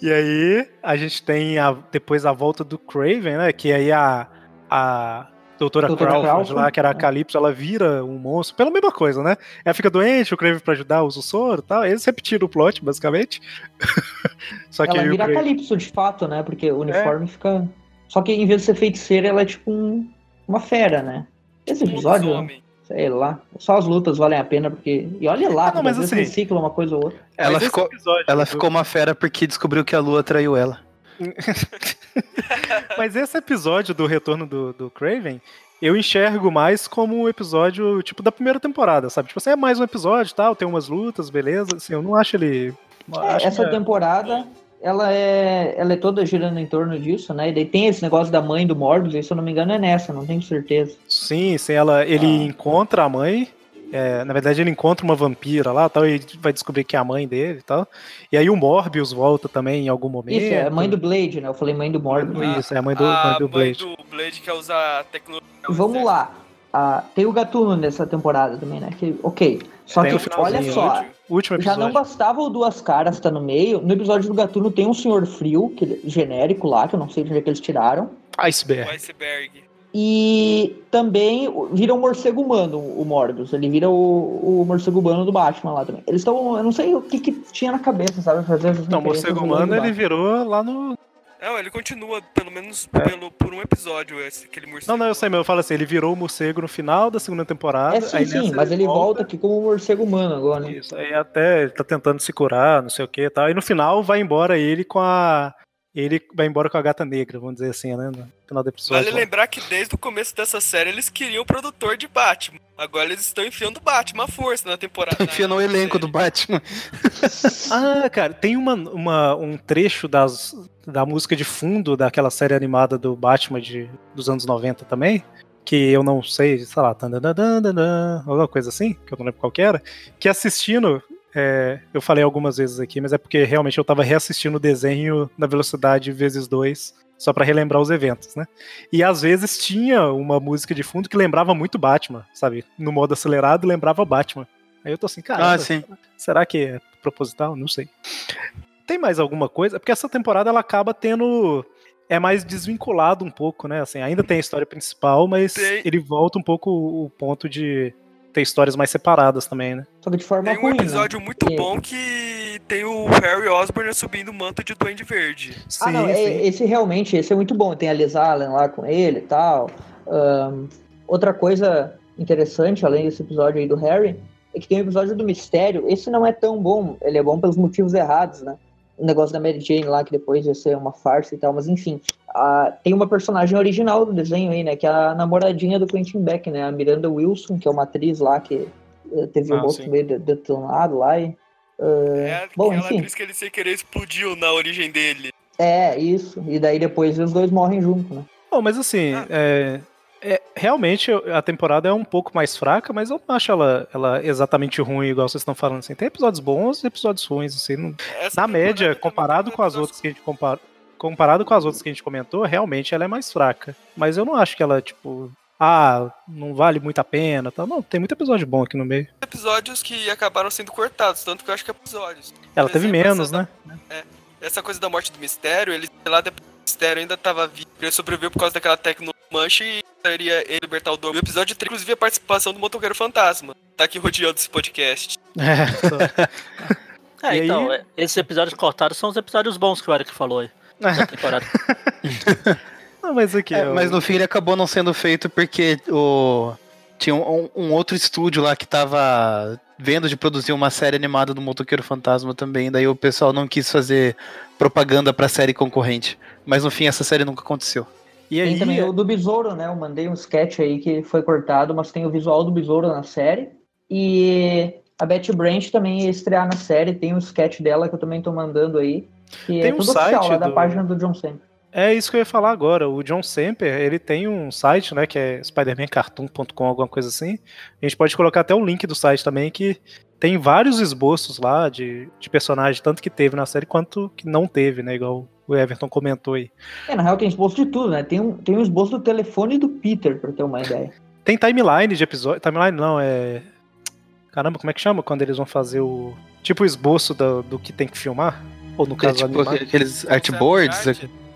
E aí a gente tem a- depois a volta do Craven, né? Que aí a, a Doutora, Doutora Crawford Crawford, lá, que era a é. Calypso, ela vira um monstro, pela mesma coisa, né? Ela fica doente, o Craven pra ajudar, usa o soro e tal. Eles repetiram o plot, basicamente. *laughs* Só que ela vira Craven- Calypso, de fato, né? Porque É. o uniforme fica. Só que em vez de ser feiticeira, ela é tipo um- uma fera, né? Esse episódio, sei lá. Só as lutas valem a pena, porque. E olha lá, Ah, não, mas às vezes assim- recicla uma coisa ou outra. Ela ficou, episódio ela ficou uma fera porque descobriu que a lua traiu ela. *laughs* *laughs* Mas esse episódio do retorno do, do Craven, eu enxergo mais como um episódio, tipo, da primeira temporada, sabe? Tipo assim, é mais um episódio tal, tem umas lutas, beleza. Assim, eu não acho ele. É, acho essa que é- temporada, ela é, ela é toda girando em torno disso, né? E daí tem esse negócio da mãe do Morbius, e se eu não me engano é nessa, não tenho certeza. Sim, sim, ela, ele Ah. encontra a mãe. É, na verdade, ele encontra uma vampira lá tal, e vai descobrir que é a mãe dele e tal. E aí o Morbius volta também em algum momento. Isso, é a mãe do Blade, né? Eu falei mãe do Morbius. Isso, é a mãe do, a mãe do mãe Blade. do Blade quer usar tecnologia. Vamos lá. Ah, tem o Gatuno nessa temporada também, né? Que, ok. Só Tem que, olha só. o último Já não bastava o Duas Caras estar no meio. No episódio do Gatuno tem um Senhor Frio, que, genérico lá, que eu não sei de onde é que eles tiraram. Iceberg. Iceberg. E também vira um morcego humano, o Morbius. Ele vira o, o morcego humano do Batman lá também. Eles estão. Eu não sei o que, que tinha na cabeça, sabe? Fazer essas Não, o morcego no humano ele virou lá no. Não, ele continua, pelo menos pelo, por um episódio, esse, aquele morcego. Não, não, eu sei, mas eu falo assim, ele virou o morcego no final da segunda temporada. É sim, aí sim, mas ele volta aqui como um morcego humano agora, né? Isso, aí até ele tá tentando se curar, não sei o que e tal. E no final vai embora ele com a. Ele vai embora com a gata negra, vamos dizer assim, né? No final do episódio. Vale lembrar que desde o começo dessa série eles queriam o produtor de Batman. Agora eles estão enfiando Batman à força na temporada. Enfia no elenco do Batman. *laughs* Ah, cara, tem uma, uma- um trecho das, da música de fundo daquela série animada do Batman de, dos anos 90 também, que eu não sei, sei lá, alguma coisa assim, que eu não lembro qual que era, que assistindo, é, eu falei algumas vezes aqui, mas é porque realmente eu tava reassistindo o desenho na velocidade vezes dois, só pra relembrar os eventos, né? E às vezes tinha uma música de fundo que lembrava muito Batman, sabe? No modo acelerado lembrava Batman. Aí eu tô assim, cara, Ah, sim. será que é proposital? Não sei. Tem mais alguma coisa? Porque essa temporada ela acaba tendo é mais desvinculado um pouco, né? Assim, ainda tem a história principal, mas Tem. ele volta um pouco o ponto de ter histórias mais separadas também, né? Só que de forma Tem um ruim. né? episódio muito Porque- bom que tem o Harry Osborn subindo o manto de Duende Verde. Ah, não, é- esse realmente, esse é muito bom. Tem a Liz Allen lá com ele e tal. Ahn, outra coisa interessante, além desse episódio aí do Harry, é que tem o episódio do Mistério. Esse não é tão bom, ele é bom pelos motivos errados, né? O negócio da Mary Jane lá, que depois ia ser uma farsa e tal, mas enfim. ah, tem uma personagem original do desenho aí, né? Que é a namoradinha do Quentin Beck, né? A Miranda Wilson, que é uma atriz lá que eh, teve o Ah, rosto sim. meio de- detonado lá. E, ah, É bom, aquela enfim. atriz que ele sem querer explodiu na origem dele. É, isso. E daí depois os dois morrem junto, né? Bom, mas assim, é, é, realmente a temporada é um pouco mais fraca, mas eu não acho ela, ela exatamente ruim, igual vocês estão falando. Assim. Tem episódios bons e episódios ruins. Assim, não- na média, comparado com as outras que a gente compara, comparado com as outras que a gente comentou, realmente ela é mais fraca. Mas eu não acho que ela, tipo, ah, não vale muito a pena. Tal. Não, tem muito episódio bom aqui no meio. Episódios que acabaram sendo cortados, tanto que eu acho que é episódios. Ela teve exemplo, menos, né? da- é, essa coisa da morte do mistério, ele lá depois do mistério ainda tava vivo. Ele sobreviveu por causa daquela tecnologia mancha e seria ele libertar o dono. O episódio 3, inclusive, a participação do motoqueiro fantasma. Tá aqui rodeando esse podcast. *laughs* *laughs* É, E então, aí- é, esses episódios cortados são os episódios bons que o Eric falou aí. *laughs* Da temporada. Não, mas aqui. É, eu- mas no fim ele acabou não sendo feito porque o... tinha um, um outro estúdio lá que tava vendo de produzir uma série animada do Motoqueiro Fantasma também. Daí o pessoal não quis fazer propaganda pra série concorrente. Mas no fim essa série nunca aconteceu. E Tem aí, também o do Besouro, né? Eu mandei um sketch aí que foi cortado, mas tem o visual do Besouro na série. E a Betty Branch também ia estrear na série, tem um sketch dela que eu também tô mandando aí. Tem é um tudo oficial, site lá da do- página do John Sempre. É isso que eu ia falar agora. O John Semper, ele tem um site, né, que é spidermancartoon.com, alguma coisa assim. A gente pode colocar até o link do site também, que tem vários esboços lá de, de personagem, tanto que teve na série quanto que não teve, né, igual o Everton comentou aí. É, na real tem esboço de tudo, né? Tem um, tem um esboço do telefone do Peter, pra ter uma ideia. *laughs* Tem timeline de episódio. Timeline não, é. Caramba, como é que chama quando eles vão fazer o. Tipo o esboço do, do que tem que filmar? Ou no É, caso tipo animado? aqueles artboards.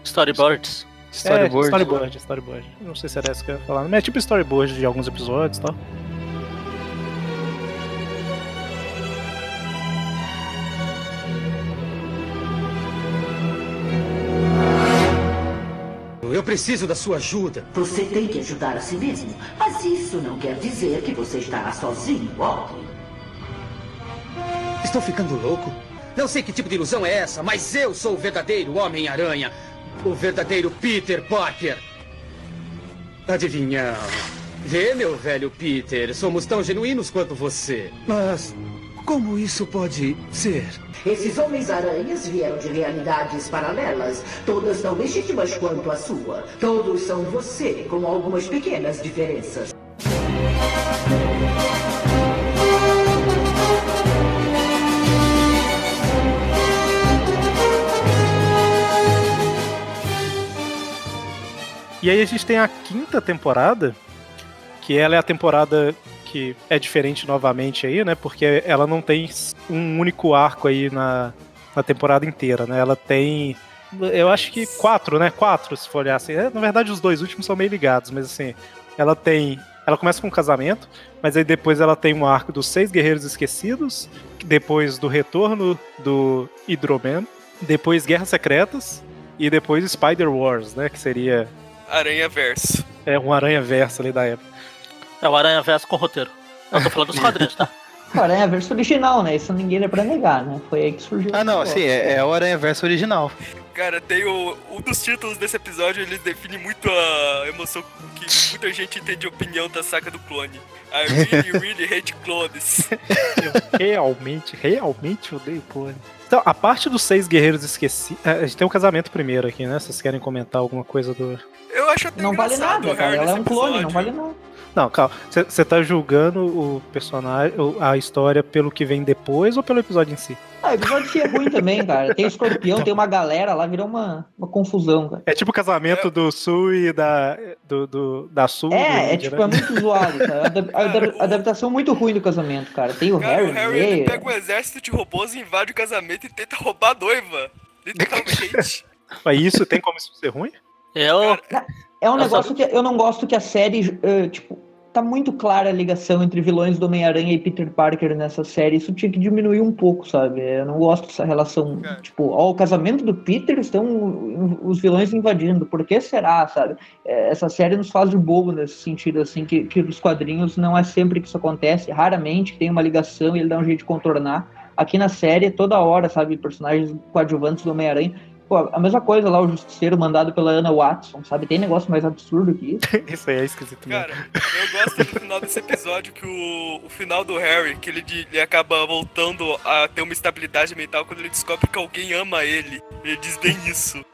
Storyboards. Storyboard. É, storyboard, storyboard. Não sei se era essa que eu ia falar, mas é tipo storyboard de alguns episódios e tal. Eu preciso da sua ajuda. Você tem que ajudar a si mesmo. Mas isso não quer dizer que você estará sozinho, Otto. Estou ficando louco? Não sei que tipo de ilusão é essa, mas eu sou o verdadeiro Homem-Aranha. O verdadeiro Peter Parker. Adivinhão. Vê, meu velho Peter, somos tão genuínos quanto você. Mas como isso pode ser? Esses Homens-Aranhas vieram de realidades paralelas, todas tão legítimas quanto a sua. Todos são você, com algumas pequenas diferenças. E aí a gente tem a quinta temporada, que ela é a temporada que é diferente novamente aí, né? Porque ela não tem um único arco aí na, na temporada inteira, né? Ela tem. Eu acho que quatro, né? Quatro, se for olhar assim. É, na verdade, os dois últimos são meio ligados, mas assim, ela tem. Ela começa com um casamento, mas aí depois ela tem um arco dos Seis Guerreiros Esquecidos, depois do retorno do Hydro-Man, depois Guerras Secretas e depois Spider Wars, né? Que seria. Aranha Verso. É um Aranha Verso ali da época. É o Aranha Verso com roteiro. Eu tô falando dos *laughs* quadrinhos, tá? O Aranha Verso original, né? Isso ninguém dá pra negar, né? Foi aí que surgiu. Ah, não, sim, é, é o Aranha Verso original. Cara, tem o, um dos títulos desse episódio, ele define muito a emoção que muita gente tem de opinião da saga do clone. I really, *laughs* really hate clones. Eu realmente, realmente odeio clone. Então, a parte dos seis guerreiros esquecidos. A gente tem um casamento primeiro aqui, né? Vocês querem comentar alguma coisa do. Eu acho até Não vale nada, o cara. Ela é um clone, não vale nada. Não, calma. Você tá julgando o personagem, a história pelo que vem depois ou pelo episódio em si? Ah, o episódio que é ruim também, cara. Tem escorpião, tem uma galera lá, virou uma, uma confusão, cara. É tipo o casamento do Sul e da, do, do- da Sul. do É, é Índia, tipo, né? é muito zoado, cara. Adap- adap- adaptação muito ruim do casamento, cara. Tem o Cara, Harry o Harry ele pega um exército de robôs, invade o casamento e tenta roubar a noiva. Literalmente. *laughs* Mas isso tem como isso ser ruim? Eu. É um Eu negócio que eu não gosto que a série, eh, tipo, tá muito clara a ligação entre vilões do Homem-Aranha e Peter Parker nessa série. Isso tinha que diminuir um pouco, sabe? Eu não gosto dessa relação, tipo, ó, o casamento do Peter estão os vilões invadindo. Por que será, sabe? Eh, Essa série nos faz de bobo nesse sentido, assim, que, que nos quadrinhos não é sempre que isso acontece. Raramente tem uma ligação e ele dá um jeito de contornar. Aqui na série, toda hora, sabe? Personagens coadjuvantes do Homem-Aranha. Pô, a mesma coisa lá, o Justiceiro mandado pela Ana Watson, sabe? Tem negócio mais absurdo que isso. *laughs* Isso aí é esquisito mesmo. Cara, eu gosto do final desse episódio que o, o final do Harry, que ele, de- ele acaba voltando a ter uma estabilidade mental quando ele descobre que alguém ama ele. Ele diz bem isso.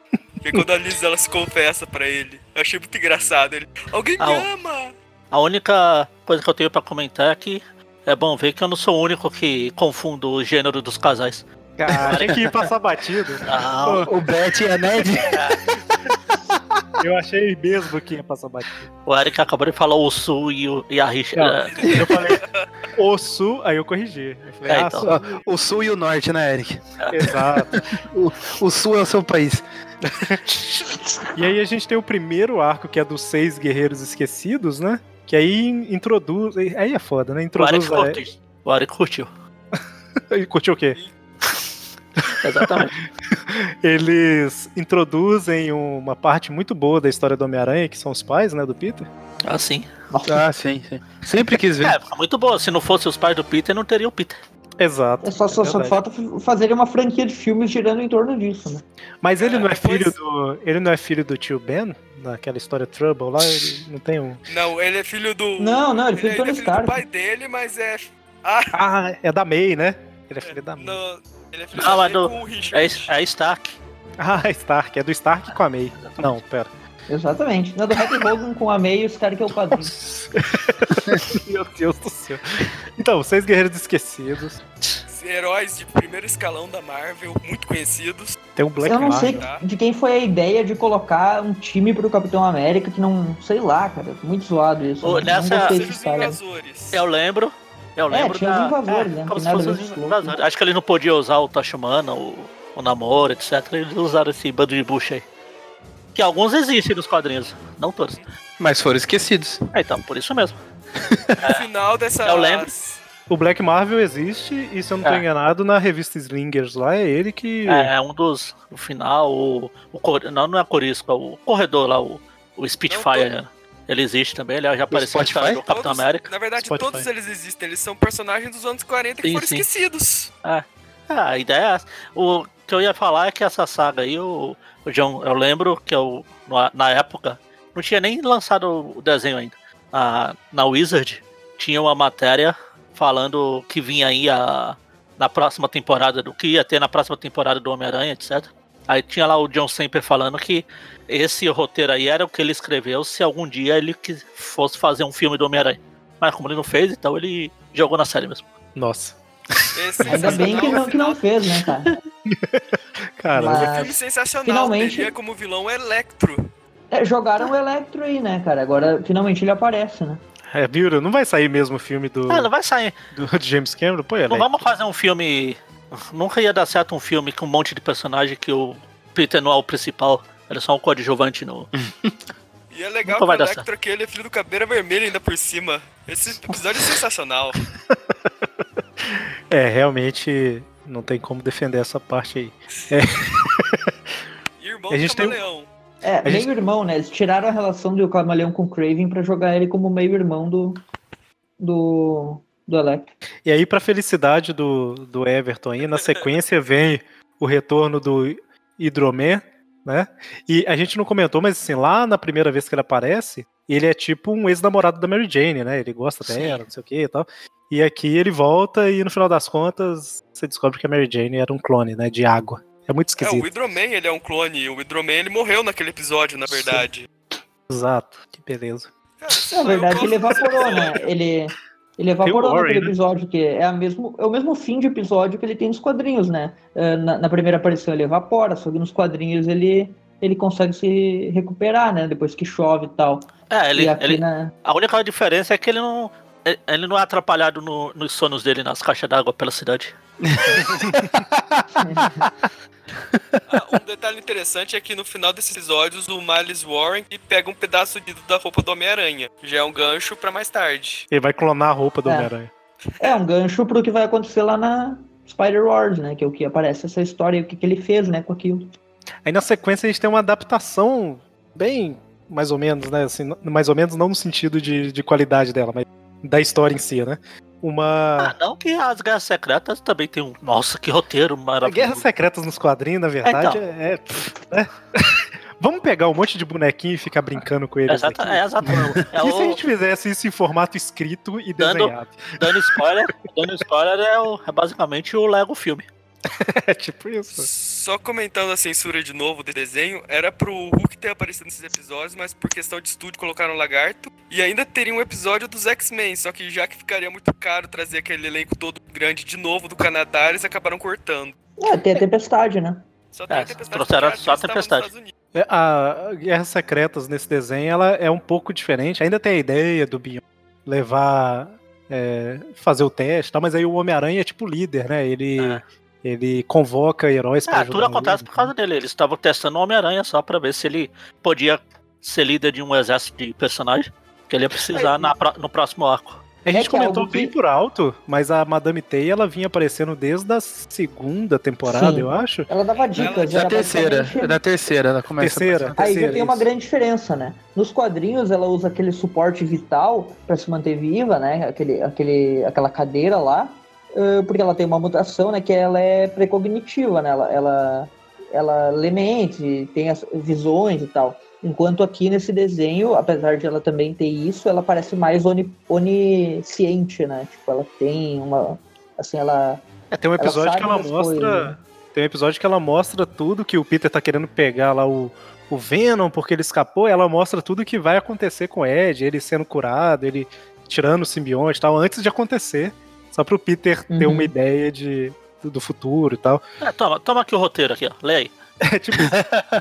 Que é quando a Liz ela se confessa pra ele. Eu achei muito engraçado. Ele, alguém me Ah, ama! A única coisa que eu tenho pra comentar é que é bom ver que eu não sou o único que confundo o gênero dos casais. Cara, achei que ia passar batido. Não. Pô, O Beth e a Ned. *laughs* eu achei mesmo que ia passar batido. O Eric acabou de falar o Sul e, o, e a Richard. Não, eu falei o Sul, aí eu corrigi. Eu falei, É, ah, então. Sul. O Sul e o Norte, né, Eric? Exato. O, o Sul é o seu país. E aí a gente tem o primeiro arco, que é dos seis guerreiros esquecidos, né? Que aí introduz. Aí é foda, né? O Eric Introduz. curtiu. O Eric curtiu. *laughs* Ele curtiu o quê? *laughs* Exatamente. Eles introduzem uma parte muito boa da história do Homem-Aranha, que são os pais, né, do Peter. Ah, sim. Ah, sim, sim. Sempre quis ver. É, muito boa. Se não fosse os pais do Peter, não teria o Peter. Exato. É só, só, só verdade. falta fazer uma franquia de filmes girando em torno disso, né? Mas ele não é filho do. Ele não é filho do tio Ben? Naquela história Trouble lá, ele não tem um. Não, ele é filho do. Não, não, ele ele, é- ele é filho do pai dele, mas é. Ah, Ah, é da May, né? Ele é filho da May. no, ele é filho Ah, mas dele do- com o É, Richard. é Stark. *laughs* Ah, Stark, é do Stark com a May. Não, pera. Exatamente. Não, do Happy Hogan com a May e o Stark é o padrinho. *laughs* Meu Deus do céu. Então, seis guerreiros esquecidos. Heróis de primeiro escalão da Marvel, muito conhecidos. Tem um Black Eu não sei Marvel. de quem foi a ideia de colocar um time pro Capitão América que não. Sei lá, cara. Muito zoado isso. Ô, não, nessa- não gostei Eu lembro. É, lembro tinha da... os invasores, é, né? Como se fossem muito os invasores. Acho que eles não podiam usar o Tachumana, o, o namoro, etc. Eles usaram esse bando de bucha aí. Que alguns existem nos quadrinhos, não todos. Mas foram esquecidos. É, então, por isso mesmo. *laughs* No final dessa. Eu lembro. O Black Marvel existe, e se eu não tô É. enganado, na revista Slingers lá é ele que. É, é um dos. No final, o. o não, não é a Corisco, é o corredor lá, o, o Spitfire. né? Ele existe também, ele já apareceu do Capitão Todos- América. Na verdade, Spotify. todos eles existem. Eles são personagens dos anos 40 que Sim, foram sim. esquecidos. É. Ah, a ideia é essa. O, que eu ia falar é que essa saga aí, o, o John, eu lembro que eu, na época, não tinha nem lançado o desenho ainda. Na, na Wizard tinha uma matéria falando que vinha aí a, na próxima temporada, do que ia ter na próxima temporada do Homem-Aranha, etc. Aí tinha lá o John Semper falando que esse roteiro aí era o que ele escreveu se algum dia ele fosse fazer um filme do Homem-Aranha. Mas como ele não fez, então ele jogou na série mesmo. Nossa. Ainda bem que não, que não fez, né, cara? *laughs* cara, Mas... é um filme sensacional. Finalmente... Ele é como vilão Electro. É, jogaram o Electro aí, né, cara? Agora finalmente ele aparece, né? É, viu? Não vai sair mesmo o filme do. Ah, não vai sair. Do *laughs* James Cameron? Pô, é Não vamos fazer um filme. Nunca ia dar certo um filme com um monte de personagem que o Peter não é o principal. Era só um coadjuvante no. *laughs* E é legal que o Electro aqui ele é filho do Cabeira Vermelha ainda por cima. Esse episódio é sensacional. *laughs* é, realmente não tem como defender essa parte aí. É. *laughs* Irmão a gente do Camaleão. Tem... É, meio gente... irmão, né? Eles tiraram a relação do Camaleão com o Craven pra jogar ele como meio irmão do. do. Do Electro. E aí, pra felicidade do, do Everton aí, na sequência *laughs* vem o retorno do Hidroman, né? E a gente não comentou, mas assim, lá na primeira vez que ele aparece, ele é tipo um ex-namorado da Mary Jane, né? Ele gosta dela, não sei o que e tal. E aqui ele volta e no final das contas você descobre que a Mary Jane era um clone, né? De água. É muito esquisito. É, o Hydro-Man, ele é um clone. O Hydro-Man, ele morreu naquele episódio, na verdade. Sim. Exato. Que beleza. na verdade, ele evaporou, né? Ele, ele evaporou naquele né? episódio, que é, a mesmo, é o mesmo fim de episódio que ele tem nos quadrinhos, né? É, na, na primeira aparição ele evapora, só que nos quadrinhos ele, ele consegue se recuperar, né? Depois que chove e tal. É, ele, ele na... a única diferença é que ele não, ele não é atrapalhado no, nos sonos dele nas caixas d'água pela cidade. *laughs* *laughs* *laughs* ah, um detalhe interessante é que no final desses episódios o Miles Warren pega um pedaço de, da roupa do Homem-Aranha. Já é um gancho para mais tarde. Ele vai clonar a roupa do é. Homem-Aranha. É um gancho pro que vai acontecer lá na Spider-Wars, né? Que é o que aparece essa história e o que, que ele fez, né, com aquilo. Aí na sequência a gente tem uma adaptação bem mais ou menos, né? Assim, mais ou menos não no sentido de, de qualidade dela, mas da história em si, né? Uma. Ah, não que as Guerras Secretas também tem um. Nossa, que roteiro maravilhoso. Guerras Secretas nos quadrinhos, na verdade, então. é. é... *laughs* Vamos pegar um monte de bonequinho e ficar brincando com eles. Aqui. É, exatamente. *laughs* É e o... se a gente fizesse isso em formato escrito e dando, desenhado? Dando spoiler, dando spoiler é, o, é basicamente o Lego filme. *laughs* é tipo isso. Só comentando a censura de novo do desenho, era pro Hulk ter aparecido nesses episódios, mas por questão de estúdio colocaram o Lagarto. E ainda teria um episódio dos X-Men, só que já que ficaria muito caro trazer aquele elenco todo grande de novo do Canadá, eles acabaram cortando. É, tem a Tempestade, né? Só tem é, a Tempestade. Trouxeram só a Tempestade. É, a Guerras Secretas nesse desenho, ela é um pouco diferente. Ainda tem a ideia do Bion levar... É, fazer o teste, tá? mas aí o Homem-Aranha é tipo líder, né? Ele... É ele convoca heróis para é, ajudar. Tudo acontece por causa dele. Eles estavam testando o Homem-Aranha só para ver se ele podia ser líder de um exército de personagens que ele ia precisar é, na, no próximo arco. A gente é comentou bem que... por alto, mas a Madame Teia ela vinha aparecendo desde a segunda temporada, Sim. eu acho. Ela dava dicas. Ela, da terceira, basicamente... da terceira, ela começa terceira, Aí já tem uma grande diferença, né? Nos quadrinhos ela usa aquele suporte vital para se manter viva, né? Aquele, aquele, aquela cadeira lá porque ela tem uma mutação, né, que ela é precognitiva, né, ela, ela, ela lê mente, tem as visões e tal. Enquanto aqui nesse desenho, apesar de ela também ter isso, ela parece mais oni, onisciente, né, tipo, ela tem uma, assim, ela... É, tem um episódio que ela mostra... Coisas, né? Tem um episódio que ela mostra tudo que o Peter tá querendo pegar lá o, o Venom porque ele escapou, ela mostra tudo que vai acontecer com o Ed, ele sendo curado, ele tirando o simbionte e tal, antes de acontecer. Só pro Peter uhum. ter uma ideia de, do futuro e tal. É, toma, toma aqui o roteiro aqui, ó. Lê aí. *laughs* É, tipo,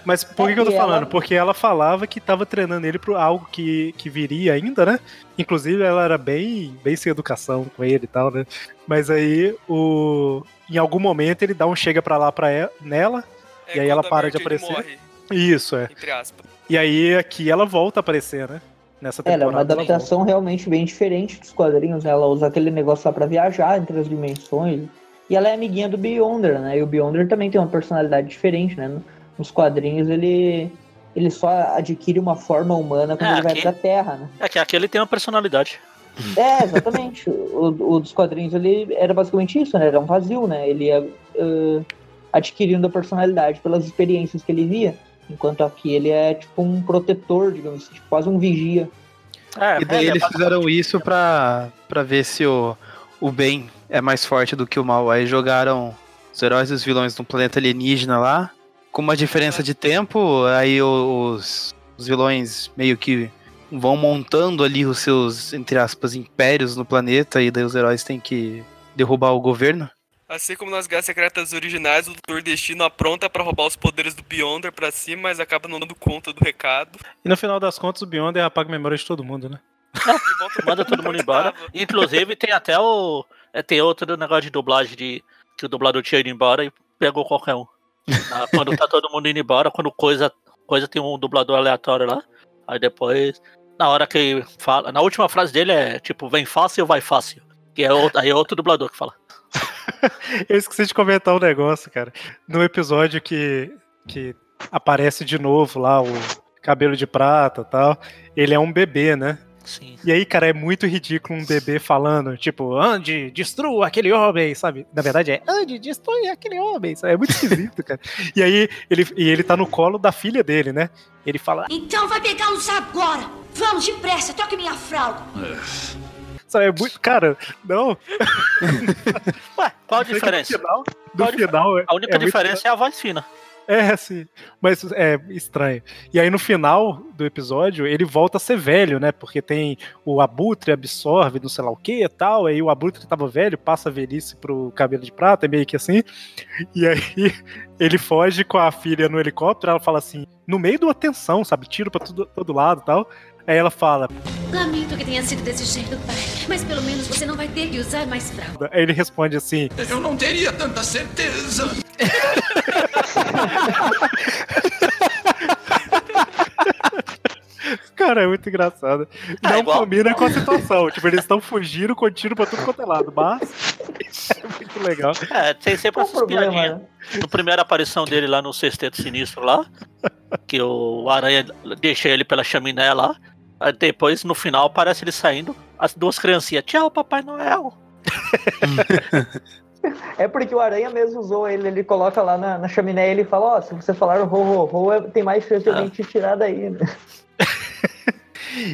mas por que, que eu tô falando? Porque ela falava que tava treinando ele pra algo que, que viria ainda, né? Inclusive, ela era bem, bem sem educação com ele e tal, né? Mas aí, o... em algum momento, ele dá um chega pra lá pra ela, nela, é, e aí ela para de aparecer. Isso, é. E aí, aqui ela volta a aparecer, né? Nessa temporada. Ela é uma adaptação realmente bem diferente dos quadrinhos. Né? Ela usa aquele negócio só pra viajar entre as dimensões. E ela é amiguinha do Beyonder, né? E o Beyonder também tem uma personalidade diferente, né? Nos quadrinhos ele ele só adquire uma forma humana quando é, ele vai pra Terra, né? É que aqui ele tem uma personalidade. É, exatamente. *laughs* o, o, dos quadrinhos ele era basicamente isso, né? Era um vazio, né? Ele ia uh, adquirindo a personalidade pelas experiências que ele via. Enquanto aqui ele é tipo um protetor, digamos assim, tipo, quase um vigia. É, e daí eles fizeram isso pra, pra ver se o, o bem é mais forte do que o mal. Aí jogaram os heróis e os vilões no planeta alienígena lá, com uma diferença de tempo, aí os, os vilões meio que vão montando ali os seus, entre aspas, impérios no planeta, e daí os heróis têm que derrubar o governo. Assim como nas Guerras Secretas originais, o Doutor Destino apronta para roubar os poderes do Beyonder pra cima, mas acaba não dando conta do recado. E no final das contas, o Beyonder apaga a memória de todo mundo, né? Manda todo mundo embora. *laughs* Inclusive, tem até o. é, Tem outro negócio de dublagem de que o dublador tinha ido embora e pegou qualquer um. *laughs* Quando tá todo mundo indo embora, quando coisa, coisa tem um dublador aleatório lá. Aí depois, na hora que fala. Na última frase dele é tipo, vem fácil ou vai fácil. Que é outro, aí é outro dublador que fala. *laughs* Eu esqueci de comentar um negócio, cara. No episódio que, que aparece de novo lá o cabelo de prata e tal, ele é um bebê, né? Sim. E aí, cara, é muito ridículo um bebê falando, tipo, ande, destrua aquele homem, sabe? Na verdade é, ande, destrua aquele homem, sabe? É muito esquisito, cara. *laughs* E aí, ele, e ele tá no colo da filha dele, né? Ele fala, Então vai pegá-los agora! Vamos, depressa, troque minha fralda! Sabe? É muito. Cara, não. *laughs* Ué, qual a diferença? No final, Qual a final, é- A única é diferença é a voz fina. É, sim. Mas é estranho. E aí no final do episódio, ele volta a ser velho, né? Porque tem o abutre absorve não sei lá o que e tal. Aí o abutre tava velho, passa a velhice pro cabelo de prata, é meio que assim. E aí *laughs* ele foge com a filha no helicóptero. Ela fala assim, no meio de uma tensão, sabe? Tiro pra tudo, todo lado e tal. Aí ela fala. Lamento que tenha sido desse jeito, pai. Mas pelo menos você não vai ter que usar mais fralda. Ele responde assim. Eu não teria tanta certeza. Cara, é muito engraçado. Não É igual- combina com a situação. tipo, eles estão fugindo com tiro pra tudo quanto é lado. Mas é muito legal. É, tem sempre essas piadinhas. No primeira aparição dele lá no Sexteto Sinistro lá, que o Aranha deixa ele pela chaminé lá. Aí depois, no final, aparece ele saindo, as duas criancinhas. Tchau, Papai Noel. *laughs* É porque o Aranha mesmo usou ele, ele coloca lá na, na chaminé e ele fala, ó, se você falar ho, ho, ho, é- tem mais chance de alguém te tirar daí, né? *laughs*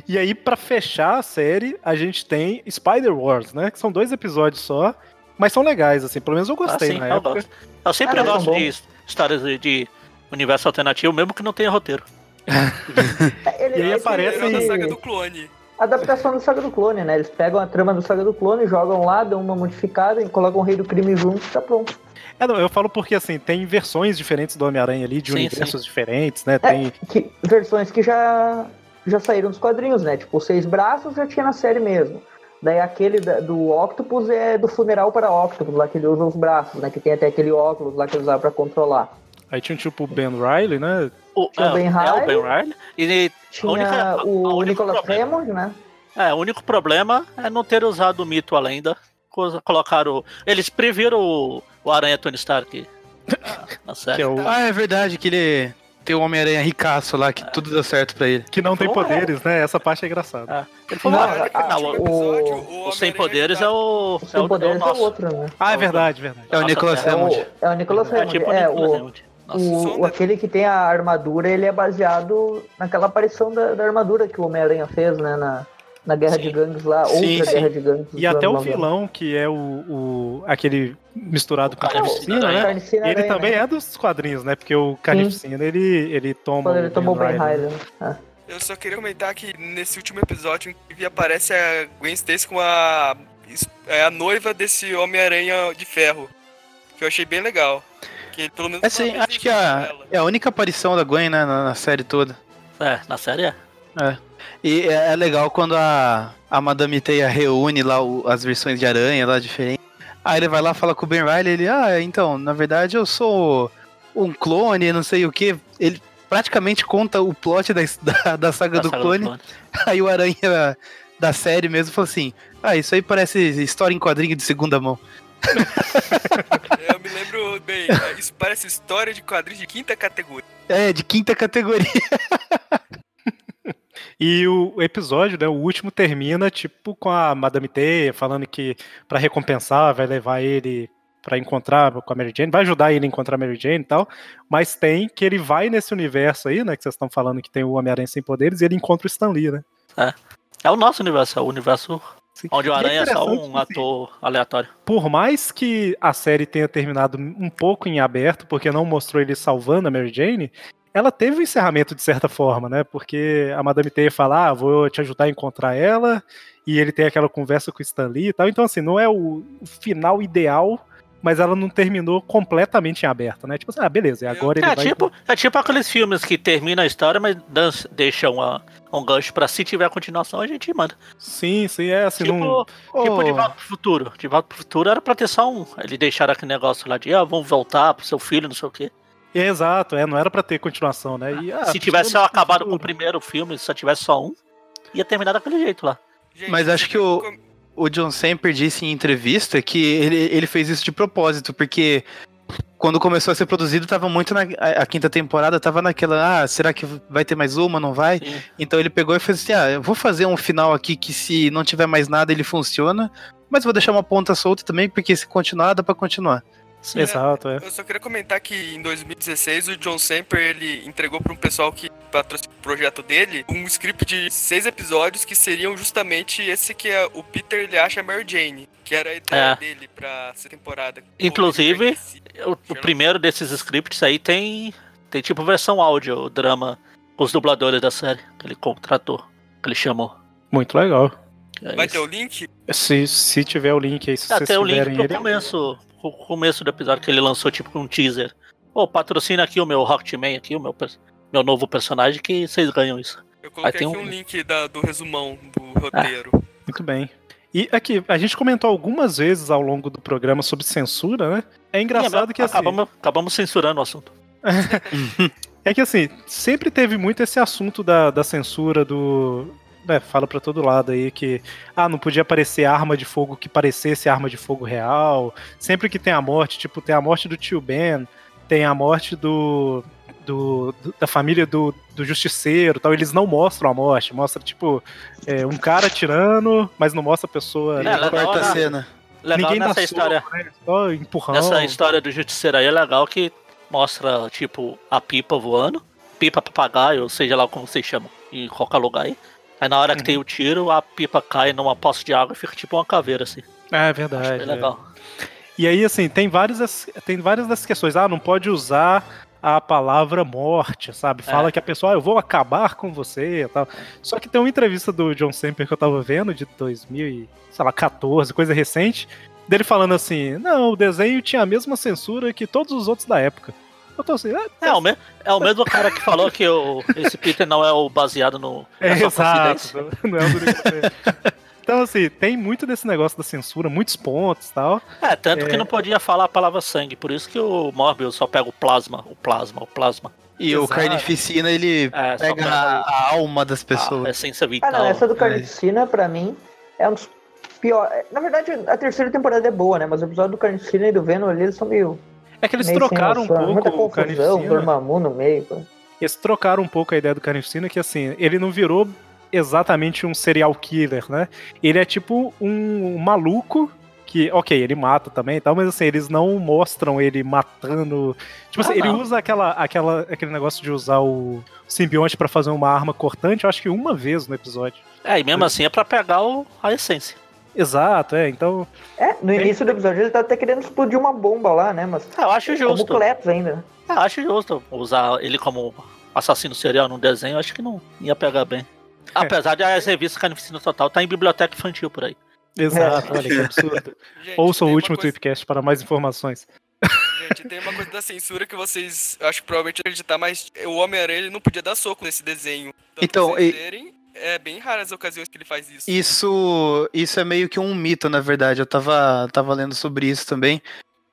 E aí, pra fechar a série, a gente tem Spider Wars, né? Que são dois episódios só, mas são legais, assim. Pelo menos eu gostei Ah, sim, na eu época. gosto. Eu sempre Ah, gosto são de histórias de universo alternativo, mesmo que não tenha roteiro. *laughs* Ele, E aí aparece- da esse- saga do clone. Adaptação do Saga do Clone, né? Eles pegam a trama do Saga do Clone, jogam lá, dão uma modificada, e colocam o Rei do Crime junto e tá pronto. É, não, eu falo porque, assim, tem versões diferentes do Homem-Aranha ali, de Sim, universos diferentes, né? Tem. Que, versões que já, já saíram dos quadrinhos, né? Tipo, os Seis Braços já tinha na série mesmo. Daí aquele da- do Octopus é do funeral para Octopus, lá que ele usa os braços, né? Que tem até aquele óculos lá que ele usava pra controlar. Aí tinha tipo o Ben Riley, né? O, Tinha o é, Ben é o Riley. Ben Riley. E Tinha a única- a- o a único Nicolas problema- Hammond, né? É, o único problema é não ter usado o mito além da coisa. Colocaram. Eles previram o, o Aranha Tony Stark *laughs* na, na série. É o. Ah, é verdade que ele tem o Homem-Aranha ricaço lá, que tudo deu certo pra ele. Que não tem Ué. poderes, né? Essa parte é engraçada. Ah, ele falou, Não, ah, a- não, o, o- o Sem Poderes é o. O é Sem o, Poderes é, é o outro, né? Ah, é verdade, verdade. É o Nicolas é É Hammond. o, é o Nicolas É Hammond. tipo é, o, Hammond. Nossa, o, o- aquele que tem a armadura, ele é baseado naquela aparição da, da armadura que o Homem-Aranha fez, né? Na, na Guerra Sim. de Gangues lá, Sim, outra sim. Guerra de Gangues. E até o vilão, que é o, o aquele misturado com a Carnificina, né? né? Carnificina Ele Aranha, também né? é dos quadrinhos, né? Porque o Carnificina, ele, ele toma Quando ele o tomou Ben bem Riley. Riley. né? Eu só queria comentar que nesse último episódio, inclusive, aparece a Gwen Stacy com a, é a noiva desse Homem-Aranha de ferro. Que eu achei bem legal. Que pelo menos Assim, uma vez acho que é a, ela. é a única aparição da Gwen, né, na, na série toda. É, na série é. É. E é, é legal quando a, a Madame Teia reúne lá o- as versões de aranha lá diferentes. Aí ele vai lá fala com o Ben Riley, ele, ah, então, na verdade eu sou um clone, não sei o que. Ele praticamente conta o plot da, *laughs* da, da saga Da do saga clone. *laughs* Aí o aranha da série mesmo falou assim, ah, isso aí parece história em quadrinho de segunda mão. *laughs* Eu me lembro bem, é, isso parece história de quadrinhos de quinta categoria. É, de quinta categoria. E o episódio, né, o último termina tipo com a Madame Teia falando que pra recompensar vai levar ele para encontrar com a Mary Jane, vai ajudar ele a encontrar a Mary Jane e tal, mas tem que ele vai nesse universo aí, né, que vocês estão falando que tem o Homem-Aranha sem poderes, e ele encontra o Stan Lee, né? É. É o nosso universo, é o universo Sim. onde o E é Aranha é só um ator aleatório. Por mais que a série tenha terminado um pouco em aberto, porque não mostrou ele salvando a Mary Jane, ela teve um encerramento de certa forma, né? Porque a Madame Teia fala, ah, vou te ajudar a encontrar ela, e ele tem aquela conversa com o Stan Lee e tal. Então, assim, não é o final ideal, mas ela não terminou completamente em aberto, né? Tipo assim, ah, beleza, e agora ele É vai... tipo, é tipo aqueles filmes que termina a história, mas dan- deixa uma, um gancho pra se tiver continuação, a gente manda. Sim, sim, é assim, Tipo, não... tipo De Oh. Volta pro Futuro. De Volta pro Futuro era pra ter só um. Ele deixaram aquele negócio lá de, ah, vamos voltar pro seu filho, não sei o quê. É, exato, é, não era pra ter continuação, né? E, ah, se tivesse acabado com o primeiro filme, se só tivesse só um, ia terminar daquele jeito lá. Mas acho que o, o John Semper disse em entrevista que ele, ele fez isso de propósito, porque quando começou a ser produzido, tava muito na. A, a quinta temporada tava naquela, ah, será que vai ter mais uma? Não vai? Então ele pegou e fez assim: ah, eu vou fazer um final aqui que se não tiver mais nada, ele funciona, mas vou deixar uma ponta solta também, porque se continuar, dá pra continuar. Exato, é. Eu só queria comentar que em 2016 o John Semper ele entregou para um pessoal que patrocinou o projeto dele um script de seis episódios que seriam justamente esse que é, o Peter ele acha a Mary Jane, que era a ideia É. dele pra essa temporada. Inclusive, o, o primeiro desses scripts aí tem, tem tipo versão áudio, o drama, com os dubladores da série, que ele contratou, que ele chamou. Muito legal. É Vai isso. ter o link? Se, se tiver o link aí, se Ah, vocês tem o link pro ele... começo, pro começo do episódio que ele lançou tipo com um teaser. Ô, patrocina aqui o meu Rocketman aqui, o meu, meu novo personagem, que vocês ganham isso. Eu Aí coloquei tem aqui um- um link da- do resumão do roteiro. Muito bem. E aqui, a gente comentou algumas vezes ao longo do programa sobre censura, né? É engraçado que assim. Acabamos, acabamos censurando o assunto. *laughs* É que assim, sempre teve muito esse assunto da, da censura do. né, fala pra todo lado aí que ah, não podia aparecer arma de fogo que parecesse arma de fogo real. Sempre que tem a morte, tipo, tem a morte do tio Ben, tem a morte do. Do- do- da família do, do justiceiro tal, eles não mostram a morte, mostra tipo é, um cara atirando, mas não mostra a pessoa. É, legal, Quarta né? cena. Legal Ninguém nessa soco, história. né? Só empurrão. Nessa história do Justiceiro aí é legal que mostra, tipo, a pipa voando, pipa papagaio, ou seja lá como vocês chamam, em qualquer lugar aí. Aí na hora que Uhum. tem o tiro, a pipa cai numa poça de água e fica tipo uma caveira, assim. É verdade. Acho bem é. legal. E aí, assim, tem várias, tem várias dessas questões. Ah, não pode usar a palavra morte, sabe? Fala É. que a pessoa, ah, eu vou acabar com você e tal. Só que tem uma entrevista do John Semper que eu tava vendo, de 2014, coisa recente, dele falando assim, não, o desenho tinha a mesma censura que todos os outros da época. Eu tô assim, ah, É o, me é o mesmo cara que falou que o, esse Peter não é o baseado no. *laughs* É, exato. Não é o do Então, assim, tem muito desse negócio da censura, muitos pontos e tal. É, tanto que É. não podia falar a palavra sangue, por isso que o Morbius só pega o plasma, o plasma, o plasma. E o Exato. Carnificina, ele É, pega pega a, a alma das A pessoas. essência Ah, vital. não, essa do Carnificina, pra mim, é um dos piores. Na verdade, a terceira temporada é boa, né? Mas o episódio do Carnificina e do Venom ali, eles são meio. É que eles meio trocaram um Muita pouco o confusão, Carnificina. Dormammu no meio. pô. Eles trocaram um pouco a ideia do Carnificina, que assim, ele não virou exatamente um serial killer, né? Ele é tipo um maluco que, ok, ele mata também e tal, mas assim, eles não mostram ele matando. Tipo assim, Ah, ele não. usa aquela, aquela, aquele negócio de usar o simbionte pra fazer uma arma cortante, eu acho que uma vez no episódio. É, e mesmo assim é pra pegar o, a essência. Exato, é, então. É, no início do episódio ele tá até querendo explodir uma bomba lá, né? Mas. É, eu acho justo. Como Cletus ainda. né? Eu acho justo usar ele como assassino serial num desenho, eu acho que não ia pegar bem. *laughs* Apesar de as revistas Carnificina Total tá em biblioteca infantil por aí. Exato, olha que absurdo. *laughs* Gente, Ouça o último coisa- Tweepcast para mais informações. Gente, tem uma coisa da censura que vocês acho que provavelmente acreditar, mas o Homem-Aranha ele não podia dar soco nesse desenho. Tanto Então, e- verem, é bem raras as ocasiões que ele faz isso. Isso, isso é meio que um mito, na verdade. Eu tava, tava lendo sobre isso também.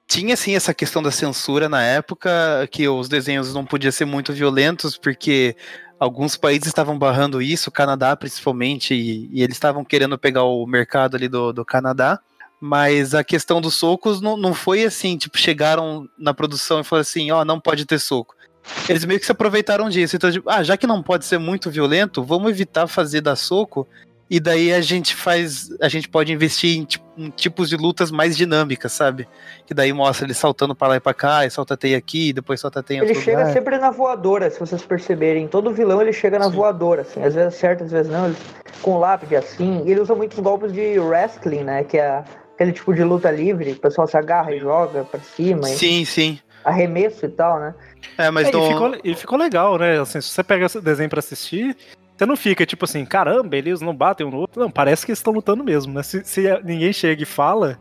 Tinha sim essa questão da censura na época, que os desenhos não podiam ser muito violentos, porque alguns países estavam barrando isso, o Canadá principalmente, e, e eles estavam querendo pegar o mercado ali do, do Canadá. Mas a questão dos socos não, não foi assim, tipo, chegaram na produção e falaram assim, ó, não pode ter soco. Eles meio que se aproveitaram disso. Então, tipo, ah, já que não pode ser muito violento, vamos evitar fazer dar soco E daí a gente faz. A gente pode investir em, em, tipos de lutas mais dinâmicas, sabe? Que daí mostra ele saltando pra lá e pra cá, e solta teia aqui, depois solta teia Ele chega lugar. sempre na voadora, se vocês perceberem. Todo vilão ele chega na Sim. voadora, assim. Às vezes certo, às vezes não. Ele, com lápide assim. E ele usa muitos golpes de wrestling, né? Que é aquele tipo de luta livre. O pessoal se agarra e joga pra cima. Sim, sim. Arremesso e tal, né? É, mas é, não... ele, ficou, ele ficou legal, né? Assim, se você pega esse desenho pra assistir, você não fica tipo assim, caramba, eles não batem um no outro. Não, parece que eles estão lutando mesmo, né? Se, se, ninguém chega e fala,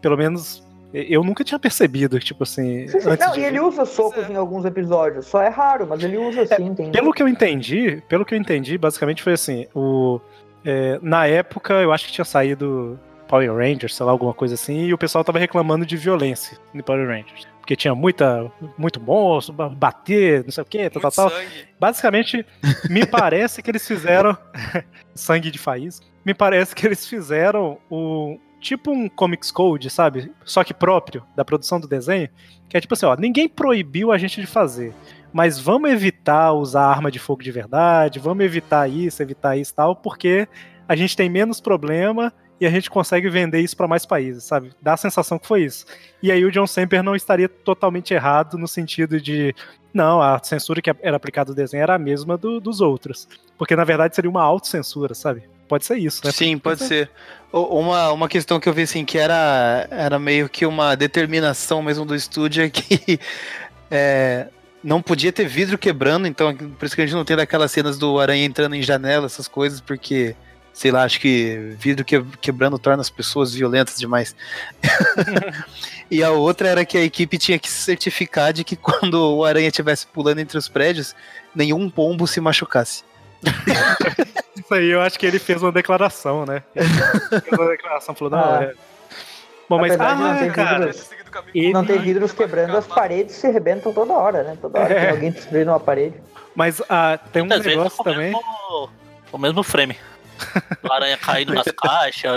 pelo menos eu nunca tinha percebido, tipo assim. Sim, sim. não, de... e ele usa socos em alguns episódios. Só é raro, mas ele usa sim, é, Pelo que eu entendi, pelo que eu entendi, basicamente foi assim: o, é, na época, eu acho que tinha saído Power Rangers, sei lá, alguma coisa assim, e o pessoal tava reclamando de violência no Power Rangers porque tinha muita, muito monstro, bater, não sei o que, tal, tal, tal. Basicamente, me *laughs* parece que eles fizeram. *laughs* sangue de faísca. Me parece que eles fizeram o. Tipo um Comics Code, sabe? Só que próprio da produção do desenho. Que é tipo assim, ó, ninguém proibiu a gente de fazer. Mas vamos evitar usar arma de fogo de verdade, vamos evitar isso, evitar isso e tal, porque a gente tem menos problema e a gente consegue vender isso para mais países, sabe? Dá a sensação que foi isso. E aí o John Semper não estaria totalmente errado no sentido de não, a censura que era aplicada no desenho era a mesma do, dos outros. Porque na verdade seria uma autocensura, sabe? Pode ser isso, né? Sim, pode ser. Uma, uma questão que eu vi assim que era, era meio que uma determinação mesmo do estúdio é que *laughs* é, não podia ter vidro quebrando, então por isso que a gente não tem daquelas cenas do aranha entrando em janela, essas coisas, porque sei lá, acho que vidro que, quebrando torna as pessoas violentas demais. *laughs* e a outra era que a equipe tinha que se certificar de que quando o aranha estivesse pulando entre os prédios, nenhum pombo se machucasse. *laughs* Isso aí eu acho que ele fez uma declaração, né? *laughs* Ele fez uma declaração, falou, não, ah. é. Bom, mas ah, não, tem cara, vidros, ele... não tem vidros quebrando, as paredes se arrebentam toda hora, né? Toda hora é. tem alguém destruindo uma parede. Mas ah, tem um negócio também. Mesmo, o mesmo frame. *laughs* O aranha caindo nas *laughs* caixas.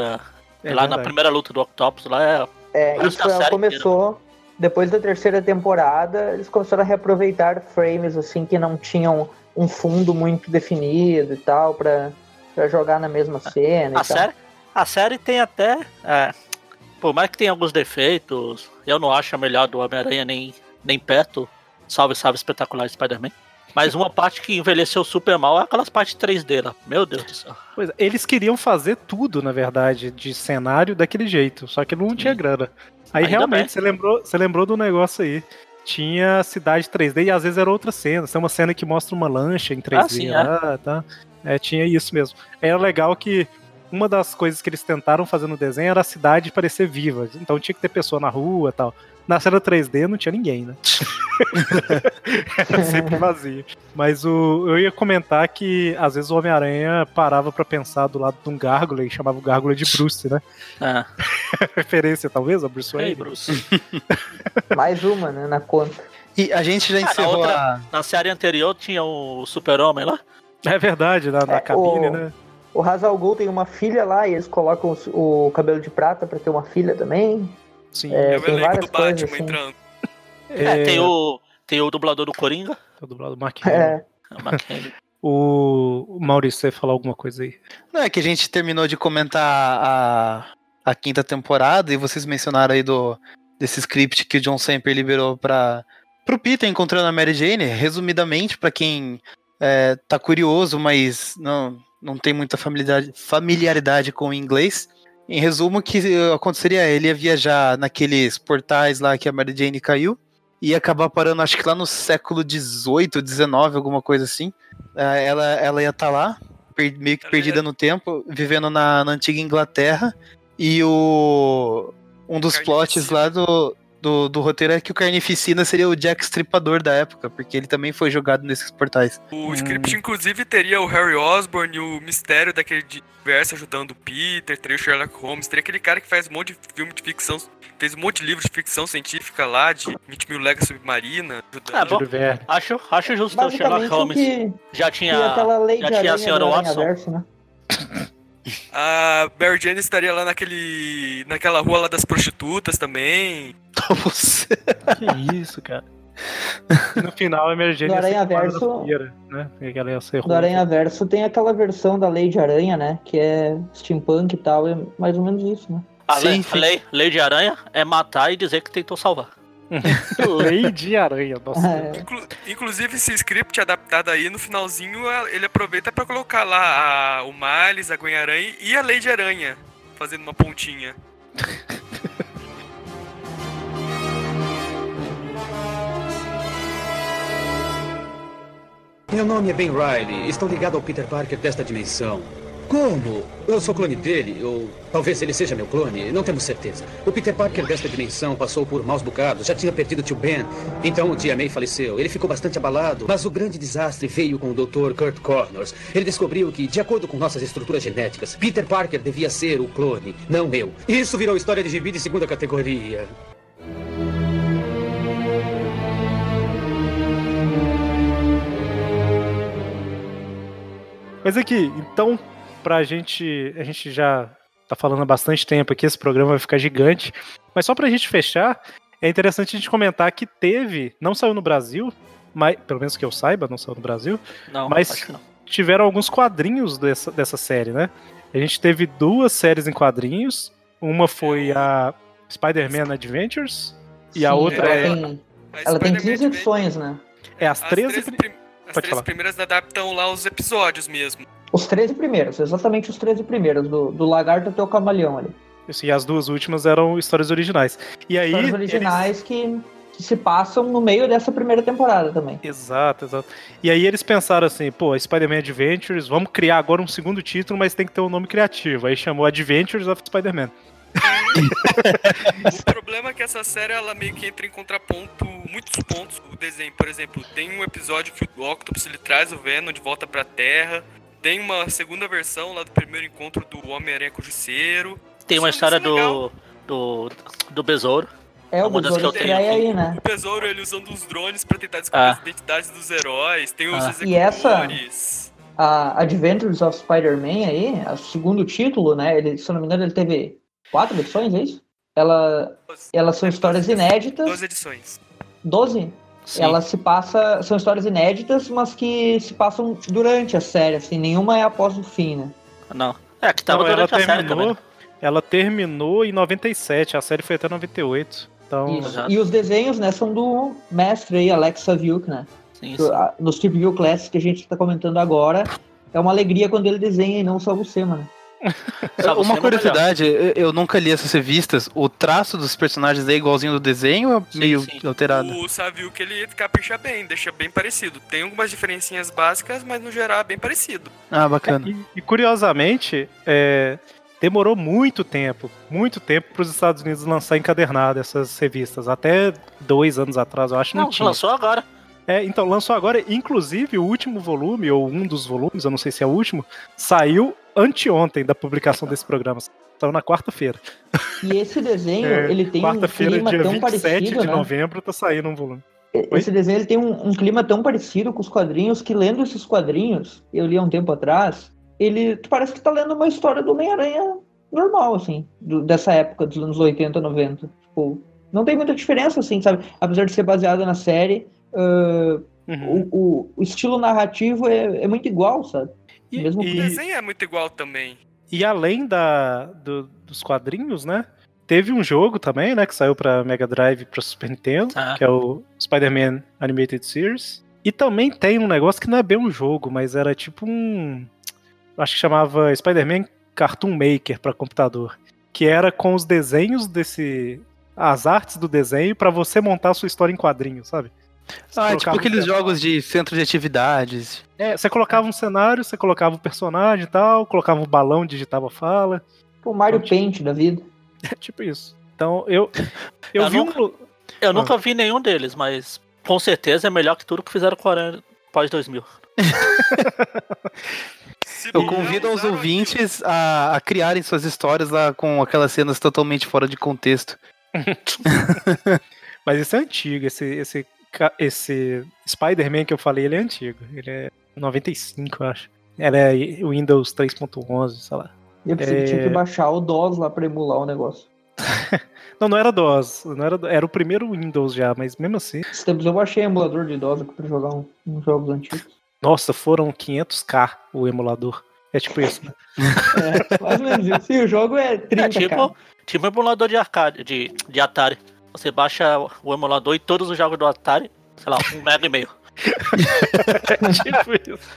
É lá verdade. na primeira luta do Octopus, lá é. É, isso começou. Inteira. Depois da terceira temporada, eles começaram a reaproveitar frames assim que não tinham um fundo muito definido e tal, pra, pra jogar na mesma cena. A, série, a série tem até. É, por mais que tenha alguns defeitos, eu não acho a melhor do Homem-Aranha nem, nem perto. Salve, salve, espetacular Spider-Man. Mas uma parte que envelheceu super mal é aquelas partes 3D lá. Meu Deus do céu. Pois é, eles queriam fazer tudo, na verdade, de cenário daquele jeito, só que não Sim. tinha grana. Aí Ainda realmente, você lembrou, você lembrou do negócio aí. Tinha cidade 3D e às vezes era outra cena. Tem uma cena que mostra uma lancha em 3D ah, sim, é. tá? É, tinha isso mesmo. Era legal que uma das coisas que eles tentaram fazer no desenho era a cidade parecer viva. Então tinha que ter pessoa na rua tal. Na cena 3D não tinha ninguém, né? *laughs* Era sempre vazio. Mas o, eu ia comentar que às vezes o Homem-Aranha parava para pensar do lado de um gárgula e chamava o gárgula de Bruce, né? Ah. *laughs* Referência, talvez, a Bruce Wayne. Hey, Bruce. *laughs* Mais uma, né, na conta. E a gente já encerrou ah, na, outra, a... na série anterior tinha o Super-Homem lá? É verdade, na, na é, cabine, o... né? O Hazal Gul tem uma filha lá e eles colocam o, o cabelo de prata para ter uma filha também. Sim, é, tem várias coisas assim. entrando. É, tem o tem o dublador do Coringa. O dublador do Mark É. é o Maurício, você ia falar alguma coisa aí? Não, é que a gente terminou de comentar a, a quinta temporada e vocês mencionaram aí do, desse script que o John Semper liberou para pro Peter encontrando a Mary Jane. Resumidamente, para quem é, tá curioso, mas não, não tem muita familiaridade, familiaridade com o inglês, em resumo, o que aconteceria? Ele ia viajar naqueles portais lá que a Mary Jane caiu, ia acabar parando, acho que lá no século XVIII, XIX, alguma coisa assim. É, ela, ela ia estar tá lá, meio que perdida no tempo, vivendo na, na antiga Inglaterra. E o um dos plots lá do, do, do, roteiro é que o Carnificina seria o Jack Stripador da época, porque ele também foi jogado nesses portais. O hum. script, inclusive, teria o Harry Osborn e o mistério daquele universo ajudando o Peter, teria o Sherlock Holmes, teria aquele cara que faz um monte de filme de ficção, fez um monte de livros de ficção científica lá, de 20 mil legas submarina. Ah, bom, acho, acho justo o Sherlock Holmes. Que, já tinha, já tinha a senhora Watson. Né? A Barry Jane estaria lá naquele. naquela rua lá das prostitutas também. *laughs* Você. que isso, cara. *laughs* no final, a emergência no Aranha Verso, feira, né? No Aranha Verso tem aquela versão da Lei de Aranha, né? Que é steampunk e tal, é mais ou menos isso, né? A, sim, lei, sim. A lei, lei de Aranha é matar e dizer que tentou salvar. *laughs* Lei de aranha, nossa. É. Inclu inclusive, esse script adaptado aí, no finalzinho, ele aproveita para colocar lá a, o Miles, a Gwen-Aranha e a Lei de Aranha, fazendo uma pontinha. Meu nome é Ben Riley. Estou ligado ao Peter Parker desta dimensão. Como? Eu sou clone dele, ou talvez ele seja meu clone, não temos certeza. O Peter Parker desta dimensão passou por maus bocados, já tinha perdido o tio Ben. Então o tia May faleceu. Ele ficou bastante abalado, mas o grande desastre veio com o Dr. Kurt Connors. Ele descobriu que, de acordo com nossas estruturas genéticas, Peter Parker devia ser o clone, não eu. Isso virou história de gibi de segunda categoria. Mas aqui, então pra gente. A gente já tá falando há bastante tempo aqui, esse programa vai ficar gigante. Mas só pra gente fechar, é interessante a gente comentar que teve, não saiu no Brasil, mas, pelo menos que eu saiba, não saiu no Brasil, não, mas tiveram alguns quadrinhos dessa, dessa série, né? A gente teve duas séries em quadrinhos. Uma foi a Spider-Man Adventures Sim, e a outra ela é. Tem, ela tem 15 edições, né? É, as, As 13. três, pri- prim- as Pode três falar. primeiras adaptam lá os episódios mesmo. Os 13 primeiros, exatamente os 13 primeiros, do, do Lagarto até o Camaleão ali. Isso, e as duas últimas eram histórias originais. E aí. Histórias originais que, que se passam no meio dessa primeira temporada também. Exato, exato. E aí eles pensaram assim, pô, Spider-Man Adventures, vamos criar agora um segundo título, mas tem que ter um nome criativo. Aí chamou Adventures of Spider-Man. O problema é que essa série ela meio que entra em contraponto muitos pontos do desenho. Por exemplo, tem um episódio que o Octopus ele traz o Venom de volta pra Terra. Tem uma segunda versão lá do primeiro encontro do Homem-Aranha com o Justiceiro. Tem uma Isso- história é legal. do, do, do Besouro. É, o Uma das que Besouro eu aí, né? O Besouro ele usando os drones pra tentar descobrir Ah. as identidades dos heróis. Tem os Ah. E essa-. A Adventures of Spider-Man aí, o segundo título, né? Ele, se eu não me engano, ele teve quatro edições, é isso? Ela, elas são histórias inéditas. Duas edições. 12? Sim. Elas se passa, são histórias inéditas, mas que se passam durante a série, assim, nenhuma é após o fim, né? Não. É, que tava Não, ela durante a série terminou, também. ela terminou em 97, a série foi até 98. Então, Isso. Exato. E os desenhos, né, são do mestre aí, Alexa Vilk, né? Sim, sim. a- No Steve View Classic que a gente tá comentando agora, é uma alegria quando ele desenha e não só você, mano. *laughs* Uma curiosidade, eu- eu nunca li essas revistas. O traço dos personagens é igualzinho do desenho ou é Sim, meio sim. alterado? O Savio que ele capricha bem, deixa bem parecido. Tem algumas diferencinhas básicas, mas no geral é bem parecido. Ah, bacana. e, e curiosamente, é, demorou muito tempo, muito tempo para os Estados Unidos lançar encadernado essas revistas. Até dois anos atrás, eu acho, não, Não, tinha. lançou agora. É, então, lançou agora, inclusive, o último volume, ou um dos volumes, eu não sei se é o último, saiu anteontem da publicação desse programa. Saiu na quarta-feira. E esse desenho, É, ele tem um clima dia tão 27 parecido, de né? novembro, tá saindo um volume. Esse desenho ele tem um, um clima tão parecido com os quadrinhos que lendo esses quadrinhos, eu li há um tempo atrás, ele parece que tá lendo uma história do Homem-Aranha normal, assim, do- dessa época, dos anos 80, 90. Tipo, não tem muita diferença, assim, sabe? Apesar de ser baseado na série, ah, Uhum. o, o- o estilo narrativo é, é muito igual, sabe? E- Mesmo O e- desenho é muito igual também. E além da, do- dos quadrinhos, né? Teve um jogo também, né? Que saiu pra Mega Drive e pra Super Nintendo, Ah. que é o Spider-Man Animated Series. E também tem um negócio que não é bem um jogo, mas era tipo um. Acho que chamava Spider-Man Cartoon Maker pra computador. Que era com os desenhos desse. As artes do desenho pra você montar a sua história em quadrinhos, sabe? Ah, é tipo um aqueles cenário- jogos de centro de atividades. É, você colocava um cenário, você colocava o personagem e tal, colocava um balão, digitava fala. o Mario Paint da vida. *laughs* É tipo isso. Então, eu. Eu, Eu vi nunca- um. Eu Ah. nunca vi nenhum deles, mas com certeza é melhor que tudo que fizeram com o Aranha pós 2000. Se Eu convido aos ouvintes a, a criarem suas histórias lá com aquelas cenas totalmente fora de contexto. *laughs* Mas esse é antigo, esse, esse, esse Spider-Man que eu falei, ele é antigo. Ele é 95, eu acho. Ele é Windows 3.11, sei lá. Eu pensei que tinha É. que baixar o DOS lá pra emular o negócio. *laughs* não, não era DOS. Não era, era o primeiro Windows já, mas mesmo assim. Tempos eu baixei emulador de DOS aqui pra jogar um- uns jogos antigos. Nossa, foram 500k o emulador. É tipo isso, né? *laughs* É, mais ou menos isso. Sim, o jogo é 30, É tipo, tipo um emulador de arcade, de, de Atari. Você baixa o emulador e todos os jogos do Atari, sei lá, um mega e meio. tipo *laughs* isso.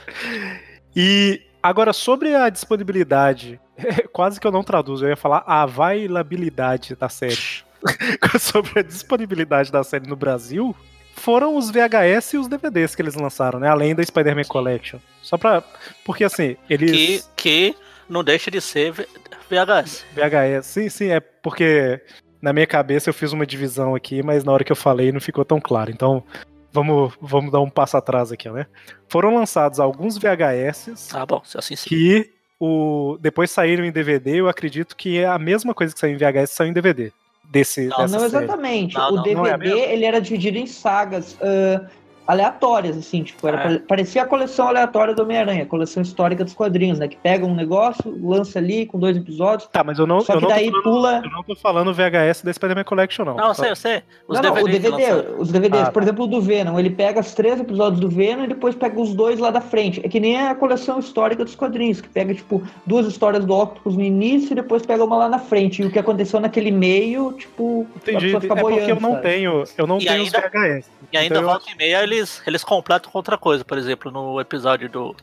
E agora, sobre a disponibilidade, *laughs* quase que eu não traduzo, eu ia falar a availabilidade da série. *laughs* sobre a disponibilidade da série no Brasil, foram os VHS e os DVDs que eles lançaram, né? Além da Spider-Man Collection. Só pra. Porque assim, eles. Que, que não deixa de ser VHS. VHS, sim, sim, é porque na minha cabeça eu fiz uma divisão aqui, mas na hora que eu falei não ficou tão claro. Então, vamos, vamos dar um passo atrás aqui, né? Foram lançados alguns VHS Ah, bom, se assim sim. que o, depois saíram em DVD, eu acredito que é a mesma coisa que saiu em VHS saiu em DVD. Desse, Não, dessa série. exatamente. Não, o não, DVD não é ele era dividido em sagas ah, aleatórias, assim, tipo, era, É. pare- parecia a coleção aleatória do Homem-Aranha, a coleção histórica dos quadrinhos, né? Que pega um negócio, lança ali com dois episódios. Tá, mas eu não, Só eu que não, tô daí falando, pula. eu não tô falando VHS da Spider-Man Collection, não. Não, eu Só- sei, eu sei. Os não, não, o DVD, os DVDs, Ah, por tá. exemplo, o do Venom, ele pega os três episódios do Venom e depois pega os dois lá da frente. É que nem a coleção histórica dos quadrinhos, que pega, tipo, duas histórias do Octopus no início e depois pega uma lá na frente. E o que aconteceu naquele meio, tipo, a Entendi. pessoa É fica porque eu boiando, não sabe? tenho, eu não E tenho ainda- os VHS. E ainda Então eu volta e meia eles, eles completam com outra coisa. Por exemplo, no episódio do.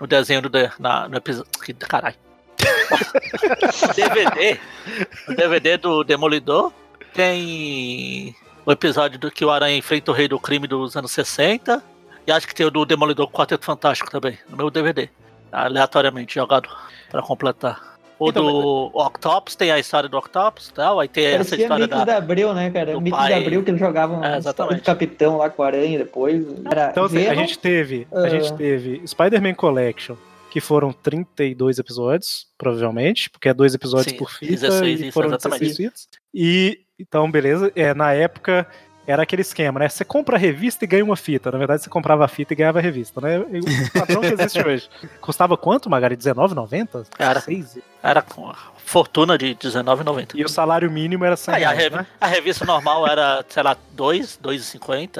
No desenho do. de- Na, no episódio. Caralho. *laughs* DVD. No DVD do Demolidor tem o episódio do que o Aranha enfrenta o rei do crime dos anos 60. E acho que tem o do Demolidor Quarteto Fantástico também, no meu DVD. Aleatoriamente jogado pra completar. O Então, do Octopus tem a história do Octopus e tal. Aí tem essa história da. da Abril, né, cara? do Mitos pai. da Abril que eles jogavam É, exatamente. Capitão lá com a Aranha depois. Era Então, assim, a gente teve, a Ah. gente teve Spider-Man Collection, que foram 32 episódios, provavelmente, porque é dois episódios Sim, por fita 16, e isso, foram exatamente. 16 fitas. E então, beleza, é, na época era aquele esquema, né? Você compra a revista e ganha uma fita. Na verdade, você comprava a fita e ganhava a revista, né? E O padrão que existe *laughs* hoje. Custava quanto, Magari? R$19,90? Era. Seis? Era com a fortuna de R$19,90. E o salário mínimo era 100 Aí a, né? a revista normal era, sei lá, 2, 2,50.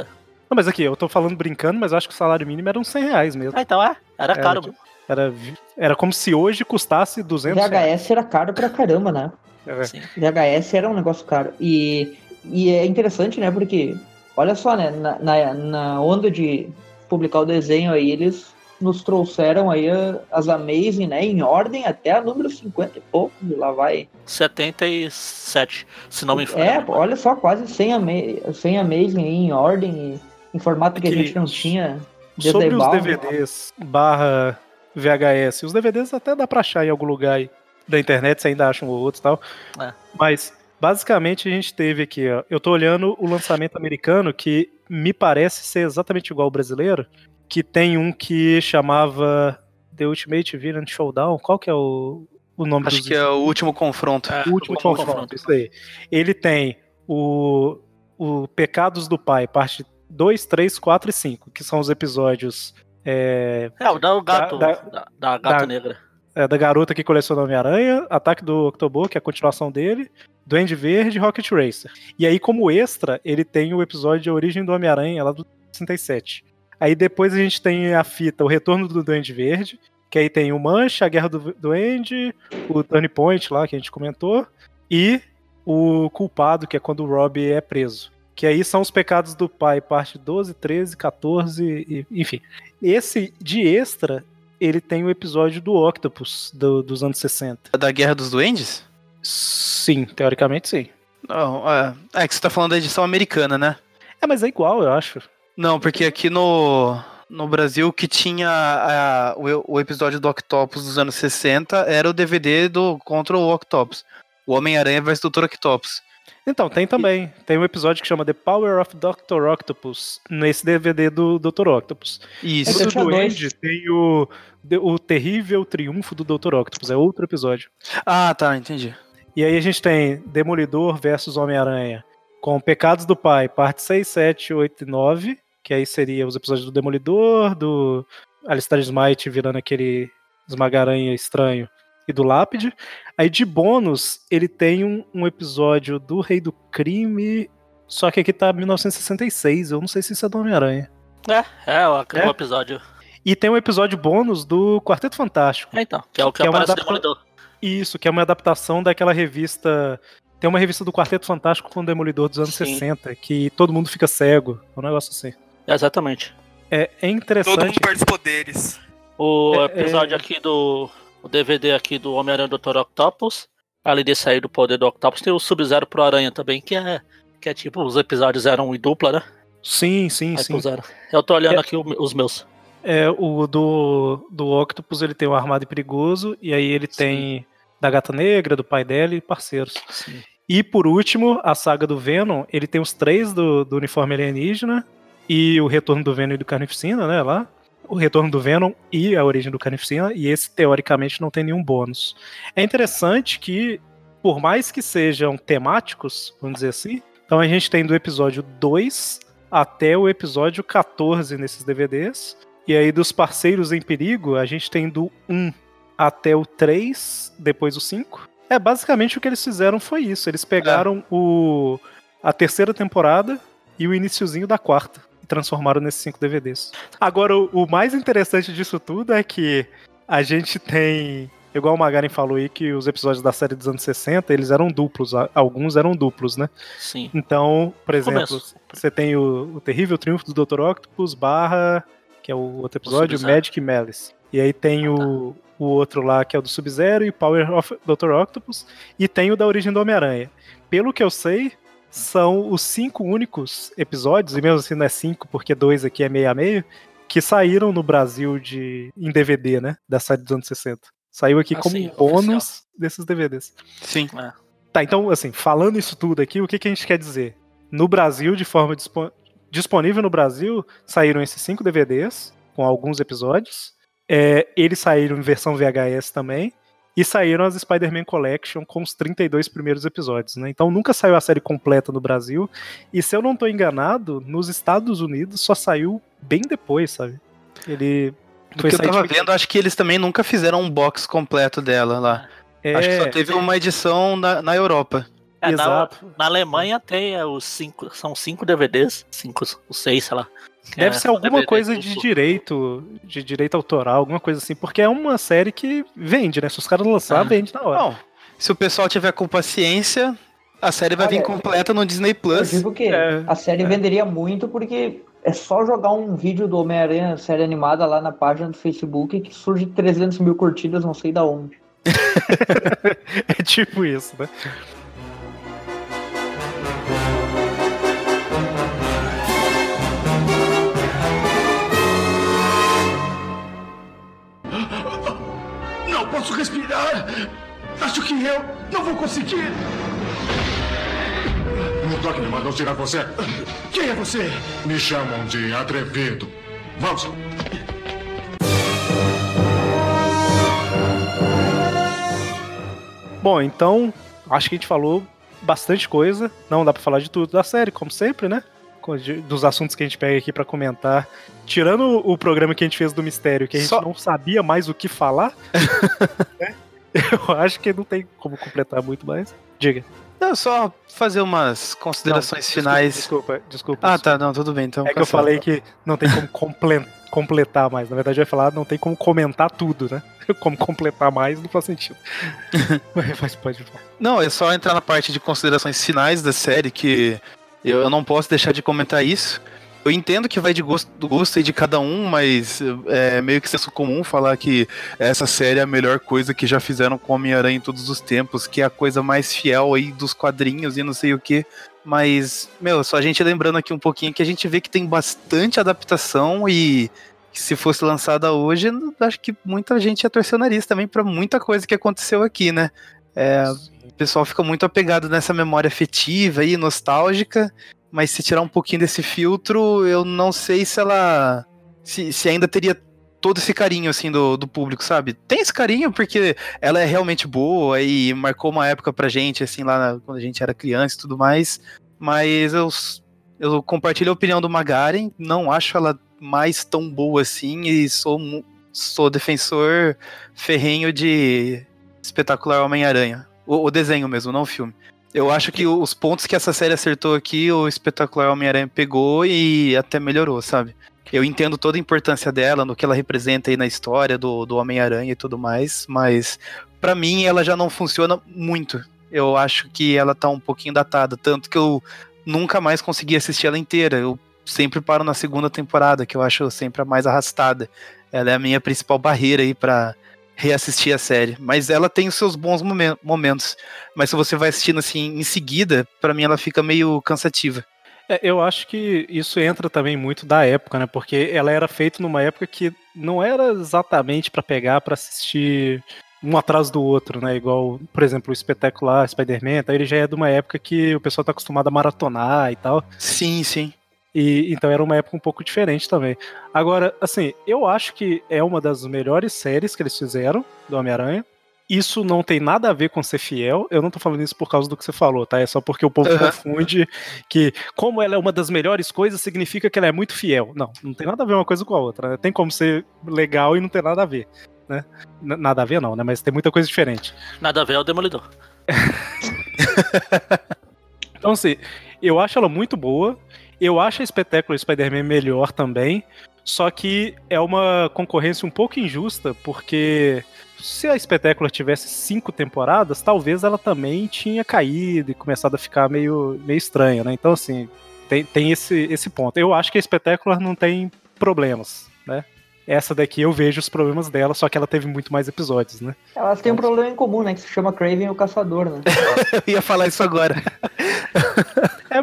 Não, mas aqui, eu tô falando brincando, mas eu acho que o salário mínimo era uns 100 reais mesmo. Ah, então é. Era Era caro. tipo- Era, era como se hoje custasse 200 reais. VHS era caro pra caramba, né? É. Sim. VHS era um negócio caro. E, e é interessante, né? Porque, olha só, né? Na, na, na onda de publicar o desenho aí, eles nos trouxeram aí a- as Amazing, né? Em ordem até a número 50 e pouco. e Lá vai. 77, se não me engano. É, olha só, quase 100, ama 100 Amazing aí em ordem e em formato que a Aquele- gente não tinha. Sobre a os. DVDs barra VHS, os DVDs até dá pra achar em algum lugar aí da internet, você ainda acha um ou outro e tal. É. Mas, basicamente, a gente teve aqui, ó, eu tô olhando o lançamento americano, que me parece ser exatamente igual ao brasileiro, que tem um que chamava The Ultimate Villain Showdown, qual que é o, o nome Acho dos que é o último confronto. o último confronto, isso aí. Ele tem o, o Pecados do Pai, parte 2, 3, 4 e 5, que são os episódios é, É, o da o gato, Da- da, da gata da- negra. É, da garota que coleciona Homem-Aranha, Ataque do Octobot, que é a continuação dele, Duende Verde e Rocket Racer. E aí, como extra, ele tem o episódio de Origem do Homem-Aranha, lá do 67. Aí depois a gente tem a fita O Retorno do Duende Verde, que aí tem o Mancha, a Guerra do Duende, o Turning Point lá, que a gente comentou, e o Culpado, que é quando o Rob é preso. Que aí são os pecados do pai, parte 12, 13, 14, e, enfim. Esse de extra, ele tem o episódio do Octopus, do- dos anos 60. Da Guerra dos Duendes? Sim, teoricamente sim. Não, é, é que você tá falando da edição americana, né? É, mas é igual, eu acho. Não, porque aqui no, no Brasil que tinha a- o, o episódio do Octopus dos anos 60 era o DVD do contra o Octopus. O Homem-Aranha vs Dr. Octopus. Então, tem também. Tem um episódio que chama The Power of Dr. Octopus, nesse DVD do Dr. Octopus. Isso. Eu do. Duende tem o, o Terrível Triunfo do Dr. Octopus, é outro episódio. Ah, tá, entendi. E aí a gente tem Demolidor versus Homem-Aranha, com Pecados do Pai, parte 6, 7, 8 e 9, que aí seria os episódios do Demolidor, do Alistair Smite virando aquele esmaga-aranha estranho, e do Lápide. Aí de bônus, ele tem um, um episódio do Rei do Crime, só que aqui tá 1966, eu não sei se isso é do Homem-Aranha. É, é o, É? o episódio. E tem um episódio bônus do Quarteto Fantástico. É, então, que é o que, Que é aparece o adapta- Demolidor. Isso, que é uma adaptação daquela revista. Tem uma revista do Quarteto Fantástico com o Demolidor dos anos Sim. 60, que todo mundo fica cego. É um negócio assim. Exatamente. É, é interessante. Todo mundo perde os poderes. O É, episódio é- aqui do. O DVD aqui do Homem-Aranha do Dr. Octopus. Além de sair do poder do Octopus, tem o Sub-Zero pro Aranha também, que é. Que é tipo, os episódios eram em dupla, né? Sim, sim, Aí sim. puseram. Eu tô olhando É- aqui os meus. É, o do, do Octopus ele tem o Armado e Perigoso, e aí ele tem da Gata Negra, do pai dela e parceiros. E por último, a saga do Venom, ele tem os três do, do uniforme alienígena, e o retorno do Venom e do Carnificina, né, lá. O retorno do Venom e a origem do Carnificina, e esse teoricamente não tem nenhum bônus. É interessante que, por mais que sejam temáticos, vamos dizer assim, então a gente tem do episódio 2 até o episódio 14 nesses DVDs. E aí, dos parceiros em perigo, a gente tem do 1 até o 3, depois o 5. É, basicamente o que eles fizeram foi isso. Eles pegaram o, a terceira temporada e o iniciozinho da quarta. Transformaram nesses 5 DVDs. Agora, o, o mais interessante disso tudo é que a gente tem. Igual o Magaren falou aí, que os episódios da série dos anos 60, eles eram duplos. Alguns eram duplos, né? Sim. Então, por exemplo, Começo. você tem o, o Terrível Triunfo do Dr. Octopus barra, que é o outro episódio, Sub-Zero. Magic Malice. E aí tem o, o outro lá, que é o do Sub-Zero, e Power of Dr. Octopus. E tem o da origem do Homem-Aranha. Pelo que eu sei, são os cinco únicos episódios, e mesmo assim não é cinco, porque dois aqui é meio a meio, que saíram no Brasil de em DVD, né? Da série dos anos 60. Saiu aqui Ah, como sim, bônus desses DVDs. Sim. É. Tá, então, assim, falando isso tudo aqui, o que, que a gente quer dizer? No Brasil, de forma dispo- disponível no Brasil, saíram esses cinco DVDs, com alguns episódios. É, eles saíram em versão VHS também. E saíram as Spider-Man Collection com os 32 primeiros episódios, né? Então nunca saiu a série completa no Brasil. E se eu não tô enganado, nos Estados Unidos só saiu bem depois, sabe? Ele. Do foi que eu tava de- vendo, acho que eles também nunca fizeram um box completo dela lá. Acho que só É, teve uma edição na, na Europa. É, na, Exato. na Alemanha tem é, os cinco. São cinco DVDs. Cinco, os seis, sei lá. Deve É, ser alguma DVD coisa de direito, de direito autoral, alguma coisa assim, porque é uma série que vende, né? Se os caras lançar, Ah. vende na hora. Bom, se o pessoal tiver com paciência, a série vai vir Olha, completa no Disney Eu Plus. digo que É, a série venderia muito porque é só jogar um vídeo do Homem-Aranha série animada lá na página do Facebook que surge 300 mil curtidas, não sei da onde. *laughs* é tipo isso, né? Posso respirar! Acho que eu não vou conseguir! O Doc me mandou tirar você. Quem é você? Me chamam de atrevido. Vamos. Bom, então, acho que a gente falou bastante coisa. Não dá pra falar de tudo da série, como sempre, né? Dos assuntos que a gente pega aqui pra comentar. Tirando o programa que a gente fez do mistério, que a gente Só- não sabia mais o que falar, *laughs* né? eu acho que não tem como completar muito mais. Diga. Não, só fazer umas considerações Não, finais. Desculpa, desculpa. Ah, desculpa. tá, não, tudo bem. Então É que eu cancela. falei que não tem como comple- completar mais. Na verdade, eu ia falar não tem como comentar tudo, né? *laughs* Como completar mais não faz sentido. *laughs* Mas pode falar. Não, é só entrar na parte de considerações finais da série que eu, eu não posso deixar de comentar isso. Eu entendo que vai de gosto, do gosto aí de cada um, mas é meio que senso comum falar que essa série é a melhor coisa que já fizeram com Homem-Aranha em todos os tempos, que é a coisa mais fiel aí dos quadrinhos e não sei o que. Mas, meu, só a gente lembrando aqui um pouquinho que a gente vê que tem bastante adaptação e se fosse lançada hoje, acho que muita gente ia torcer o nariz também pra muita coisa que aconteceu aqui, né? É, o pessoal fica muito apegado nessa memória afetiva e nostálgica, mas se tirar um pouquinho desse filtro, eu não sei se ela. se, se ainda teria todo esse carinho assim do, do público, sabe? Tem esse carinho porque ela é realmente boa e marcou uma época pra gente, assim, lá na- quando a gente era criança e tudo mais. Mas eu, eu compartilho a opinião do Magaren, não acho ela mais tão boa assim e sou, sou defensor ferrenho de Espetacular Homem-Aranha. O, o desenho mesmo, não o filme. Eu acho que os pontos que essa série acertou aqui, o Espetacular Homem-Aranha pegou e até melhorou, sabe? Eu entendo toda a importância dela, no que ela representa aí na história do, do Homem-Aranha e tudo mais, mas para mim ela já não funciona muito. Eu acho que ela tá um pouquinho datada, tanto que eu nunca mais consegui assistir ela inteira. Eu sempre paro na segunda temporada, que eu acho sempre a mais arrastada. Ela é a minha principal barreira aí para reassistir a série. Mas ela tem os seus bons momentos. Mas se você vai assistindo assim em seguida, para mim ela fica meio cansativa. É, eu acho que isso entra também muito da época, né? Porque ela era feita numa época que não era exatamente para pegar para assistir um atrás do outro, né? Igual, por exemplo, o espetacular Spider-Man, então ele já é de uma época que o pessoal tá acostumado a maratonar e tal. Sim, sim. E então era uma época um pouco diferente também. Agora, assim, eu acho que é uma das melhores séries que eles fizeram do Homem-Aranha. Isso não tem nada a ver com ser fiel. Eu não tô falando isso por causa do que você falou, tá? É só porque o povo uhum. confunde que, como ela é uma das melhores coisas, significa que ela é muito fiel. Não, não tem nada a ver uma coisa com a outra. Né? Tem como ser legal e não ter nada a ver. Né? Nada a ver, não, né? Mas tem muita coisa diferente. Nada a ver é o Demolidor. *laughs* então, assim, eu acho ela muito boa. Eu acho a Espetáculo Spider-Man melhor também, só que é uma concorrência um pouco injusta, porque se a Espetáculo tivesse cinco temporadas, talvez ela também tinha caído e começado a ficar meio, meio estranha, né? Então, assim, tem, tem esse, esse ponto. Eu acho que a Espetáculo não tem problemas, né? Essa daqui eu vejo os problemas dela, só que ela teve muito mais episódios, né? Elas têm um problema em comum, né? Que se chama Craven o Caçador, né? *laughs* eu ia falar isso agora. *laughs*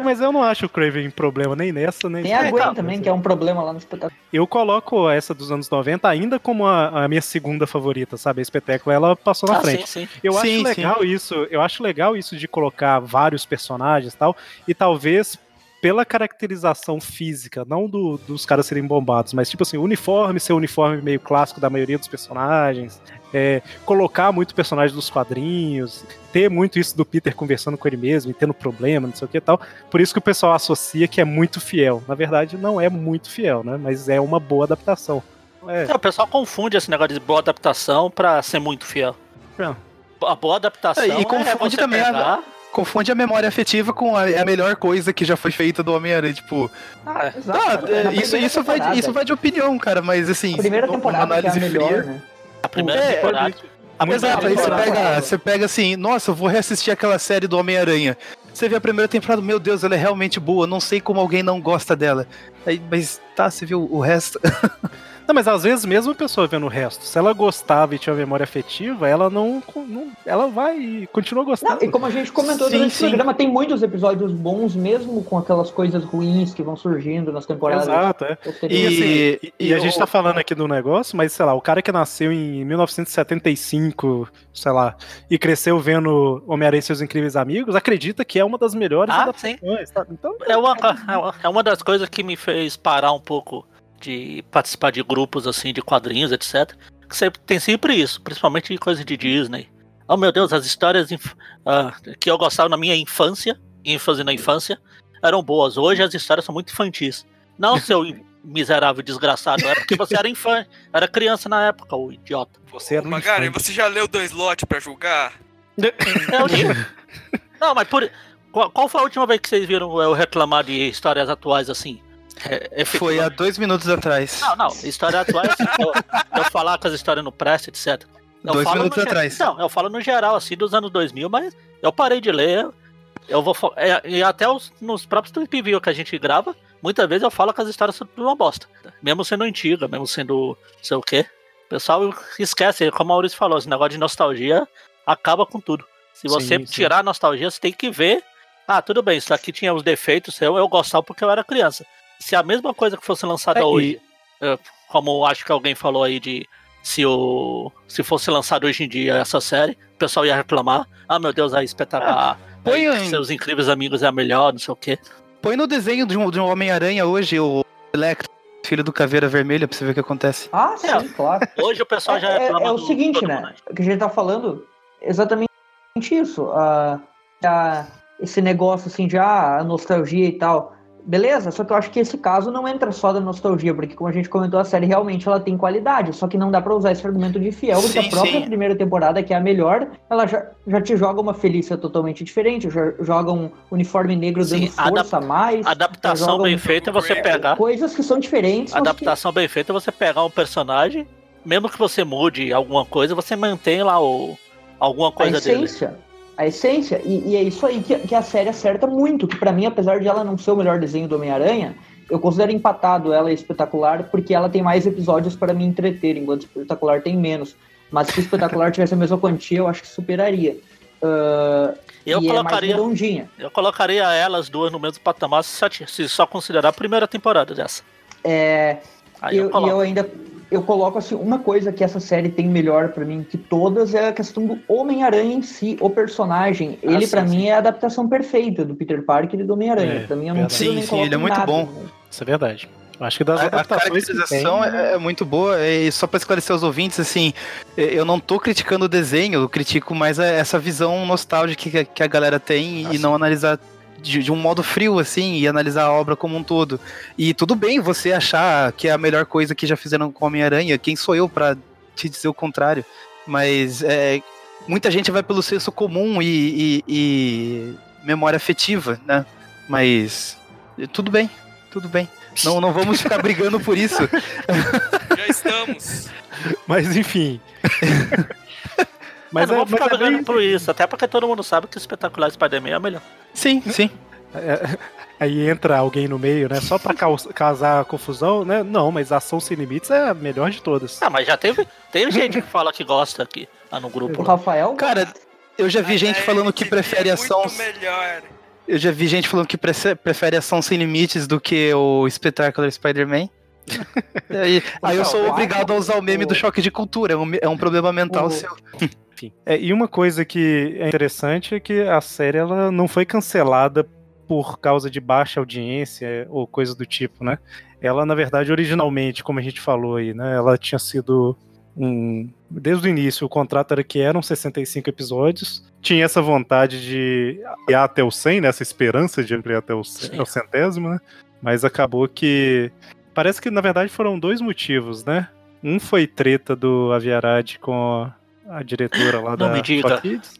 mas eu não acho o Craven problema nem nessa, nem Tem a Gwen é, também, que é um problema lá no espetáculo. Eu coloco essa dos anos 90 ainda como a, a minha segunda favorita, sabe? A espetáculo, ela passou na ah, frente. Sim, sim. Eu sim, acho legal sim. isso, eu acho legal isso de colocar vários personagens e tal, e talvez pela caracterização física, não do, dos caras serem bombados, mas tipo assim, o uniforme ser o uniforme meio clássico da maioria dos personagens, é, colocar muito personagem dos quadrinhos, ter muito isso do Peter conversando com ele mesmo e tendo problema, não sei o que e tal. Por isso que o pessoal associa que é muito fiel. Na verdade, não é muito fiel, né? Mas é uma boa adaptação. É. É, o pessoal confunde esse negócio de boa adaptação pra ser muito fiel. É. A boa adaptação é, e confunde também pegar... a confunde a memória afetiva com a, a melhor coisa que já foi feita do Homem-Aranha. Tipo. Ah, exato. Tá, é, isso, isso, vai, isso vai de opinião, cara, mas assim. A primeira temporada uma análise é a melhor, fria. Né? A primeira é, temporada. A Exato, aí você pega, você pega assim, nossa, eu vou reassistir aquela série do Homem-Aranha. Você vê a primeira temporada, meu Deus, ela é realmente boa, não sei como alguém não gosta dela. Aí, mas tá, você viu o resto. *laughs* Não, mas às vezes mesmo a pessoa vendo o resto, se ela gostava e tinha memória afetiva, ela não, não ela vai e continua gostando. Não, e como a gente comentou sim, durante sim. o programa, tem muitos episódios bons mesmo com aquelas coisas ruins que vão surgindo nas temporadas. Exato, é. E, assim, e, e, e, a gente tá falando aqui do negócio, mas sei lá, o cara que nasceu em 1975, sei lá, e cresceu vendo Homem-Aranha e seus incríveis amigos, acredita que é uma das melhores ah, adaptações. Tá? Então, é uma, *laughs* é uma das coisas que me fez parar um pouco de participar de grupos assim de quadrinhos, etc. Que sempre, tem sempre isso, principalmente coisas de Disney. Oh meu Deus, as histórias uh, que eu gostava na minha infância, ênfase na infância, eram boas. Hoje as histórias são muito infantis. Não seu *laughs* miserável desgraçado, é porque você era infante, era criança na época, o idiota. Você era um Magari, você já leu dois lotes para julgar? *laughs* Eu li. Não, mas por qual, qual, foi a última vez que vocês viram eu reclamar de histórias atuais assim? É, é Foi há dois minutos atrás. Não, não. História atual, eu, eu falar com as histórias no press, etc. Eu dois minutos atrás. Não, eu falo no geral, assim, dos anos 2000, mas eu parei de ler. Eu vou. É, e até os, nos próprios Trip View que a gente grava, muitas vezes eu falo que as histórias são uma bosta. Mesmo sendo antiga, mesmo sendo. sei o quê. O pessoal esquece, como a Maurício falou, esse negócio de nostalgia acaba com tudo. Se você sim, tirar a nostalgia, você tem que ver. Ah, tudo bem, isso aqui tinha os defeitos, eu, eu gostava porque eu era criança se a mesma coisa que fosse lançada é, hoje, e... É, como acho que alguém falou aí de se o se fosse lançado hoje em dia essa série, o pessoal ia reclamar. Ah, meu Deus, a espetacular. É, põe aí, seus incríveis amigos é a melhor, não sei o quê. Põe no desenho de um, de um Homem-Aranha hoje o Electro, filho do Caveira Vermelha, pra você ver o que acontece. Ah, sim, é, claro. Hoje o pessoal já é, reclama. É, é o seguinte, né? O que a gente tá falando exatamente isso. Uh, uh, esse negócio assim de ah, nostalgia e tal beleza, só que eu acho que esse caso não entra só da nostalgia, porque como a gente comentou, a série realmente ela tem qualidade, só que não dá pra usar esse argumento de fiel, porque Sim, a própria sim. primeira temporada, que é a melhor, ela já, já te joga uma Felícia totalmente diferente, já joga um uniforme negro Sim, dando força a mais. Adaptação bem um- feita é você pegar. Coisas que são diferentes. mas que- Adaptação bem feita é você pegar um personagem, mesmo que você mude alguma coisa, você mantém lá o alguma coisa a dele. A essência, e, e é isso aí que, que a série acerta muito, que pra mim, apesar de ela não ser o melhor desenho do Homem-Aranha, eu considero empatado ela e espetacular, porque ela tem mais episódios para me entreter, enquanto espetacular tem menos. Mas se espetacular *laughs* tivesse a mesma quantia, eu acho que superaria. Ah, Eu é colocaria, redondinha. eu colocaria elas duas no mesmo patamar se só, ti- se só considerar a primeira temporada dessa. É, eu eu, e eu ainda eu coloco assim uma coisa que essa série tem melhor pra mim que todas é a questão do Homem-Aranha em si, o personagem. Ah, Ele sim. mim é a adaptação perfeita do Peter Parker e do Homem-Aranha. É, pra mim eu não Sim, sim, ele é muito nada, bom. né? Isso é verdade. Eu acho que das A, a caracterização tem, é, é muito boa, e só para esclarecer os ouvintes, assim, eu não tô criticando o desenho, eu critico mais essa visão nostálgica que, a- que a galera tem e não analisar de, de um modo frio, assim, e analisar a obra como um todo. E tudo bem você achar que é a melhor coisa que já fizeram com Homem-Aranha, quem sou eu para te dizer o contrário? Mas é, muita gente vai pelo senso comum e, e- e memória afetiva, né? Mas tudo bem, tudo bem. Não, não vamos ficar brigando por isso. *laughs* Já estamos. Mas enfim. *laughs* Mas não é- vou ficar mas é brigando bem- por isso, até porque todo mundo sabe que o espetacular Spider-Man é o melhor. Sim, sim. É, aí entra alguém no meio, né? Só pra caus- causar confusão, né? Não, mas Ação Sem Limites é a melhor de todas. Ah, mas já teve, tem gente que fala que gosta aqui, lá no grupo. O lá. Rafael, Cara, eu já vi gente falando que prefere ação. Melhor. Eu já vi gente falando que prefere ação sem limites do que o Spectacular Spider-Man. *laughs* aí, aí eu sou obrigado a usar o meme do choque de cultura. É um, é um problema mental O- seu. *laughs* Enfim. É, e uma coisa que é interessante é que a série ela não foi cancelada por causa de baixa audiência ou coisa do tipo, né? Ela, na verdade, originalmente, como a gente falou aí, né? Ela tinha sido um. Desde o início, o contrato era que eram 65 episódios. Tinha essa vontade de ir até o 100, né? Essa esperança de ir até o, c- Sim. ao centésimo, né? Mas acabou que. Parece que, na verdade, foram dois motivos, né? Um foi treta do Aviarad com a diretora lá Não da me diga. Kids.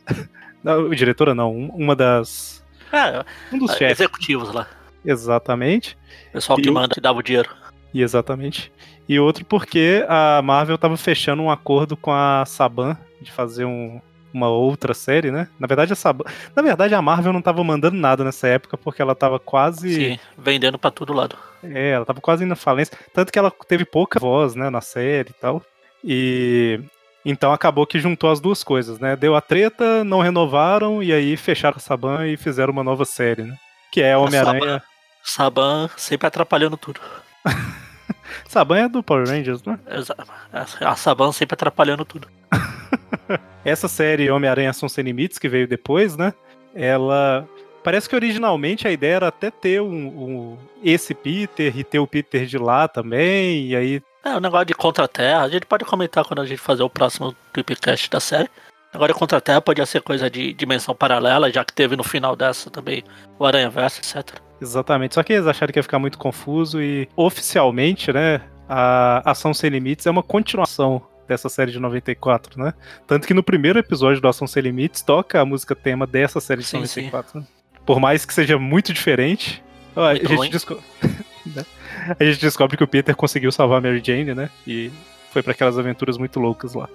Não, diretora não, um- uma das. É, Um dos é, chefes. executivos lá. Exatamente. Pessoal que E o- manda, que dava o dinheiro. E exatamente. E outro porque a Marvel tava fechando um acordo com a Saban de fazer um- uma outra série, né? Na verdade, a Saban. Na verdade, a Marvel não tava mandando nada nessa época, porque ela tava quase. Sim, vendendo pra todo lado. É, ela tava quase indo à falência. Tanto que ela teve pouca voz, né, na série e tal. E. Então acabou que juntou as duas coisas, né? Deu a treta, não renovaram, e aí fecharam a Saban e fizeram uma nova série, né? Que é Homem-Aranha. Saban sempre atrapalhando tudo. *laughs* Saban é do Power Rangers, né? A Saban sempre atrapalhando tudo. *laughs* Essa série Homem-Aranha São Sem Limites, que veio depois, né? Ela. Parece que originalmente a ideia era até ter um, um- esse Peter e ter o Peter de lá também, e aí. É, o negócio de Contra-Terra, a gente pode comentar quando a gente fazer o próximo Tripcast da série. Agora, Contra-Terra podia ser coisa de dimensão paralela, já que teve no final dessa também o Aranha Verso, etc. Exatamente. Só que eles acharam que ia ficar muito confuso e oficialmente, né? A Ação Sem Limites é uma continuação dessa série de 94, né? Tanto que no primeiro episódio do Ação Sem Limites toca a música tema dessa série de Sim, 94. né? Por mais que seja muito diferente, ó, a, gente ruim. *laughs* né? a gente descobre que o Peter conseguiu salvar a Mary Jane, né? E foi para aquelas aventuras muito loucas lá.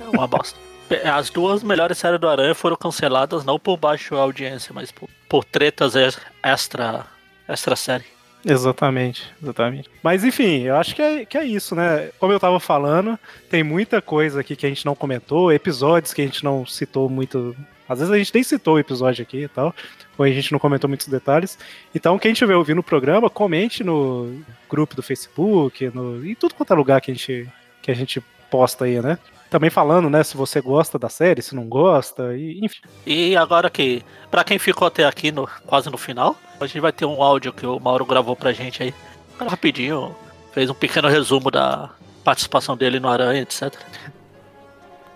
É uma bosta. As duas melhores séries do Aranha foram canceladas não por baixa audiência, mas por, por tretas ex- extra, extra série. Exatamente, exatamente. Mas enfim, eu acho que é, que é isso, né? Como eu tava falando, tem muita coisa aqui que a gente não comentou, episódios que a gente não citou muito. Às vezes a gente nem citou o episódio aqui e tal, ou a gente não comentou muitos detalhes. Então, quem estiver ouvindo o programa, comente no grupo do Facebook, no, em tudo quanto é lugar que a gente, que a gente posta aí, né? Também falando, né, se você gosta da série, se não gosta, e, enfim. E agora que, pra quem ficou até aqui no, quase no final, a gente vai ter um áudio que o Mauro gravou pra gente aí. Rapidinho, fez um pequeno resumo da participação dele no Aranha, etc.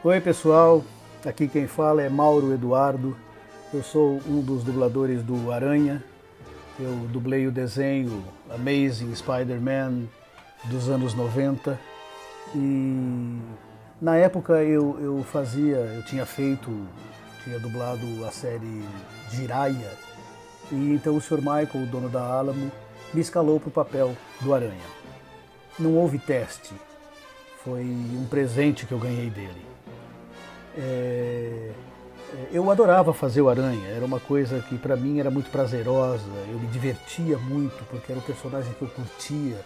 Oi pessoal, aqui quem fala é Mauro Eduardo. Eu sou um dos dubladores do Aranha. Eu dublei o desenho Amazing Spider-Man dos anos 90 e na época eu, eu fazia, eu tinha feito, tinha dublado a série Jiraya e então o Sr. Michael, o dono da Alamo, me escalou para o papel do Aranha. Não houve teste, foi um presente que eu ganhei dele. É, eu adorava fazer o Aranha, era uma coisa que para mim era muito prazerosa, eu me divertia muito porque era um personagem que eu curtia,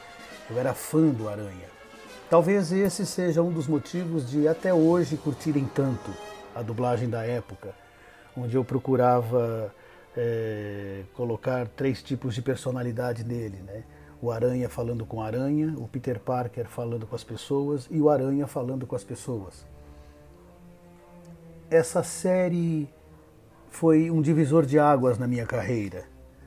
eu era fã do Aranha. Talvez esse seja um dos motivos de até hoje curtirem tanto a dublagem da época, onde eu procurava é, colocar três tipos de personalidade nele, né? O Aranha falando com Aranha, o Peter Parker falando com as pessoas e o Aranha falando com as pessoas. Essa série foi um divisor de águas na minha carreira.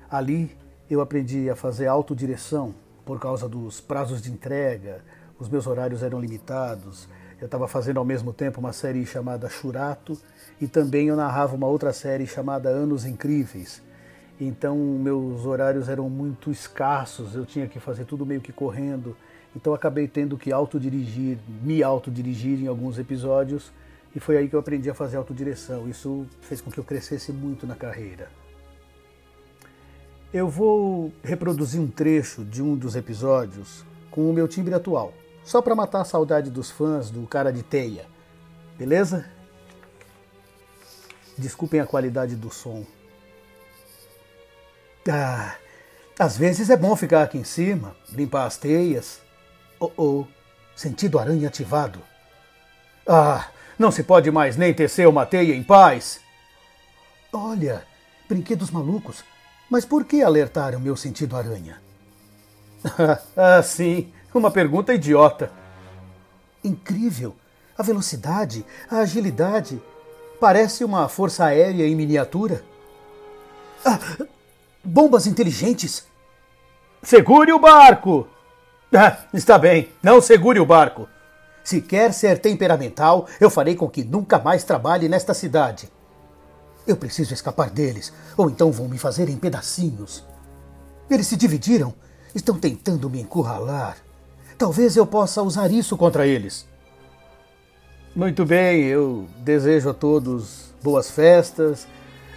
Ali eu aprendi a fazer autodireção por causa dos prazos de entrega, os meus horários eram limitados. Eu estava fazendo ao mesmo tempo uma série chamada Churato e também eu narrava uma outra série chamada Anos Incríveis. Então meus horários eram muito escassos, eu tinha que fazer tudo meio que correndo. Então acabei tendo que autodirigir, me autodirigir em alguns episódios e foi aí que eu aprendi a fazer autodireção. Isso fez com que eu crescesse muito na carreira. Eu vou reproduzir um trecho de um dos episódios com o meu timbre atual, só para matar a saudade dos fãs do cara de teia. Beleza? Desculpem a qualidade do som. Ah, às vezes é bom ficar aqui em cima, limpar as teias. Oh, oh, sentido aranha ativado. Ah, não se pode mais nem tecer uma teia em paz. Olha, brinquedos malucos. Mas por que alertar o meu sentido aranha? *laughs* ah, sim, uma pergunta idiota. Incrível. A velocidade, a agilidade, Parece uma força aérea em miniatura. Ah, bombas inteligentes. Segure o barco! Ah, está bem, não segure o barco. Se quer ser temperamental, eu farei com que nunca mais trabalhe nesta cidade. Eu preciso escapar deles, ou então vão me fazer em pedacinhos. Eles se dividiram, estão tentando me encurralar. Talvez eu possa usar isso contra eles. Muito bem, eu desejo a todos boas festas.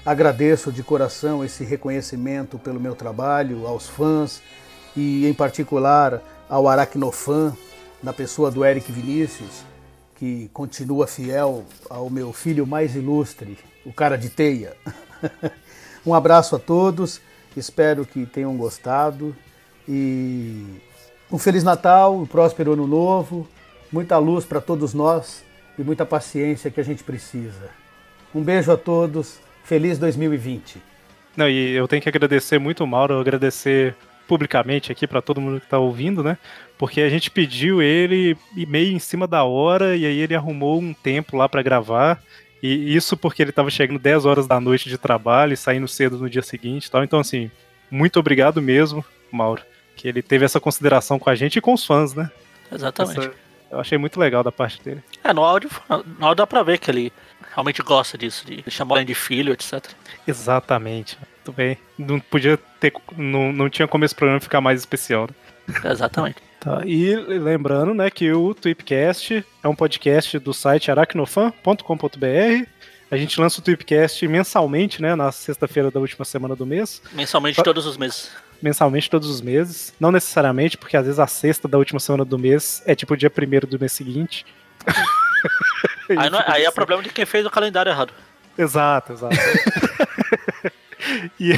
Agradeço de coração esse reconhecimento pelo meu trabalho, aos fãs e, em particular, ao Aracnofan, na pessoa do Eric Vinícius, que continua fiel ao meu filho mais ilustre, o cara de teia. *laughs* um abraço a todos, espero que tenham gostado e um Feliz Natal, um próspero Ano Novo, muita luz para todos nós e muita paciência que a gente precisa. Um beijo a todos, feliz 2020. Não, e eu tenho que agradecer muito Mauro, agradecer publicamente aqui para todo mundo que está ouvindo, né? Porque a gente pediu ele meio em cima da hora e aí ele arrumou um tempo lá para gravar. E isso porque ele estava chegando 10 horas da noite de trabalho e saindo cedo no dia seguinte, tal. Então assim, muito obrigado mesmo, Mauro, que ele teve essa consideração com a gente e com os fãs, né? Exatamente. Essa eu achei muito legal da parte dele. É, no áudio, no áudio dá pra ver que ele realmente gosta disso, de chamar ele de filho, etc. Exatamente. Muito bem. Não podia ter. Não, não tinha como esse programa ficar mais especial. Né? Exatamente. Tá, e lembrando, né, que o Tweepcast é um podcast do site aracnofan.com.br. A gente lança o Tweepcast mensalmente, né, na sexta-feira da última semana do mês. Mensalmente todos os meses mensalmente todos os meses. Não necessariamente, porque às vezes a sexta da última semana do mês é tipo o dia primeiro do mês seguinte. *laughs* aí, não, é, aí é problema de quem fez o calendário errado. Exato, exato. *laughs* *laughs* e,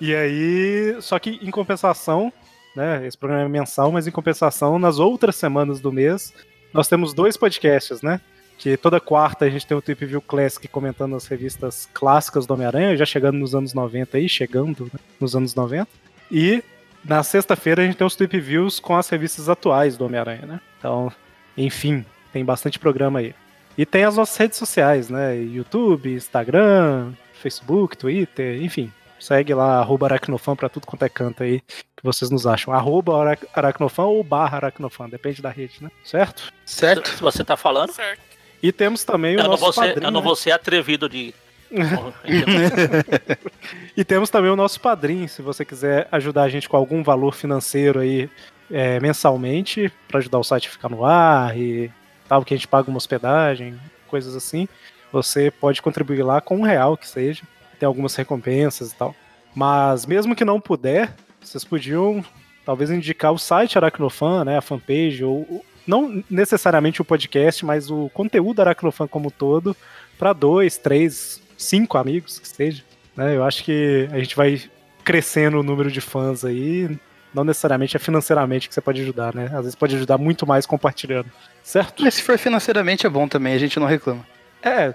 e aí, só que em compensação, né? Esse programa é mensal, mas em compensação, nas outras semanas do mês, nós temos dois podcasts, né? que toda quarta a gente tem o Trip View Classic comentando as revistas clássicas do Homem-Aranha, já chegando nos anos 90 aí, chegando né, nos anos 90. E na sexta-feira a gente tem os Trip Views com as revistas atuais do Homem-Aranha, né? Então, enfim, tem bastante programa aí. E tem as nossas redes sociais, né? YouTube, Instagram, Facebook, Twitter, enfim. Segue lá, arroba aracnofan pra tudo quanto é canto aí que vocês nos acham. Arroba aracnofan ou barra aracnofan, depende da rede, né? Certo? Certo. Se você tá falando. Certo. E temos também o eu nosso não vou ser, padrinho, Eu não né? vou ser atrevido de *laughs* e temos também o nosso padrinho, se você quiser ajudar a gente com algum valor financeiro aí é, mensalmente, para ajudar o site a ficar no ar e tal, que a gente paga uma hospedagem, coisas assim, você pode contribuir lá com um real que seja. Tem algumas recompensas e tal. Mas mesmo que não puder, vocês podiam talvez indicar o site Aracnofan, né, a fanpage, ou não necessariamente o podcast, mas o conteúdo Aracnofan como todo, para dois, três, cinco amigos que seja. Né? Eu acho que a gente vai crescendo o número de fãs aí. Não necessariamente é financeiramente que você pode ajudar, né? Às vezes pode ajudar muito mais compartilhando, certo? Mas se for financeiramente é bom também, a gente não reclama. É,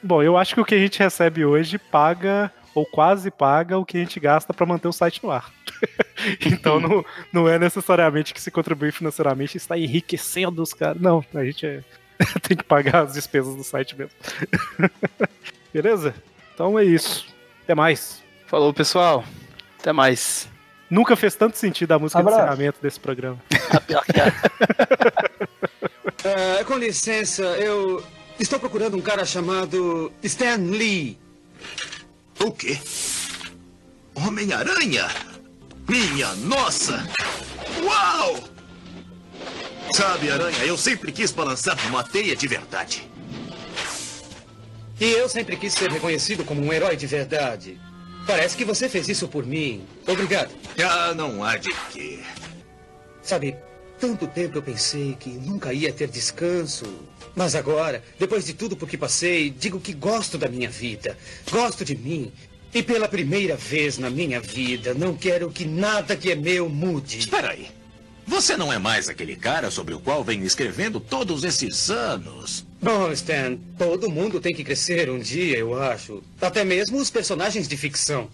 bom, eu acho que o que a gente recebe hoje paga ou quase paga o que a gente gasta para manter o site no ar. *laughs* então não, não é necessariamente que se contribuir financeiramente está enriquecendo os caras. Não, a gente é, *laughs* tem que pagar as despesas do site mesmo. *laughs* Beleza? Então é isso. Até mais. Falou, pessoal. Até mais. Nunca fez tanto sentido a música Abraço. de encerramento desse programa. uh, com licença, eu estou procurando um cara chamado Stan Lee. O quê? Homem-Aranha? Minha nossa! Uau! Sabe, Aranha, eu sempre quis balançar uma teia de verdade. E eu sempre quis ser reconhecido como um herói de verdade. Parece que você fez isso por mim. Obrigado. Ah, não há de quê. Sabe, tanto tempo eu pensei que nunca ia ter descanso. Mas agora, depois de tudo por que passei, digo que gosto da minha vida. Gosto de mim. E pela primeira vez na minha vida, não quero que nada que é meu mude. Espera aí. Você não é mais aquele cara sobre o qual venho escrevendo todos esses anos. Bom, Stan, todo mundo tem que crescer um dia, eu acho. Até mesmo os personagens de ficção.